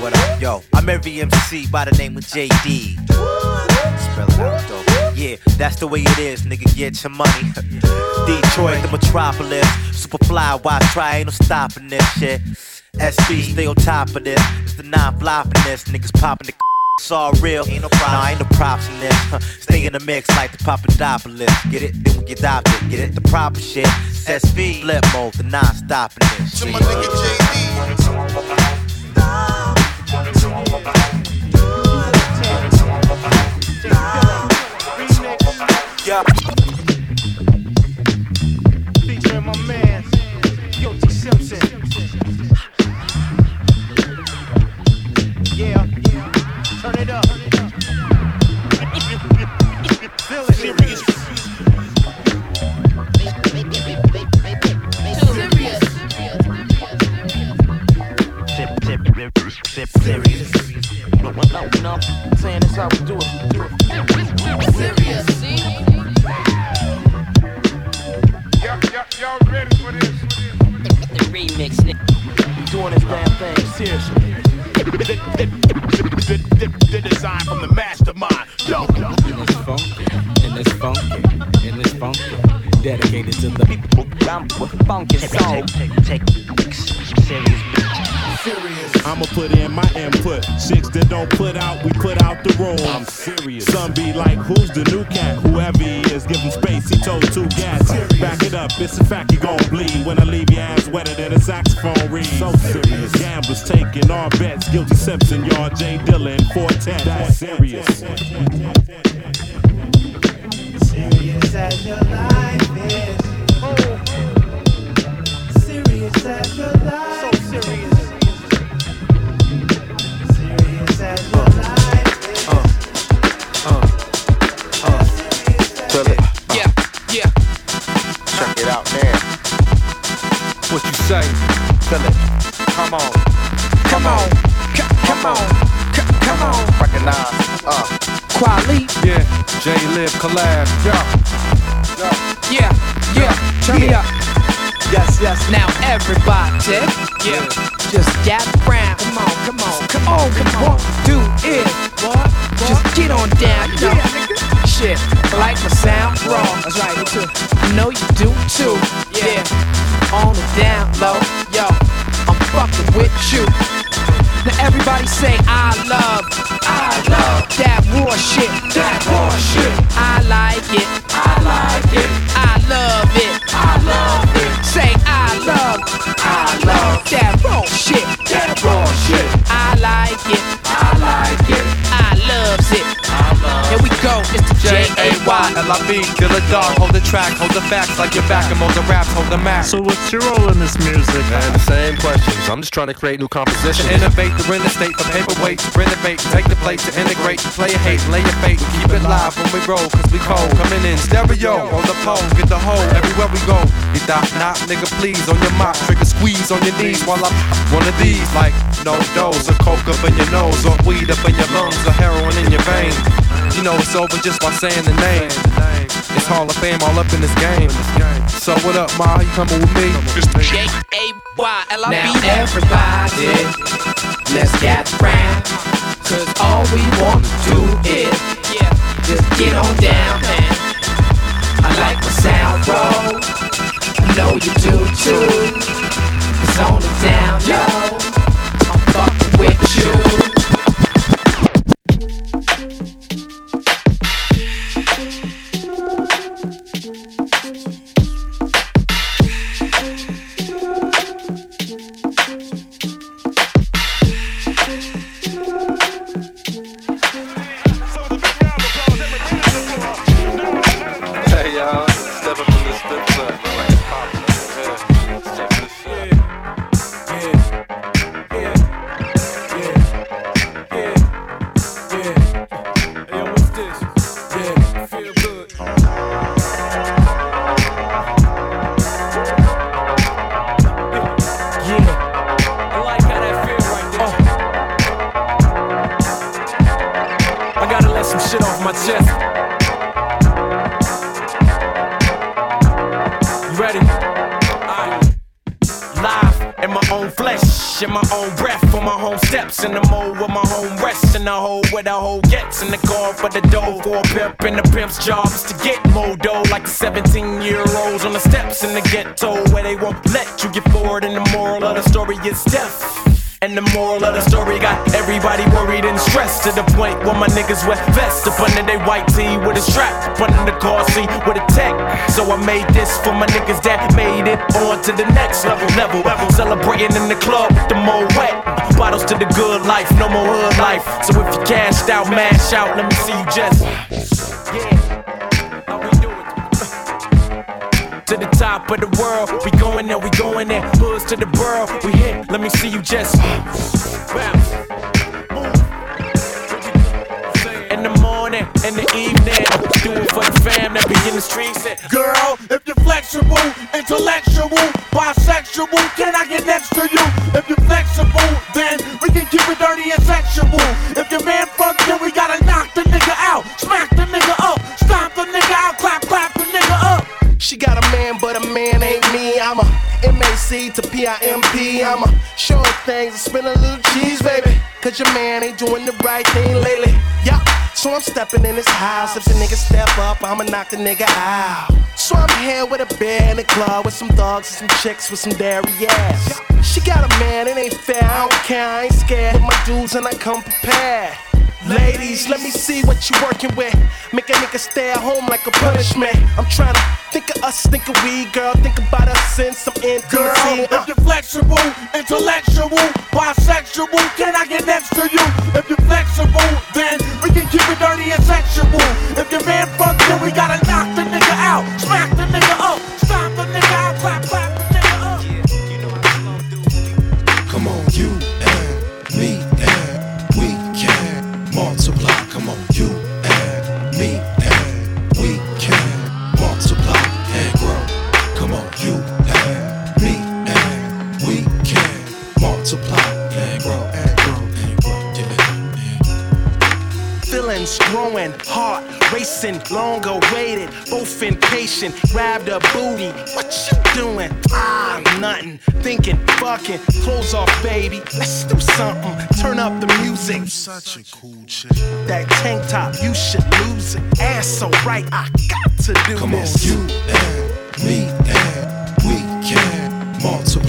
What up, yo? I'm every MC by the name of JD. Spell it out, though. Yeah, that's the way it is, nigga. Get your money. Detroit, the metropolis. Superfly, why try? Ain't no stopping this shit. SV, stay on top of this. It's the non-flopping this. Niggas popping the. It's all real. Ain't no problem. Nah, ain't no props in this. Huh, Stay in the mix like the Papadopoulos. Get it? Then we get adopted. Get it? The proper shit. SV, flip mode, the non-stopping this. To my nigga Yeah. You know, I'm saying this how we do it. Do it. Serious, see? Y'all ready for this? The remix, nigga. Doing this damn thing seriously. The design from the mastermind. Yo, yo. And it's funky, and it's funky, and it's funky. Dedicated to the people down with funky soul. I'ma put in my input. Chicks that don't put out, we put out the room. I'm serious. Some be like, who's the new cat? Whoever he is, give him space. He told two gats. Back it up, it's a fact you gon' bleed. When I leave your ass wetter than a saxophone reed. So serious. Gamblers taking all bets. Guilty Simpson, y'all J Dilla and Fortet. That's serious. Serious as your life is. Serious as your life So on. Come on. Come on. Come on. Recognize. Uh. Kweli. Yeah, J Live collab. Yeah. Yeah, yeah. Turn me up. Yes, yes. Now everybody, yeah, just gather round. Come on, come on, come on, come on. Do it, what? Just get on down, know. Shit, I like my sound raw. That's right, me too. I know you do too. Yeah, on the down low, yo, fucking with you. Now everybody say I love, I love that war shit, that war shit. I like it, I like it, I love it, I love it. Say I love, I love that raw shit, that raw shit. I like it, I like it, I loves it. Here we go, it's the J A Y. L-I-B, kill a dog, hold the track, hold the facts like your back, and hold the raps, hold the max. So what's your role in this music? Man, the same questions. I'm just trying to create new compositions. To innovate, to renovate, for paperweight, to renovate, to take the plate, to integrate, to play a hate, lay your fate, and keep it live when we roll, cause we cold. Coming in stereo, on the pole, get the hole everywhere we go. You thought not, nigga, please, on your mop, trigger squeeze on your knees while I'm one of these, like no dose, or coke up in your nose, or weed up in your lungs, or heroin in your veins. You know it's over just by saying the name. It's Hall of Fame all up in this game. So what up, Ma? You coming with me? J A Y L I B. Now everybody, let's get round. Cause all we want to do is yeah, just get on down, man. I like my sound bro. I know you do too. It's on the down low. I'm fucking with you. Where my niggas wear vests up under their white tee with a strap under the car seat with a tech. So I made this for my niggas that made it on to the next level. Level, celebrating in the club the more wet. Bottles to the good life, no more hood life. So if you cashed out, mash out, let me see you just. Yeah. To the top of the world, we going there, we going there. Hoods to the world, we hit. Let me see you just bounce. in the evening. Do it for the fam that be in the streets. And Girl, if you're flexible, intellectual, bisexual, can I get next to you? If you're flexible, then we can keep it dirty and sexual. If your man fuck, then we gotta knock the nigga out, smack the nigga up, stomp the nigga out, clap, clap the nigga up. She got a man, but a man ain't me. I'm a MAC to PIMP. I'm a show things and spin a little cheese, baby. Cause your man ain't doing the right thing lately. Yeah. So I'm stepping in his house. If the nigga step up, I'ma knock the nigga out. So I'm here with a bear in the club with some dogs and some chicks with some dairy ass. She got a man, it ain't fair. I don't care, I ain't scared. With my dudes and I come prepared. Ladies, let me see what you working with. Make a nigga stay at home like a punishment. I'm trying to think of us, think of we, girl. Think about us in some intimacy. Girl, uh. if you're flexible, intellectual, bisexual, can I get next to you? If you're flexible, then we can keep it dirty and sexual. If your man fuck then we gotta knock the nigga out, smack the nigga up, Growing, heart racing, long awaited, both impatient. Grab the booty, what you doing? Ah, nothing. Thinking, fucking, clothes off, baby. Let's do something. Turn up the music. Such a cool chick. That tank top, you should lose it. Ass so right, I got to do Come on, this. you and me and we can multiply.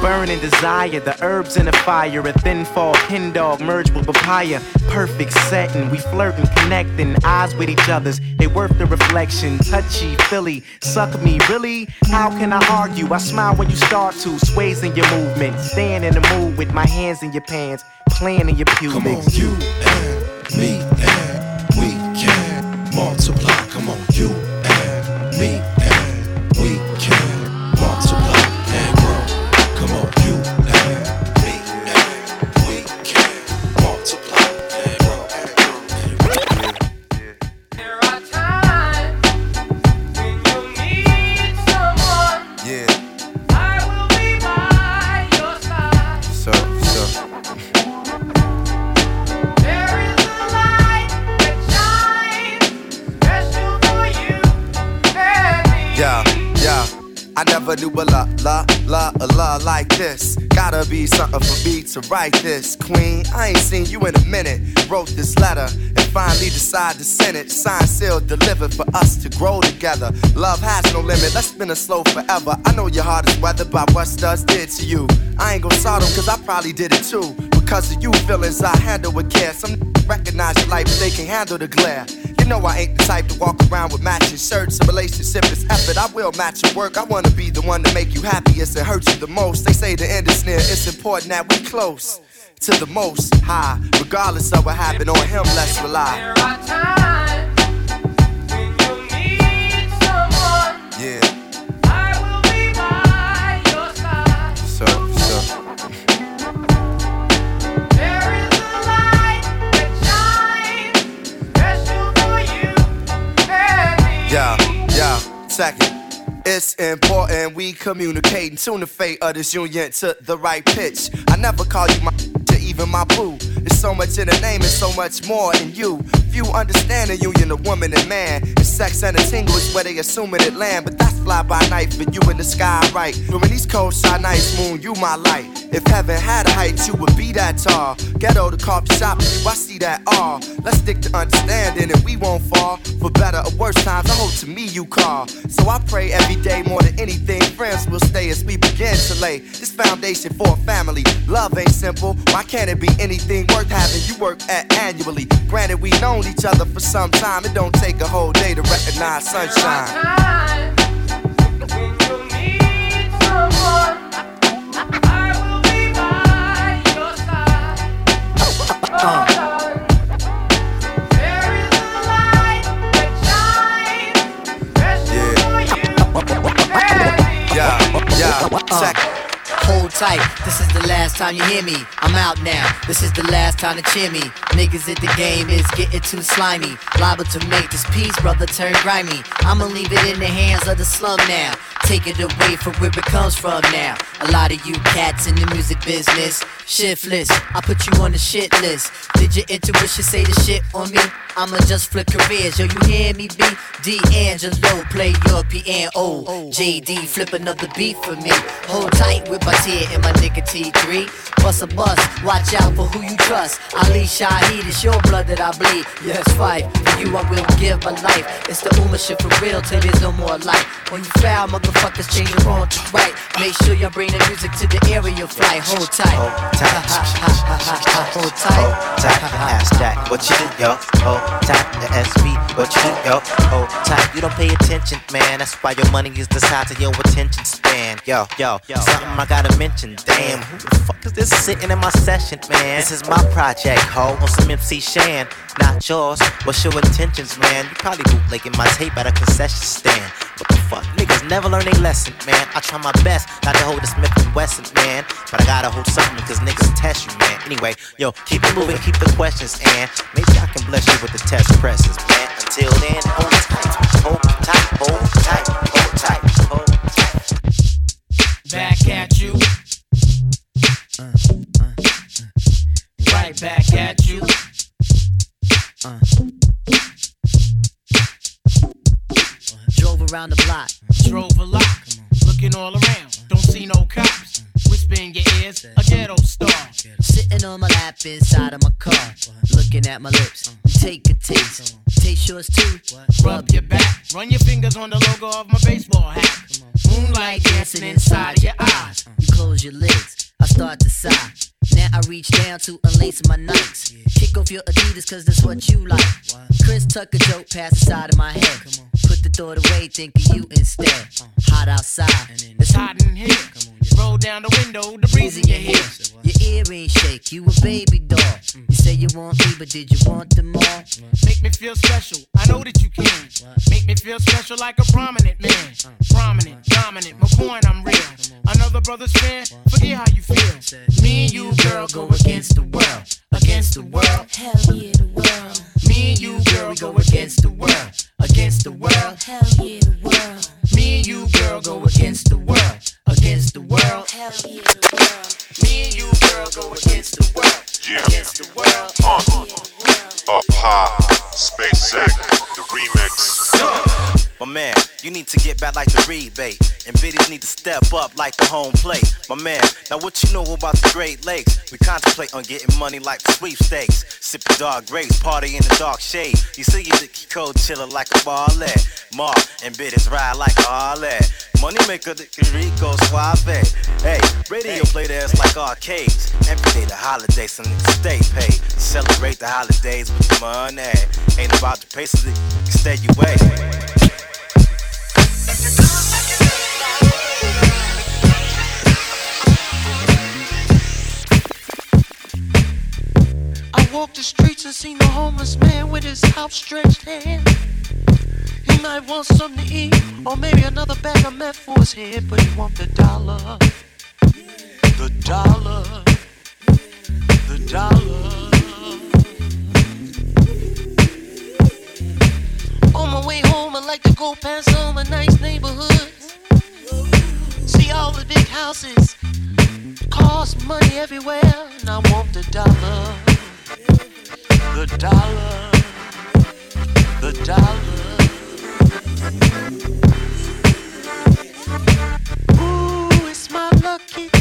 Burning desire, the herbs in the fire, a thin fall pin dog merged with papaya. Perfect setting, we flirting, connecting, eyes with each other's. They worth the reflection, touchy, Philly, suck me, really? How can I argue? I smile when you start to, sways in your movement, staying in the mood with my hands in your pants, playing in your pubic. Come on, you and me and we can multiply. Come on, you and me never knew a la la la a la like this. Gotta be something for me to write this. Queen, I ain't seen you in a minute. Wrote this letter and finally decided to send it. Signed, sealed, delivered for us to grow together. Love has no limit. Let's spin it slow forever. I know your heart is weathered by what studs did to you. I ain't gon' sort 'em cause I probably did it too. Because of you feelings I handle with care. Some recognize your life, but they can handle the glare. You know I ain't the type to walk around with matching shirts. A relationship is effort. I will match your work. I wanna be the one to make you happiest and hurt you the most. They say the end is near. It's important that we close to the most high. Regardless of what happened on him, let's rely. Important we communicate and tune the fate of this union to the right pitch. I never call you my even my boo. There's so much in the name and so much more in you. Few understand the union of woman and man. And sex and a tingle is where they assuming it land. But that's fly by night for you in the sky, right? During these cold, shy nights, moon, you my light. If heaven had a height, you would be that tall. Ghetto, the coffee shop, you, I see that all. Let's stick to understanding and we won't fall. For better or worse times, I hope to me you call. So I pray every day more than anything. Friends will stay as we begin to lay this foundation for a family. Love ain't simple. Why can't it be anything worth having you work at annually? Granted, we've known each other for some time. It don't take a whole day to recognize sunshine. Times when you need someone. I will be by your side. Darling. There is a light that shines special for you and me. Yeah, yeah, check. Hold tight. This is the last time you hear me. I'm out now. This is the last time to cheer me. Niggas at the game is getting too slimy. Liable to make this piece, brother, turn grimy. I'ma leave it in the hands of the slum now. Take it away from where it comes from now. A lot of you cats in the music business, shiftless. I put you on the shit list. Did your intuition say the shit on me? I'ma just flip careers. Yo, you hear me? B. D'Angelo, play your piano. JD, flip another beat for me. Hold tight with my tear and my nigga T3. Bust a bus, watch out for who you trust. Ali Shaheed, it's your blood that I bleed. Yes, fight. For you, I will give my life. It's the Ummah shit for real till there's no more life. When you foul, motherfuckers change it wrong to right. Make sure y'all bring the music to the area flight. Hold tight. Hold tight. Hold tight. tight, ass jack, what you do, yo? Hold tight, the SV, what you do, yo? Hold tight, you don't pay attention, man. That's why your money is the size of your attention span. Yo, Yo, yo, something I gotta mention. Damn, who the fuck is this sitting in my session, man? This is my project, ho, on some MC Shan, not yours. What's your intentions, man? You probably bootlegging my tape at a concession stand. What the fuck? Niggas never learn a lesson, man. I try my best not to hold the Smith and Wesson, man. But I gotta hold something because niggas test you, man. Anyway, yo, keep it moving, keep the questions, and maybe I can bless you with the test presses, man. Until then, hold tight, hold tight, hold tight, hold tight, hold tight. Back at you. Uh, uh, uh, right back at you. Drove around the block. Drove a lot. Looking all around. Don't see no cops. Whisper in your ears. A ghetto star. Sitting on my lap inside of my car. Looking at my lips. Take a taste. Taste yours too. Rub your back. Run your fingers on the logo of my baseball hat. Moonlight dancing inside your eyes. You close your lids. I start to sigh. Now I reach down to unlace my Nikes. Kick off your Adidas cause that's what you like. Chris Tucker joke past the side of my head. Put the thought away, think of you instead. Hot outside. It's hot in here. Roll down the window, the breeze in your hair. Your ear ain't shake, you a baby doll. You say you want me, but did you want them all? Make me feel special. I know that you can. Make me feel special like a prominent man. Prominent, dominant, my coin, I'm real. Another brother's fan, forget how you feel. Me and you, girl, go against the world. Against the world. Hell yeah, the world. Me and you, girl, go against the world. Against the world. Hell yeah, the world. Me and you, girl, go against the world. Against the world. Uh, uh, uh, Hell yeah, the world. Me and you, girl, go against the world. Against the world. Up high, Space Act, the remix. My man, you need to get back like the rebate. And biddies need to step up like the home plate. My man, now what you know about the Great Lakes? We contemplate on getting money like the sweepstakes. Sipping dark grapes, party in the dark shade. You see you Nicky cold chiller like a ballet. Mar and biddies ride like a Harley. Money maker, the Rico Suave. Hey, radio play there's like arcades. Every day the holidays niggas stay paid. Celebrate the holidays with the money. Ain't about the pace of the stay you walked the streets and seen the homeless man with his outstretched hand. He might want something to eat, or maybe another bag of meth for his head, but he want the dollar. The dollar. The dollar. On my way home, I like to go past all my nice neighborhoods. See all the big houses, cars, money everywhere, and I want the dollar. The dollar. The dollar. Ooh, it's my lucky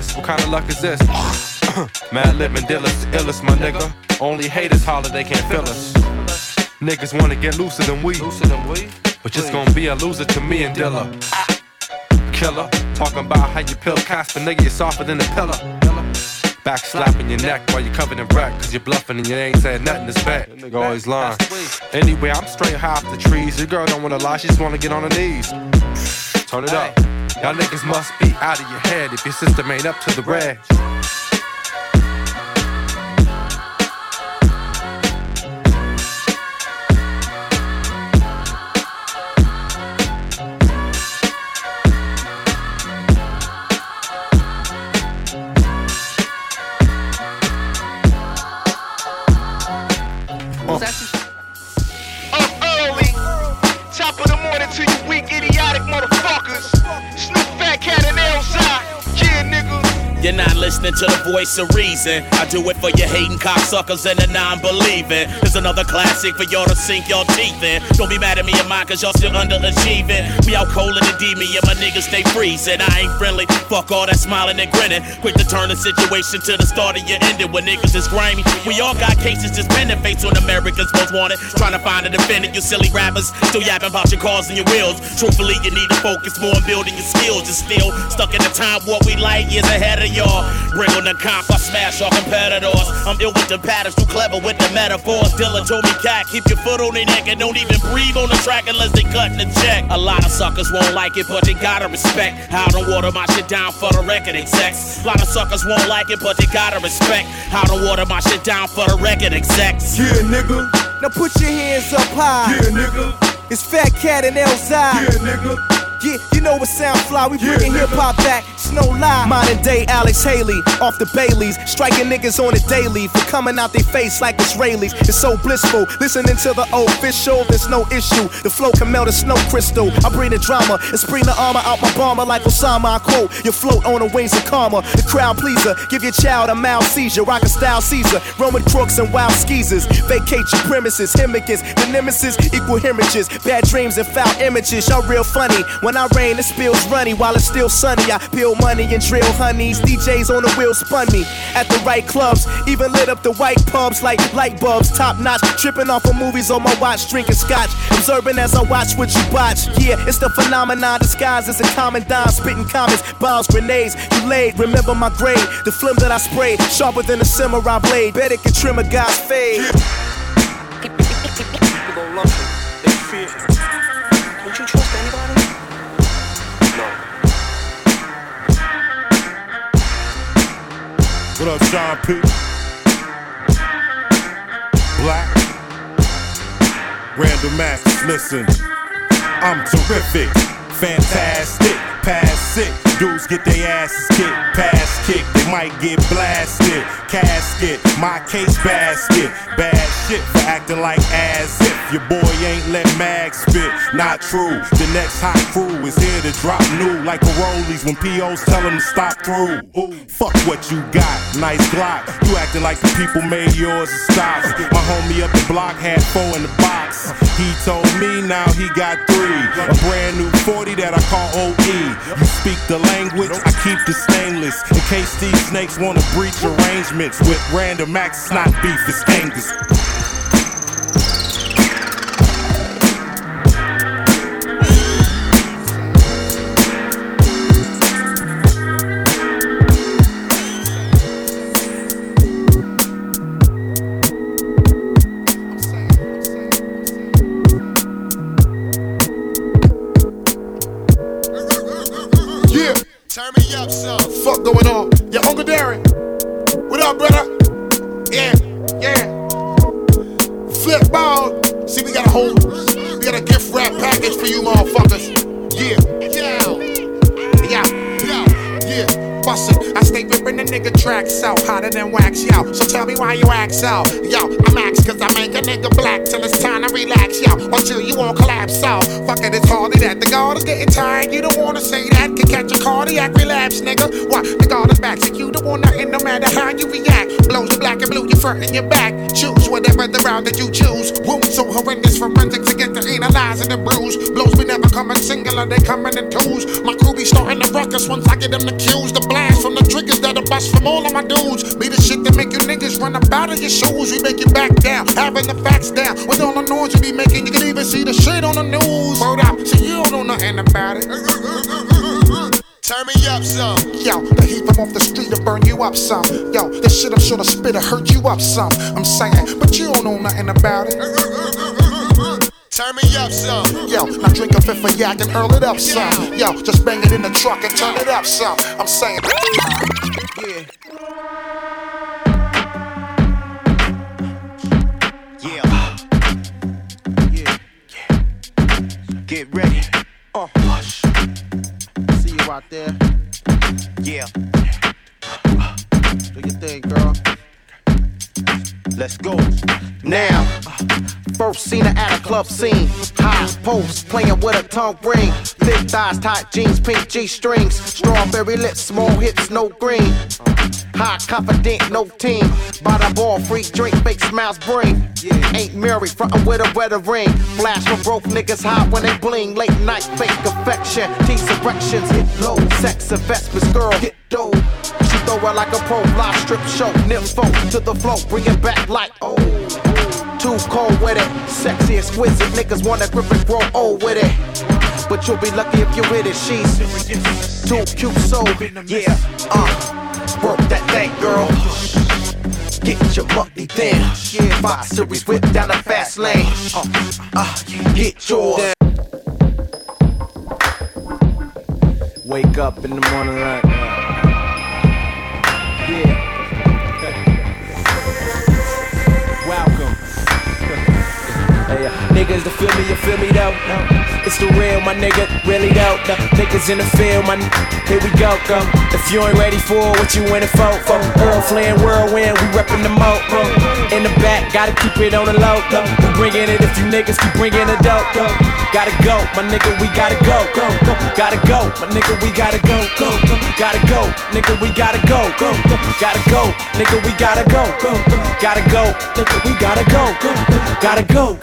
this, what kind of luck is this? Mad and Dillis, illest, my nigga. Only haters holler, they can't feel us. Niggas wanna get looser than we. But just gonna be a loser to me and Dilla. Killer, talking about how you pill Casper, nigga, you're softer than a pillar. Back slapping your neck while you're covered in wreck, cause you're bluffing and you ain't said nothing to spec. Nigga always lying. Anyway, I'm straight high off the trees. Your girl don't wanna lie, she just wanna get on her knees. Turn it up. Y'all niggas must be out of your head if your system ain't up to the red. You're not listening to the voice of reason. I do it for your hating cocksuckers and the non-believing. There's another classic for y'all to sink your teeth in. Don't be mad at me and mine cause y'all still underachieving. We out cold in the D, me and my niggas stay freezing. I ain't friendly, fuck all that smiling and grinning. Quick to turn the situation to the start of your ending when niggas is grimy. We all got cases just pending face on America's most wanted. Trying to find a defendant, you silly rappers. Still yapping about your cars and your wheels. Truthfully, you need to focus more on building your skills. You're still stuck in the time what we like years ahead of y'all. Bring on the comp, I smash our competitors. I'm ill with the patterns, too clever with the metaphors. Dilla told me, cat, keep your foot on their neck and don't even breathe on the track unless they cutting the check. A lot of suckers won't like it, but they gotta respect how I don't water my shit down for the record execs. A lot of suckers won't like it, but they gotta respect how I don't water my shit down for the record execs. Yeah, nigga. Now put your hands up high. Yeah, nigga. It's Fat Cat and Elzhi. Yeah, nigga. Yeah, you know what sound fly. We bringing hip hop back. No lie. Modern day Alex Haley off the Baileys, striking niggas on the daily for coming out their face like Israelis. It's so blissful. Listening to the official, there's no issue. The flow can melt a snow crystal. I bring the drama and spring the armor out my bomber like Osama. I quote, you float on the wings of karma. The crowd pleaser, give your child a mild seizure. Rock a style Caesar, Roman crooks and wild skeezers. Vacate your premises, himicus, the nemesis equal hemorrhages. Bad dreams and foul images. Y'all real funny. When I rain, it spills runny while it's still sunny. I peel money and drill honeys. DJs on the wheel spun me at the right clubs. Even lit up the white pubs like light bulbs. Top notch, tripping off of movies on my watch, drinking scotch. Observing as I watch what you watch. Yeah, it's the phenomenon disguised as a common dime. Spitting comments, bombs, grenades. You laid, remember my grade. The film that I sprayed, sharper than a samurai blade. Better can trim a guy's fade. What up, Sean P? Black. Random Axe, listen. I'm terrific, fantastic, pass sick. Dudes get their asses kicked, pass kick, they might get blasted. Casket, my case basket. Bad shit for acting like as if your boy ain't let mag spit. Not true. The next hot crew is here to drop new like a rollies when POs tell them to stop through. Ooh, fuck what you got, nice Glock. You acting like the people made yours and stops. My homie up the block had four in the box. He told me now he got three. A brand new 40 that I call OE. You speak the language, I keep the stainless. In case these snakes wanna breach arrangements with Random Axe, not beef, it's Angus. Wanna say that. Can catch a cardiac relapse, nigga. What? The guard is back, so you don't want nothing no matter how you react. Blows you black and blue, you front and your back. Choose whatever the route that you choose. Wounds so horrendous, forensic to get the pain, and the bruise. Blows be never coming singular, they coming in twos. My crew be starting the ruckus once I get them the cues. The blast from the triggers that'll bust from all of my dudes. Be the shit that make you niggas run up out of your shoes. We make you back down, having the facts down. With all the noise you be making, you can even see the shit on the news. Word up, so you don't know nothing about it. Turn me up some. Yo, the heat from off the street will burn you up some. Yo, this shit I'm sure the spit'll hurt you up some. I'm saying, but you don't know nothing about it. Turn me up some. Yo, now drink a fifth of yak and earl it up some. Yo, just bang it in the truck and turn it up some. I'm saying, yeah. Yeah. Yeah. Get ready. Uh, see you out there. Yeah. Do your thing, girl. Let's go. Now, first seen her at a club scene. High post, playing with a tongue ring. Thick thighs, tight jeans, pink G strings. Strawberry lips, small hips, no green. High confident, no team. The ball, free drink, fake smiles bring. Ain't married, frontin' with a wedding ring. Flash for broke niggas hot when they bling. Late night, fake affection. Tease erections, hit low. Sex investments, girl, hit dough. Throw like a pro live strip show. Nympho to the flow, bring it back like oh. Too cold with it, sexy, exquisite. Niggas wanna grip and grow old with it. But you'll be lucky if you with it. She's too cute, so yeah. Uh, work that thing, girl. Get your money then. Yeah, Fox Series whip down the fast lane. Uh, uh, get yours. Wake up in the morning like, yeah. Niggas to feel me, you feel me though? It's the real, my nigga, really though. The niggas in the field, my here we go, go. If you ain't ready for it, what you in it for? For Errol Flynn, whirlwind, we reppin' the mo. uh. In the back, gotta keep it on the low. We bringing it if you niggas keep bringing the dope. Gotta go, my nigga, we gotta go, go, go. Gotta go, my nigga, we gotta go, go, go. Gotta go, nigga, we gotta go, go, go. Gotta go, nigga, we gotta go, go, go. Gotta go, nigga, we gotta go, go, go. Gotta go.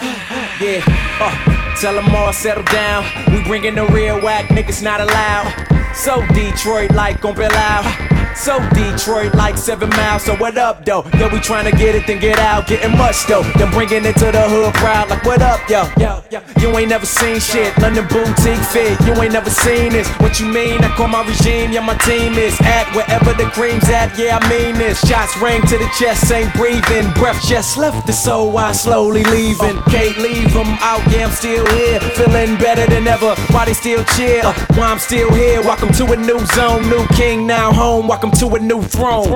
Yeah, uh, tell them all settle down. We bringing the real whack, niggas not allowed. So Detroit like on Bill out. So Detroit like seven miles. So what up though? Yo, we tryna get it, then get out, getting much though. Then bringing it to the hood crowd like what up, yo, yo, yo. You ain't never seen shit, London boutique fit. You ain't never seen this. What you mean? I call my regime, yeah, my team is at wherever the cream's at. Yeah, I mean this. Shots ring to the chest, ain't breathing. Breath just left the soul, I slowly leaving. Can't leave 'em out, yeah, I'm still here. Feeling better than ever. Why they still cheer? Uh, why I'm still here. Welcome to a new zone, new king now home. Welcome to a new throne.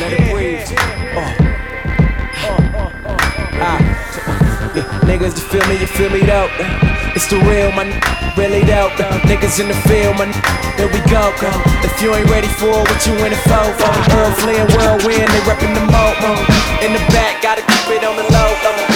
Let it breathe. Uh. Uh, uh, ah, niggas, you feel me? You feel me though? It's the real, my really though. Niggas in the field, my here we go. If you ain't ready for it, what you in it for? Errol Flynn, whirlwind, they reppin' the mo. In the back, gotta keep it on the low.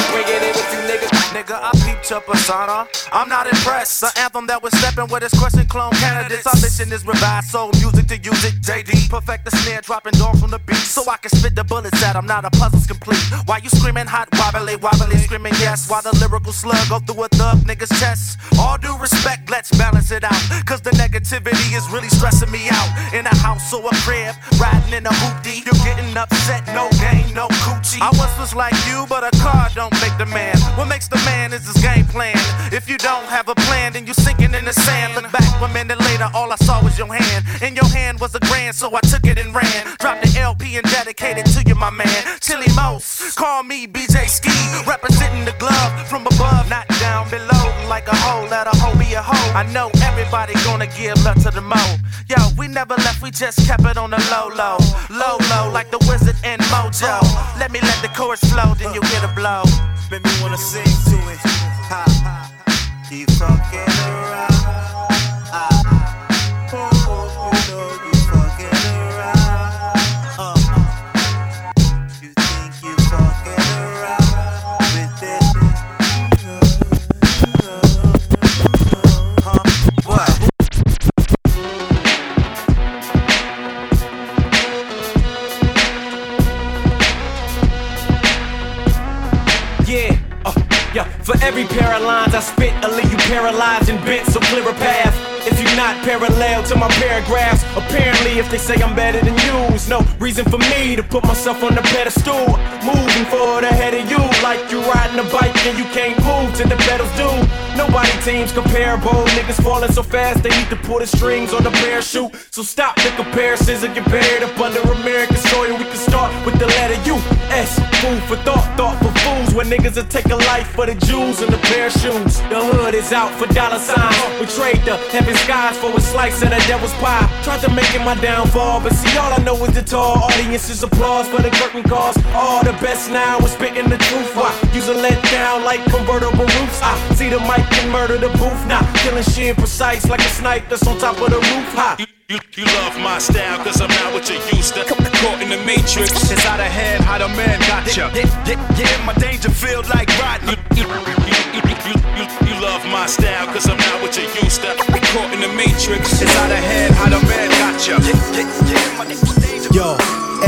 Bring it in with you niggas. Nigga, I your persona. I'm not impressed. The anthem that was stepping with his crushing clone candidates. Our mission is revive soul music to use it. JD, perfect the snare, dropping dogs from the beat. So I can spit the bullets at 'em. Now the puzzle's complete. Why you screaming hot, wobbly, wobbly, screaming yes? While the lyrical slug go through a thug nigga's chest. All due respect, let's balance it out. Cause the negativity is really stressing me out. In a house or a crib, riding in a hoopty. You're getting upset, no game, no coochie. I once was like you, but a car don't make the man. What makes the man is his game plan. If you don't have a plan, then you're sinking in the sand. Look back one minute later, all I saw was your hand. In your hand was a grand, so I took it and ran. Dropped the LP and dedicated to you, my man. Chili Most, call me BJ Ski. Representing the glove from above, not down below. Like a hole, let a hole be a hole. I know everybody gonna give love to the mo. Yo, we never left, we just kept it on the low, low. Low, low, like the wizard and Mojo. Let me let the chorus flow, then you hear a blow. Make me wanna sing to it. Keep fucking around. Every pair of lines I spit, I'll leave you paralyzed and bent, so clear a path. If you're not parallel to my paragraphs, apparently if they say I'm better than you, no reason for me to put myself on the pedestal. Moving forward ahead of you, like you're riding a bike and you can't move till the pedals do. Nobody teams comparable, niggas falling so fast they need to pull the strings on the parachute. So stop the comparisons and get buried up under American soil. We can start with the letter U. S. Food for thought, thought for fools. Where niggas will take a life for the jewels and the pair of shoes. The hood is out for dollar signs. We trade the heaven skies for a slice of the devil's pie. Tried to make it my downfall, but see, all I know is the tall audience's applause for the curtain calls. All the best now is spitting the truth. Why? Use a let down like convertible roofs. I see the mic and murder the booth. Now killing shit precise like a snipe that's on top of the roof. High. You, you love my style, cause I'm not what you used to. Caught in the matrix, it's out of hand, how the man got ya. Yeah, yeah, yeah, my danger feel like rotten. You, you, you, you, you, you love my style, cause I'm not what you used to. Caught in the matrix, it's out of hand, how the man got ya. Yeah, yeah, yeah, my danger Yo,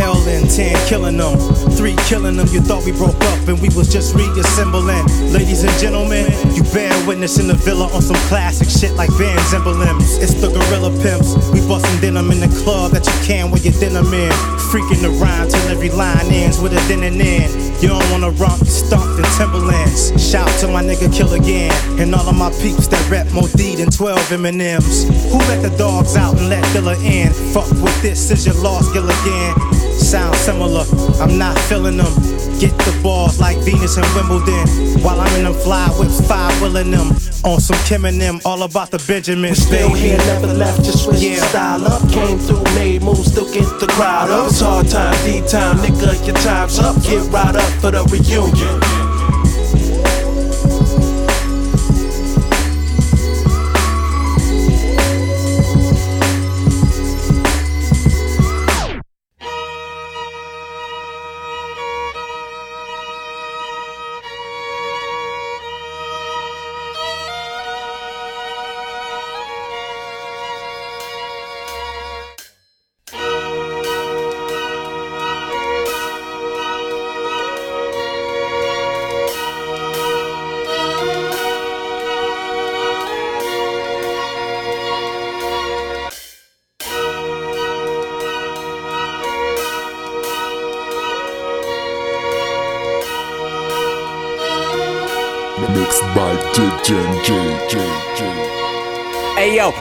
L and 10 killing them. Three killing them. You thought we broke up and we was just reassembling. Ladies and gentlemen, you bear witness in the villa on some classic shit like Vans emblems. It's the gorilla pimps. We bustin' denim in the club that you can with your denim in. Freaking the rhyme till every line ends with a then and then. You don't wanna romp, you stomped in Timberlands. Shout to my nigga Kill Again and all of my peeps that rep more D than 12 M&Ms. Who let the dogs out and let Dilla in? Fuck with this, is your lost Gilligan. Sound similar, I'm not feeling them. Get the balls like Venus and Wimbledon. While I'm in them fly whips, five willing them. On some Kim and them, all about the Benjamins. Still here, never left, just switched Yeah. style up. Came through, made moves, still get the crowd up. It's hard time, D time, nigga, your time's up. Get right up for the reunion.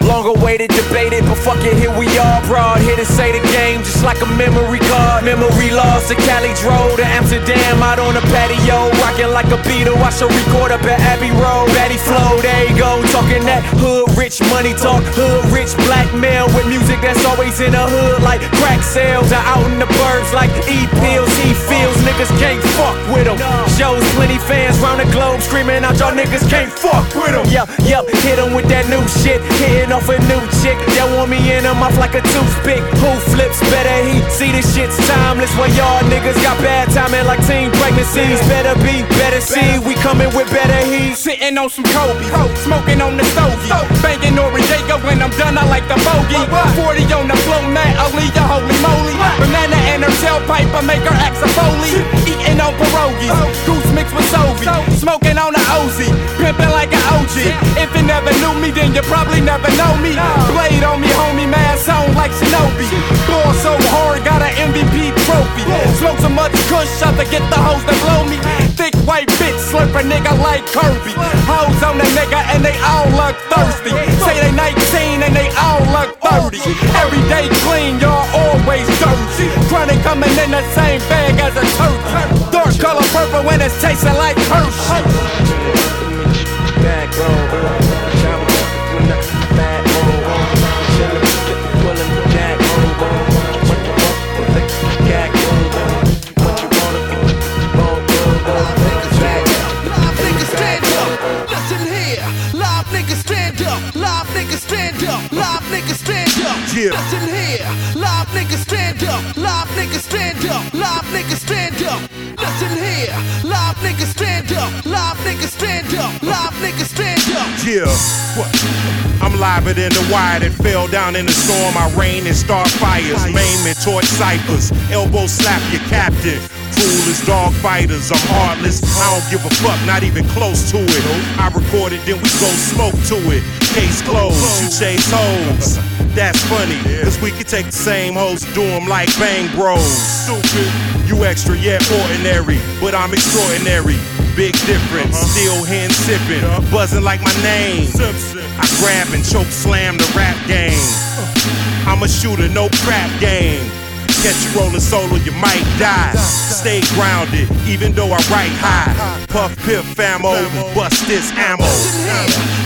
Long awaited, debated, but fuck it, here we are. Broad here to say the game, just like a memory card. Memory lost to Cali drove to Amsterdam, out on the patio, rocking like a Beatle. I shall record up at Abbey Road. Betty Flow, there you go, talking that hood rich money talk, hood rich black male with music that's always in the hood, like crack sales. Are out in the burbs like E pills, he feels niggas can't fuck with him. Shows plenty fans round the globe screaming out, y'all niggas can't fuck with him. Yep, yep, hit him with that new shit, off a new chick. That want me in him off like a toothpick. Who flips better? He see this shit's timeless. While y'all niggas got bad timing like teen pregnancies. Better be, better see. We coming with better heat. Sitting on some Kobe, smoking on the stogie, banging Noriega when I'm done. I like the bogey. 40 on the flow mat, I'll leave ya holy moly. Banana and her tailpipe, I make her act a foley. Eating on pierogies, oh. goose mixed with Sovi, smoking on the Ozy, pimping like an OG. If you never knew me, then you probably never know me. Blade on me, homie, mask on like Shinobi. Ball so hard, got an MVP trophy. Smoke so much kush, out to get the hoes that blow me. Thick white bitch, slurp a nigga like Kirby. Hoes on the nigga and they all look thirsty. Say they 19 and they all look 30. Every day clean, y'all always dirty. Chronic coming in the same bag as a turkey. Dark color purple when it's tasting like Hershey. Stand up. Yeah. Listen here. Live niggas stand up. Live niggas stand up. Live niggas stand up. Listen here. Live niggas stand up. Live niggas stand up. Live niggas stand up. Yeah, what? I'm I'm liver than the wire that fell down in the storm. I rain and start fires, maim and torch ciphers. Elbow slap your captain. Cool as dog fighters, I'm heartless. I don't give a fuck, not even close to it. I record it, then we go smoke to it. Case closed, you chase hoes. That's funny, cause we can take the same hoes, do them like Bang Bros. Stupid. You extra yet ordinary, but I'm extraordinary. Big difference, uh-huh. still hen sipping, buzzing like my name. I grab and choke slam the rap game. I'm a shooter, no crap game. Catch you rolling solo, you might die. Stay grounded, even though I write high. Puff piff famo, bust this ammo.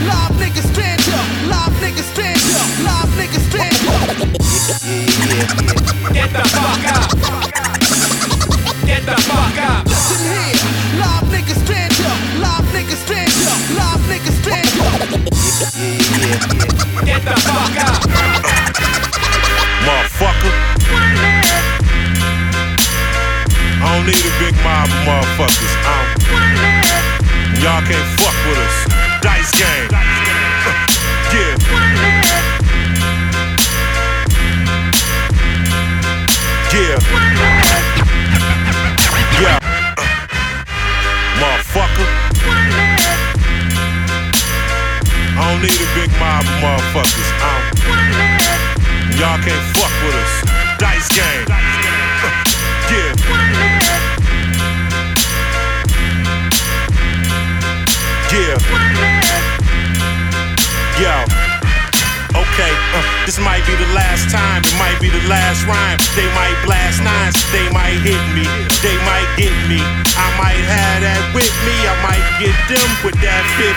Live niggas stand up, live niggas stand up, live niggas stand up. Get the fuck up. Get the fuck up. Listen here, live niggas stand up, live niggas stand up, live niggas stand up. Get the fuck up. Motherfucker. I don't need a big mob of motherfuckers. Um, y'all can't fuck with us. Dice game. Yeah. Yeah. Yeah. Motherfucker. I don't need a big mob of motherfuckers. Um, y'all can't fuck with us. Dice game. Yeah. Yeah. Yo. Okay, uh, this might be the last time, it might be the last rhyme. They might blast nines, they might hit me, they might get me. I might have that with me, I might get them with that 50.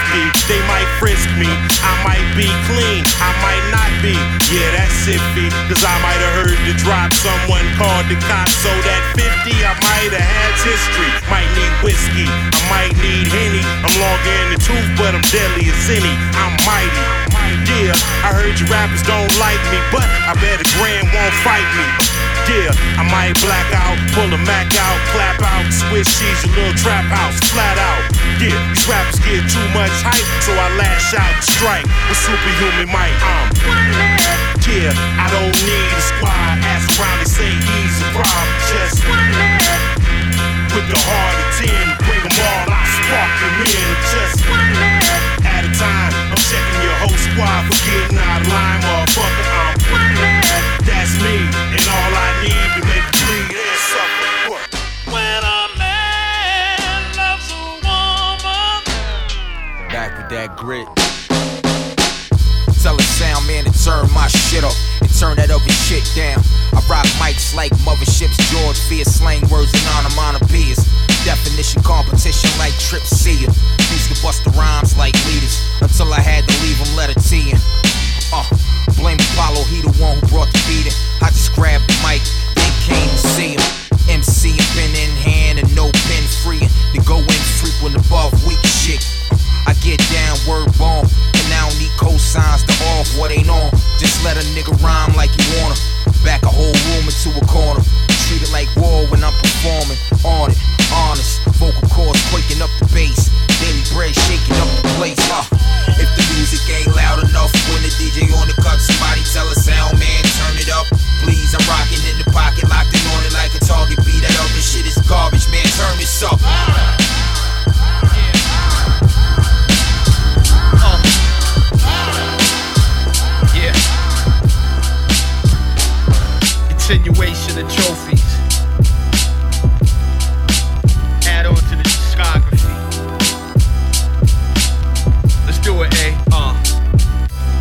They might frisk me, I might be clean, I might not be. Yeah, that's iffy, cause I might have heard the drop. Someone called the cops, so that 50 I might have had history. Might need whiskey, I might need Henny. I'm longer in the tooth, but I'm deadly as any. I'm mighty. Yeah, I heard you rappers don't like me, but I bet a grand won't fight me. Yeah, I might black out, pull a Mac out, clap out, switch cheese, your little trap house, flat out. Yeah, these rappers get too much hype, so I lash out and strike with superhuman might. Um, yeah, I don't need a squad. Ask around, say he's a problem. Just with the heart of ten, bring them all, I spark them in. Just whole squad for getting out of line, motherfucker. I'm that's me, and all I need to make it bleed is suffer. When a man loves a woman. Back with that grit. Tell the sound man to turn my shit up and turn that other shit down. I rock mics like motherships, George Fierce, slang words and onomatopoeias. Definition competition like Trip Seer. Used to bust the rhymes like leaders until I had to leave them letter T. Uh, blame Apollo, he the one who brought the beating. I just grabbed the mic, then came to see him. MC pen in hand and no pen free. To go in frequent above weak shit. I get down, word bomb, and I don't need cosigns to off what ain't on. Just let a nigga rhyme like you wanna. Back a whole room into a corner. Treat it like war when I'm performing. On it, honest. Vocal cords quaking up the bass. Daily bread shaking up the place. Uh, if the music ain't loud enough, when the DJ on the cut, somebody tell a sound man turn it up. Please, I'm rocking in the pocket, locked in on it like a target. Be that other shit is garbage, man. Turn this up. Continuation of trophies. Add on to the discography. Let's do it, A. Uh.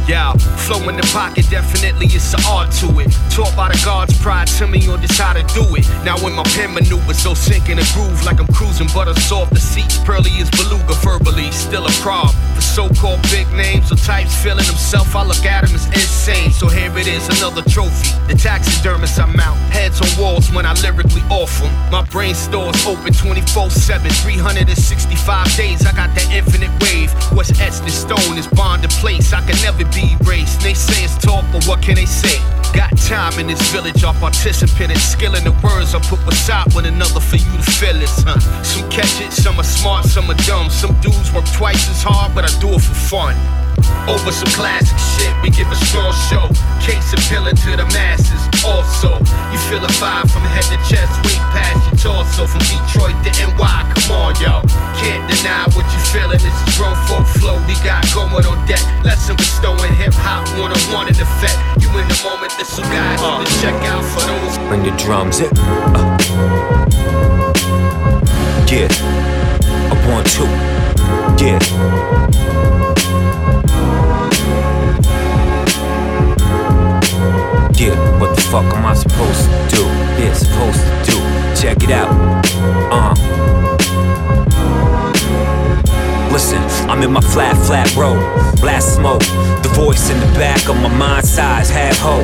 Yeah, flow in the pocket, definitely it's an art to it. Taught by the gods pride to me on just how to do it. Now when my pen maneuvers, so sink in a groove like I'm cruising, butter soft the seats. Pearly as beluga, verbally still a prob. For so-called big names or types feeling himself, I look at him as insane. So here it is, another trophy. The taxidermist I'm out, heads on walls when I lyrically off 'em. My brain stores open 24/7, 365 days. I got that infinite wave. What's etched in stone is bond in place. I can never be erased. They say it's talk, but what can they say? Got time in this village, our participant and skill in the words I put beside one another for you to feel it. Huh? Some catch it, some are smart, some are dumb. Some dudes work twice as hard, but I do it for fun. Over some classic shit, we give a strong show. Case appealing to the masses. Also, you feel a vibe from head to chest, way past your torso. From Detroit to NY, come on, yo. Can't deny what you feeling. This is grown folk flow we got going on deck. Lesson bestowing hip hop one on one in effect. You in the moment, this will guide you to check out for those. Bring the drums in. Uh. Yeah. A one, two. Yeah. Yeah, what the fuck am I supposed to do? Yeah, supposed to do. Check it out. Uh. Listen, I'm in my flat, flat road. Blast smoke. The voice in the back of my mind size. Have hope.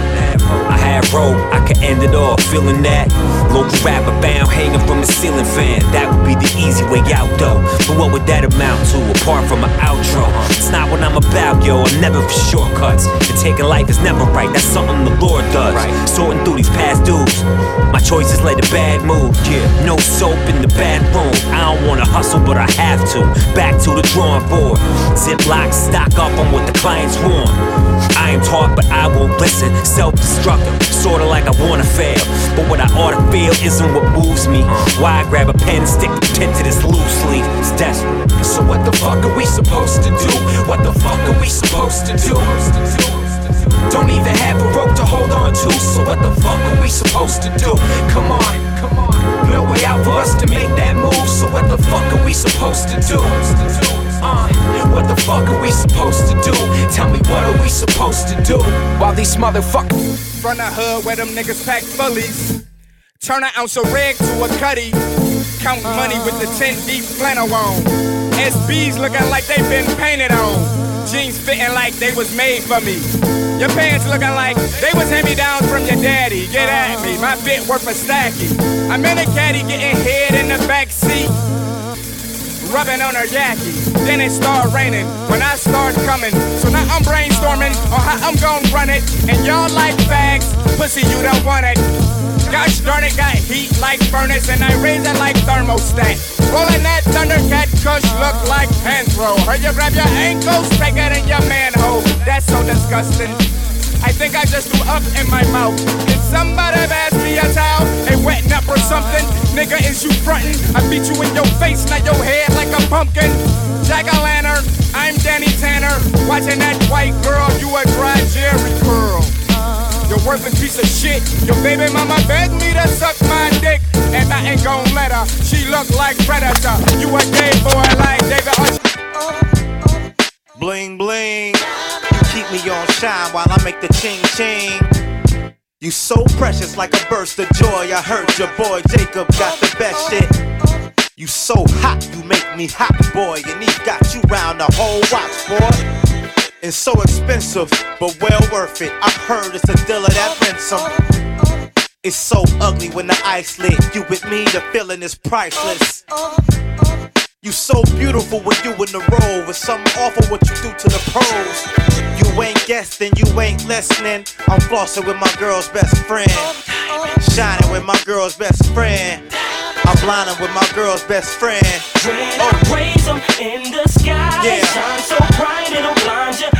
I have rope. I can end it all. Feeling that. Local rapper bound hanging from the ceiling fan. That would be the easy way out though. But what would that amount to apart from an outro? It's not what I'm about, yo. I'm never for shortcuts. And taking life is never right. That's something the Lord does. Right. Sorting through these past dudes. My choices led to bad mood. Yeah, no soap in the bathroom. I don't wanna hustle, but I have to. Back to the drawing board. Ziploc stock up on what the clients want. I ain't taught, but I won't listen. Self destructive, sorta like I wanna fail. But what I ought to feel isn't what moves me. Why I grab a pen and stick the pen to this loose leaf? It's desperate. So, what the fuck are we supposed to do? What the fuck are we supposed to do? Don't even have a rope to hold on to. So, what the fuck are we supposed to do? Come on, come on. No way out for us to make that move. So, what the fuck are we supposed to do? Uh, what the fuck are we supposed to do? Tell me what are we supposed to do? While these motherfuckers from the hood where them niggas pack fullies. Turn an ounce of red to a cutty. Count money with the 10 deep flannel on. SBs looking like they been painted on. Jeans fitting like they was made for me. Your pants looking like they was hand me downs from your daddy. Get at me, my bit worth a stacky. I'm in a caddy getting head in the back seat rubbing on her yacky. Then it start raining when I start coming. So now I'm brainstorming on how I'm gonna run it. And y'all like fags, pussy, you don't want it. Gosh darn it, got heat like furnace, and I raise it like thermostat. Rolling that Thundercat kush look like Panthro. Heard you grab your ankles, take it in your manhole. That's so disgusting. I think I just threw up in my mouth. Did somebody pass me a towel? They wetting up or something? Nigga, is you frontin'? I beat you in your face, not your head like a pumpkin. Jack o' lantern, I'm Danny Tanner. Watching that white girl, you a dry Jerry curl. You're worthless piece of shit. Your baby mama begged me to suck my dick, and I ain't gon' let her. She look like Predator. You a gay boy like David Usher. Bling bling. Keep me on shine while I make the ching ching. You so precious like a burst of joy. I heard your boy Jacob got the best shit. You so hot, you make me hot, boy. And he got you round the whole watch, boy. It's so expensive, but well worth it. I heard it's a dealer that rents 'em. It's so ugly when the ice lit. You with me, the feeling is priceless. You so beautiful when you in the role. It's something awful what you do to the pros. You ain't guessing, you ain't listening. I'm flossing with my girl's best friend. Shining with my girl's best friend. I'm blinding with my girl's best friend. When I raise them in the sky, Yeah. shine so bright it'll blind your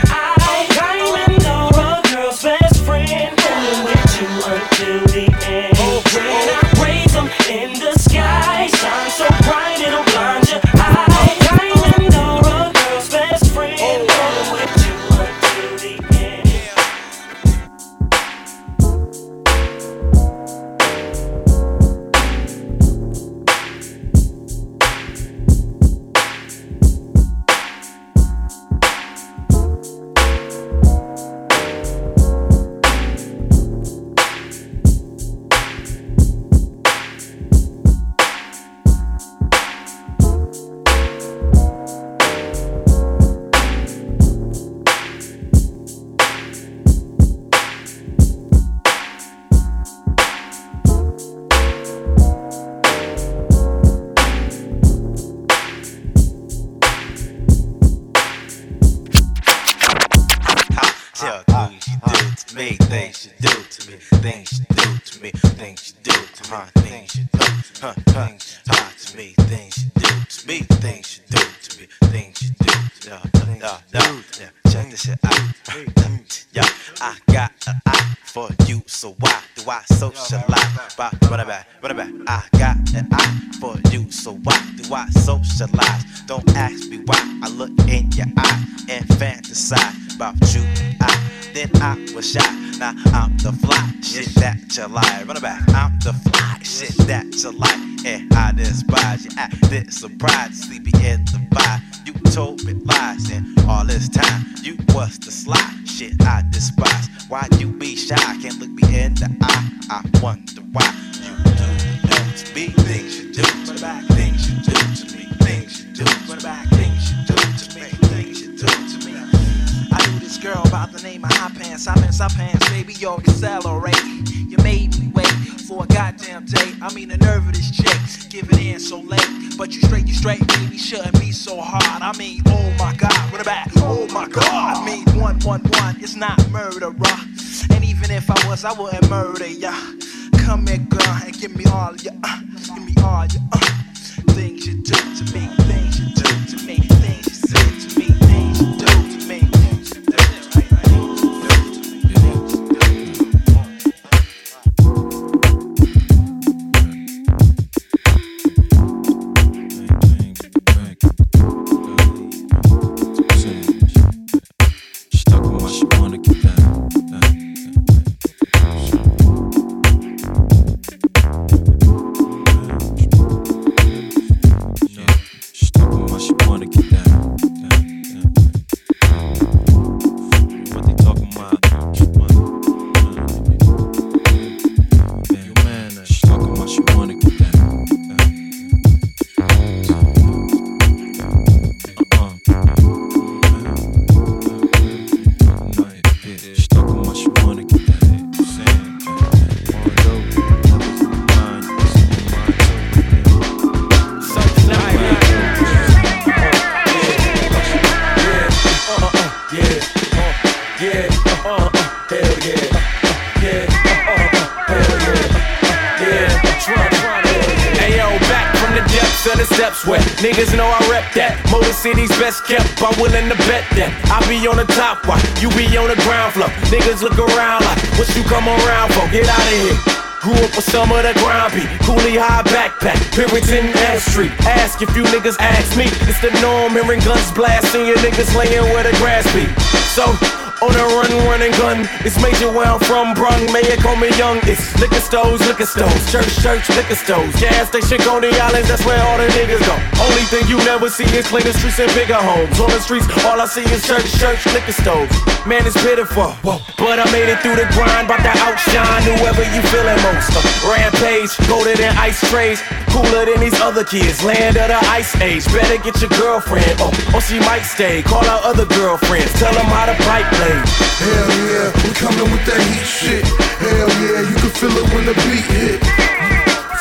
church, church, liquor stores. Gas station, on the islands, that's where all the niggas go. Only thing you never see is cleaner streets and bigger homes. On the streets, all I see is church, church, liquor stores. Man, it's pitiful. Whoa. But I made it through the grind, about to outshine whoever you feeling most. Uh, rampage, colder than ice trays, cooler than these other kids. Land of the ice age. Better get your girlfriend, oh, or she might stay. Call out other girlfriends, tell them how to pipe play. Hell yeah, we coming with that heat shit. Hell yeah, you can feel it when the beat hit.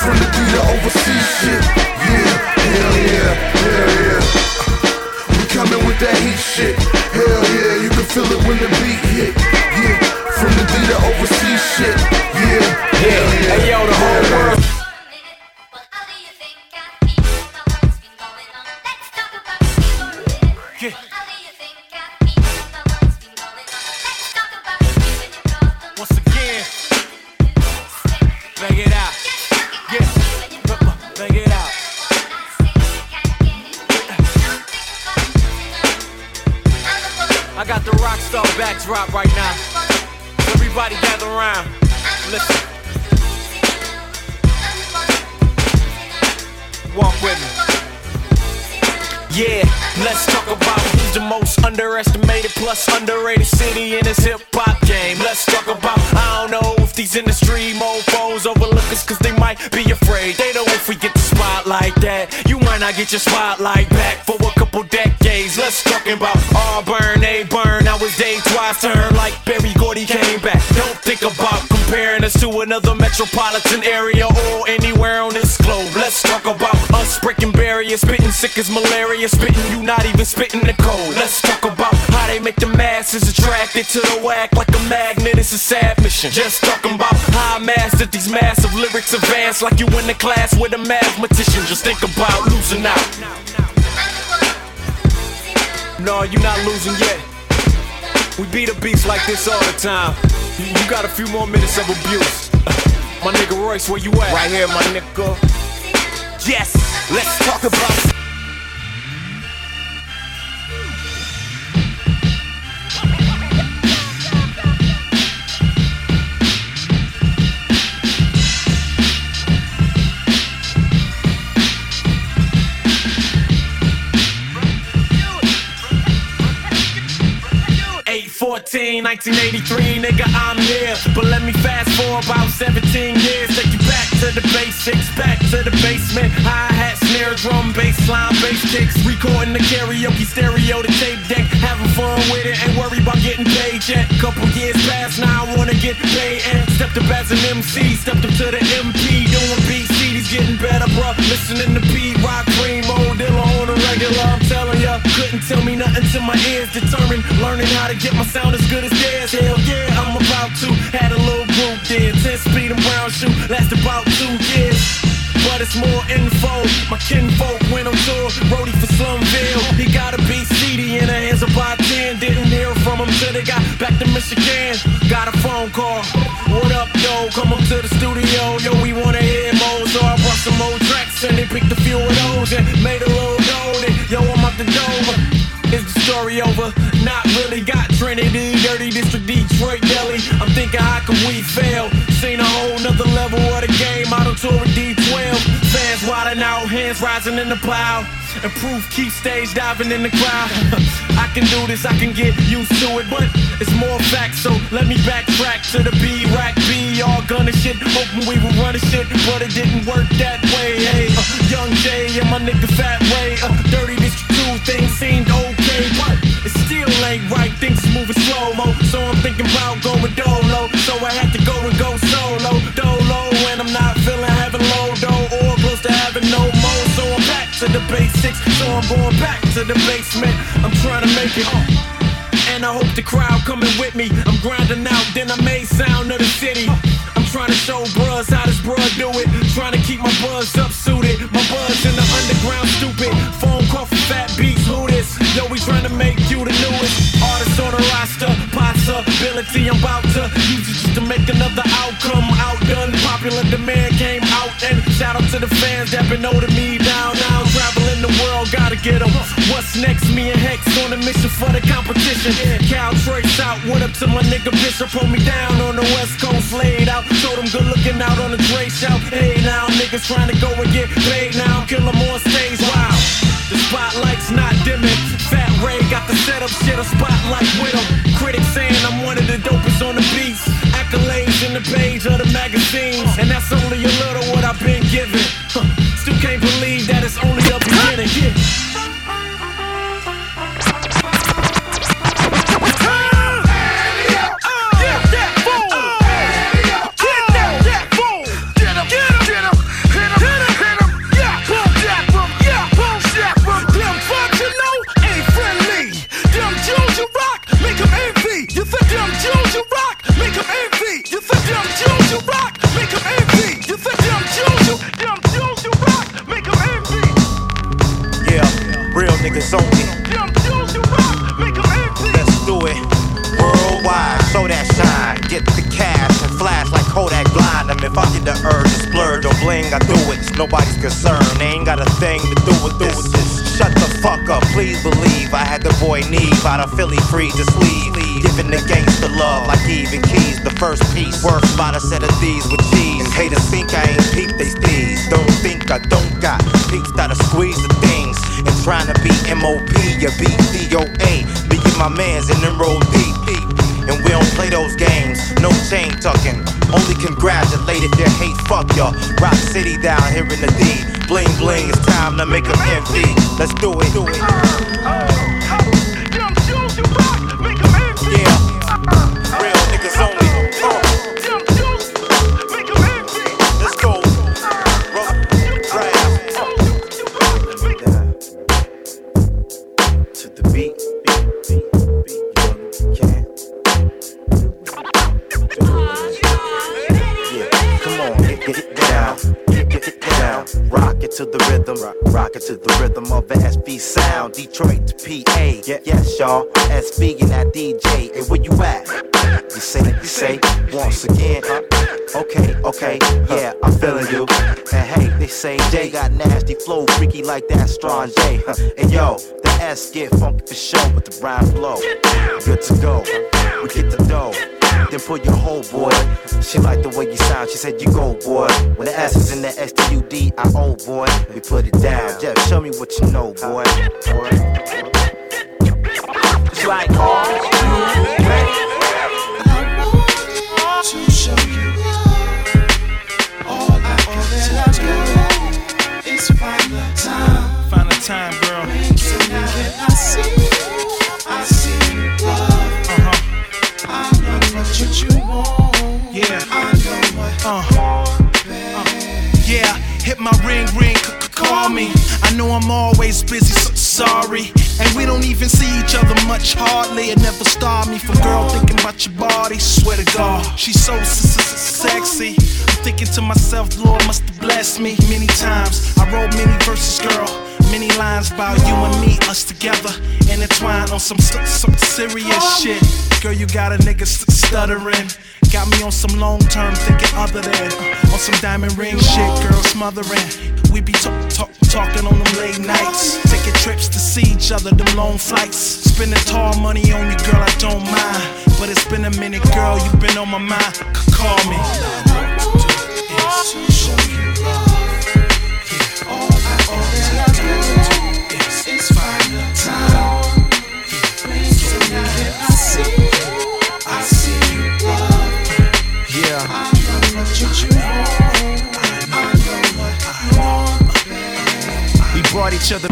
From the D to overseas shit. Yeah, hell yeah, hell yeah. We coming with that heat shit. Hell yeah, get your spotlight back for a couple decades. Let's talk about Auburn, A burn. Now it's day twice turn like Berry Gordy came back. Don't think about comparing us to another metropolitan area or anywhere on this globe. Let's talk about us breaking barriers, spitting sick as malaria, spitting you not even spitting the code. Let's talk about how they make the masses attracted to the whack like a magnet. It's a sad Just talking about how I mastered these massive lyrics advanced like you in the class with a mathematician. Just think about losing out. No, you're not losing yet. We beat a beast like this all the time. You, you got a few more minutes of abuse. My nigga Royce, where you at? Right here, my nigga. Yes, let's talk about. 1983, nigga, I'm here. But let me fast forward about 17 years. Take you back to the basics, back to the basement. Hi hat, snare, drum, bass line, bass kicks. Recording the karaoke stereo, the tape deck. Having fun with it, ain't worried about getting paid yet. Couple years past, now I wanna get paid. And stepped up as an MC, stepped up to the MP, doing BC. He's getting better, bruh. Listening to Pete Rock, Cream, Dilla on the regular. I'm telling ya, couldn't tell me nothing till my ears determined. Learning how to get my sound as good as theirs. Hell yeah, I'm about to. Had a little group there, 10 speed and brown shoe, last about two years. But it's more info. My kinfolk went on tour, roadie for Slum Village. He got a beat CD in the hands of Baatin. Didn't hear from him till they got back to Michigan. Got a phone call. What up, yo? Come up to the studio. Yo, we wanna hear more. So I brought some old tracks and they picked a few of those and made a little dough. Then, Yo, I'm out the door. Is the story over? Not really. Got Trinity, Dirty District, Detroit, Deli. I'm thinking, how can we fail? Seen a whole nother level of the game. Out on tour with D12. Fans wildin' out, hands rising in the plow. And Proof keep stage diving in the crowd. I can do this, I can get used to it, but it's more facts. So let me backtrack to the B rack B. All gunning shit, hoping we were running shit, but it didn't work that way. Hey, uh, young J and my nigga Fat Ray. Uh, dirty District 2 things seemed okay, but it still ain't right. Things moving slow mo, so I'm thinking about going dolo. So I had to go and go solo, dolo, and I'm not feeling having low dough or close to having no more. So I'm back to the basics, so I'm going back to the basement. I'm trying to make it. And I hope the crowd coming with me. I'm grinding out, then I made sound of the city. I'm trying to show bros how this bruh keep my buzz up suited. My buzz in the underground, stupid. Phone call for fat beats, who this? Yo, we trying to make you the newest artist on the roster. Possibility, I'm about to use it just to make another outcome. Outdone, popular demand came out. And shout out to the fans that been holding me down. Now traveling the world, gotta get 'em. What's next? Me and Hex on a mission for the competition. Cal Trace out, what up to my nigga Bishop? Hold me down on the West Coast, laid out. Told him good looking out on the Dre shout. Hey niggas trying to go and get paid now. Kill 'em on stage, wow. The spotlight's not dimming. Fat Ray got the setup shit, a spotlight with him. Had the boy Neve out of Philly free to sleeve. Giving the gangster love like even keys. The first piece, worth about a set of these with cheese. And haters think I ain't peep they steez. Don't think I don't got peeps that'll squeeze the things. And trying to be MOP, you beat DOA. Me and my mans in them roll deep. And we don't play those games, no chain tucking. Only congratulated you hate, fuck ya. Rock City down here in the D. Bling bling, it's time to make them envy. Let's do it. Do it. Oh, oh. Yeah. To the rhythm of the SV sound. Detroit to PA. Yeah, yes, y'all. SV and that DJ. Hey, where you at? You say, you say, once again. Huh? Okay, okay, yeah, I'm feeling you. And hey, they say Jay got nasty flow, freaky like that strong J. Huh? And yo, the S get funky for show, but the rhyme blow. Good to go, we get the dough. Then pull your whole boy. She like the way you sound, she said you go boy. When the S is in the S T U D I O boy, we put it down. Jeff, show me what you know, boy. boy. It's like oh, to do is find the time. Find the time, girl. So now that I see you, I see you love. Uh-huh. I know what you want. Yeah. I know what Uh. Uh. Yeah, hit my ring, ring, me. I know I'm always busy, so sorry. And we don't even see each other much, hardly. It never stopped me from girl thinking about your body. Swear to God, she's so sexy. I'm thinking to myself, Lord must have blessed me many times. I wrote many verses, girl. Many lines about you and me, us together, intertwined on some some serious shit. Girl, you got a nigga st- stuttering. Got me on some long term thinking other than uh, on some diamond ring shit, girl smothering. We be talk, talk, talking on them late nights, taking trips to see each other, them long flights. Spending tall money on you, girl, I don't mind. But it's been a minute, girl, you've been on my mind. C- call me. Find the time. So I see you, I see you love. Yeah. I know what you want. I know what you want. We brought each other.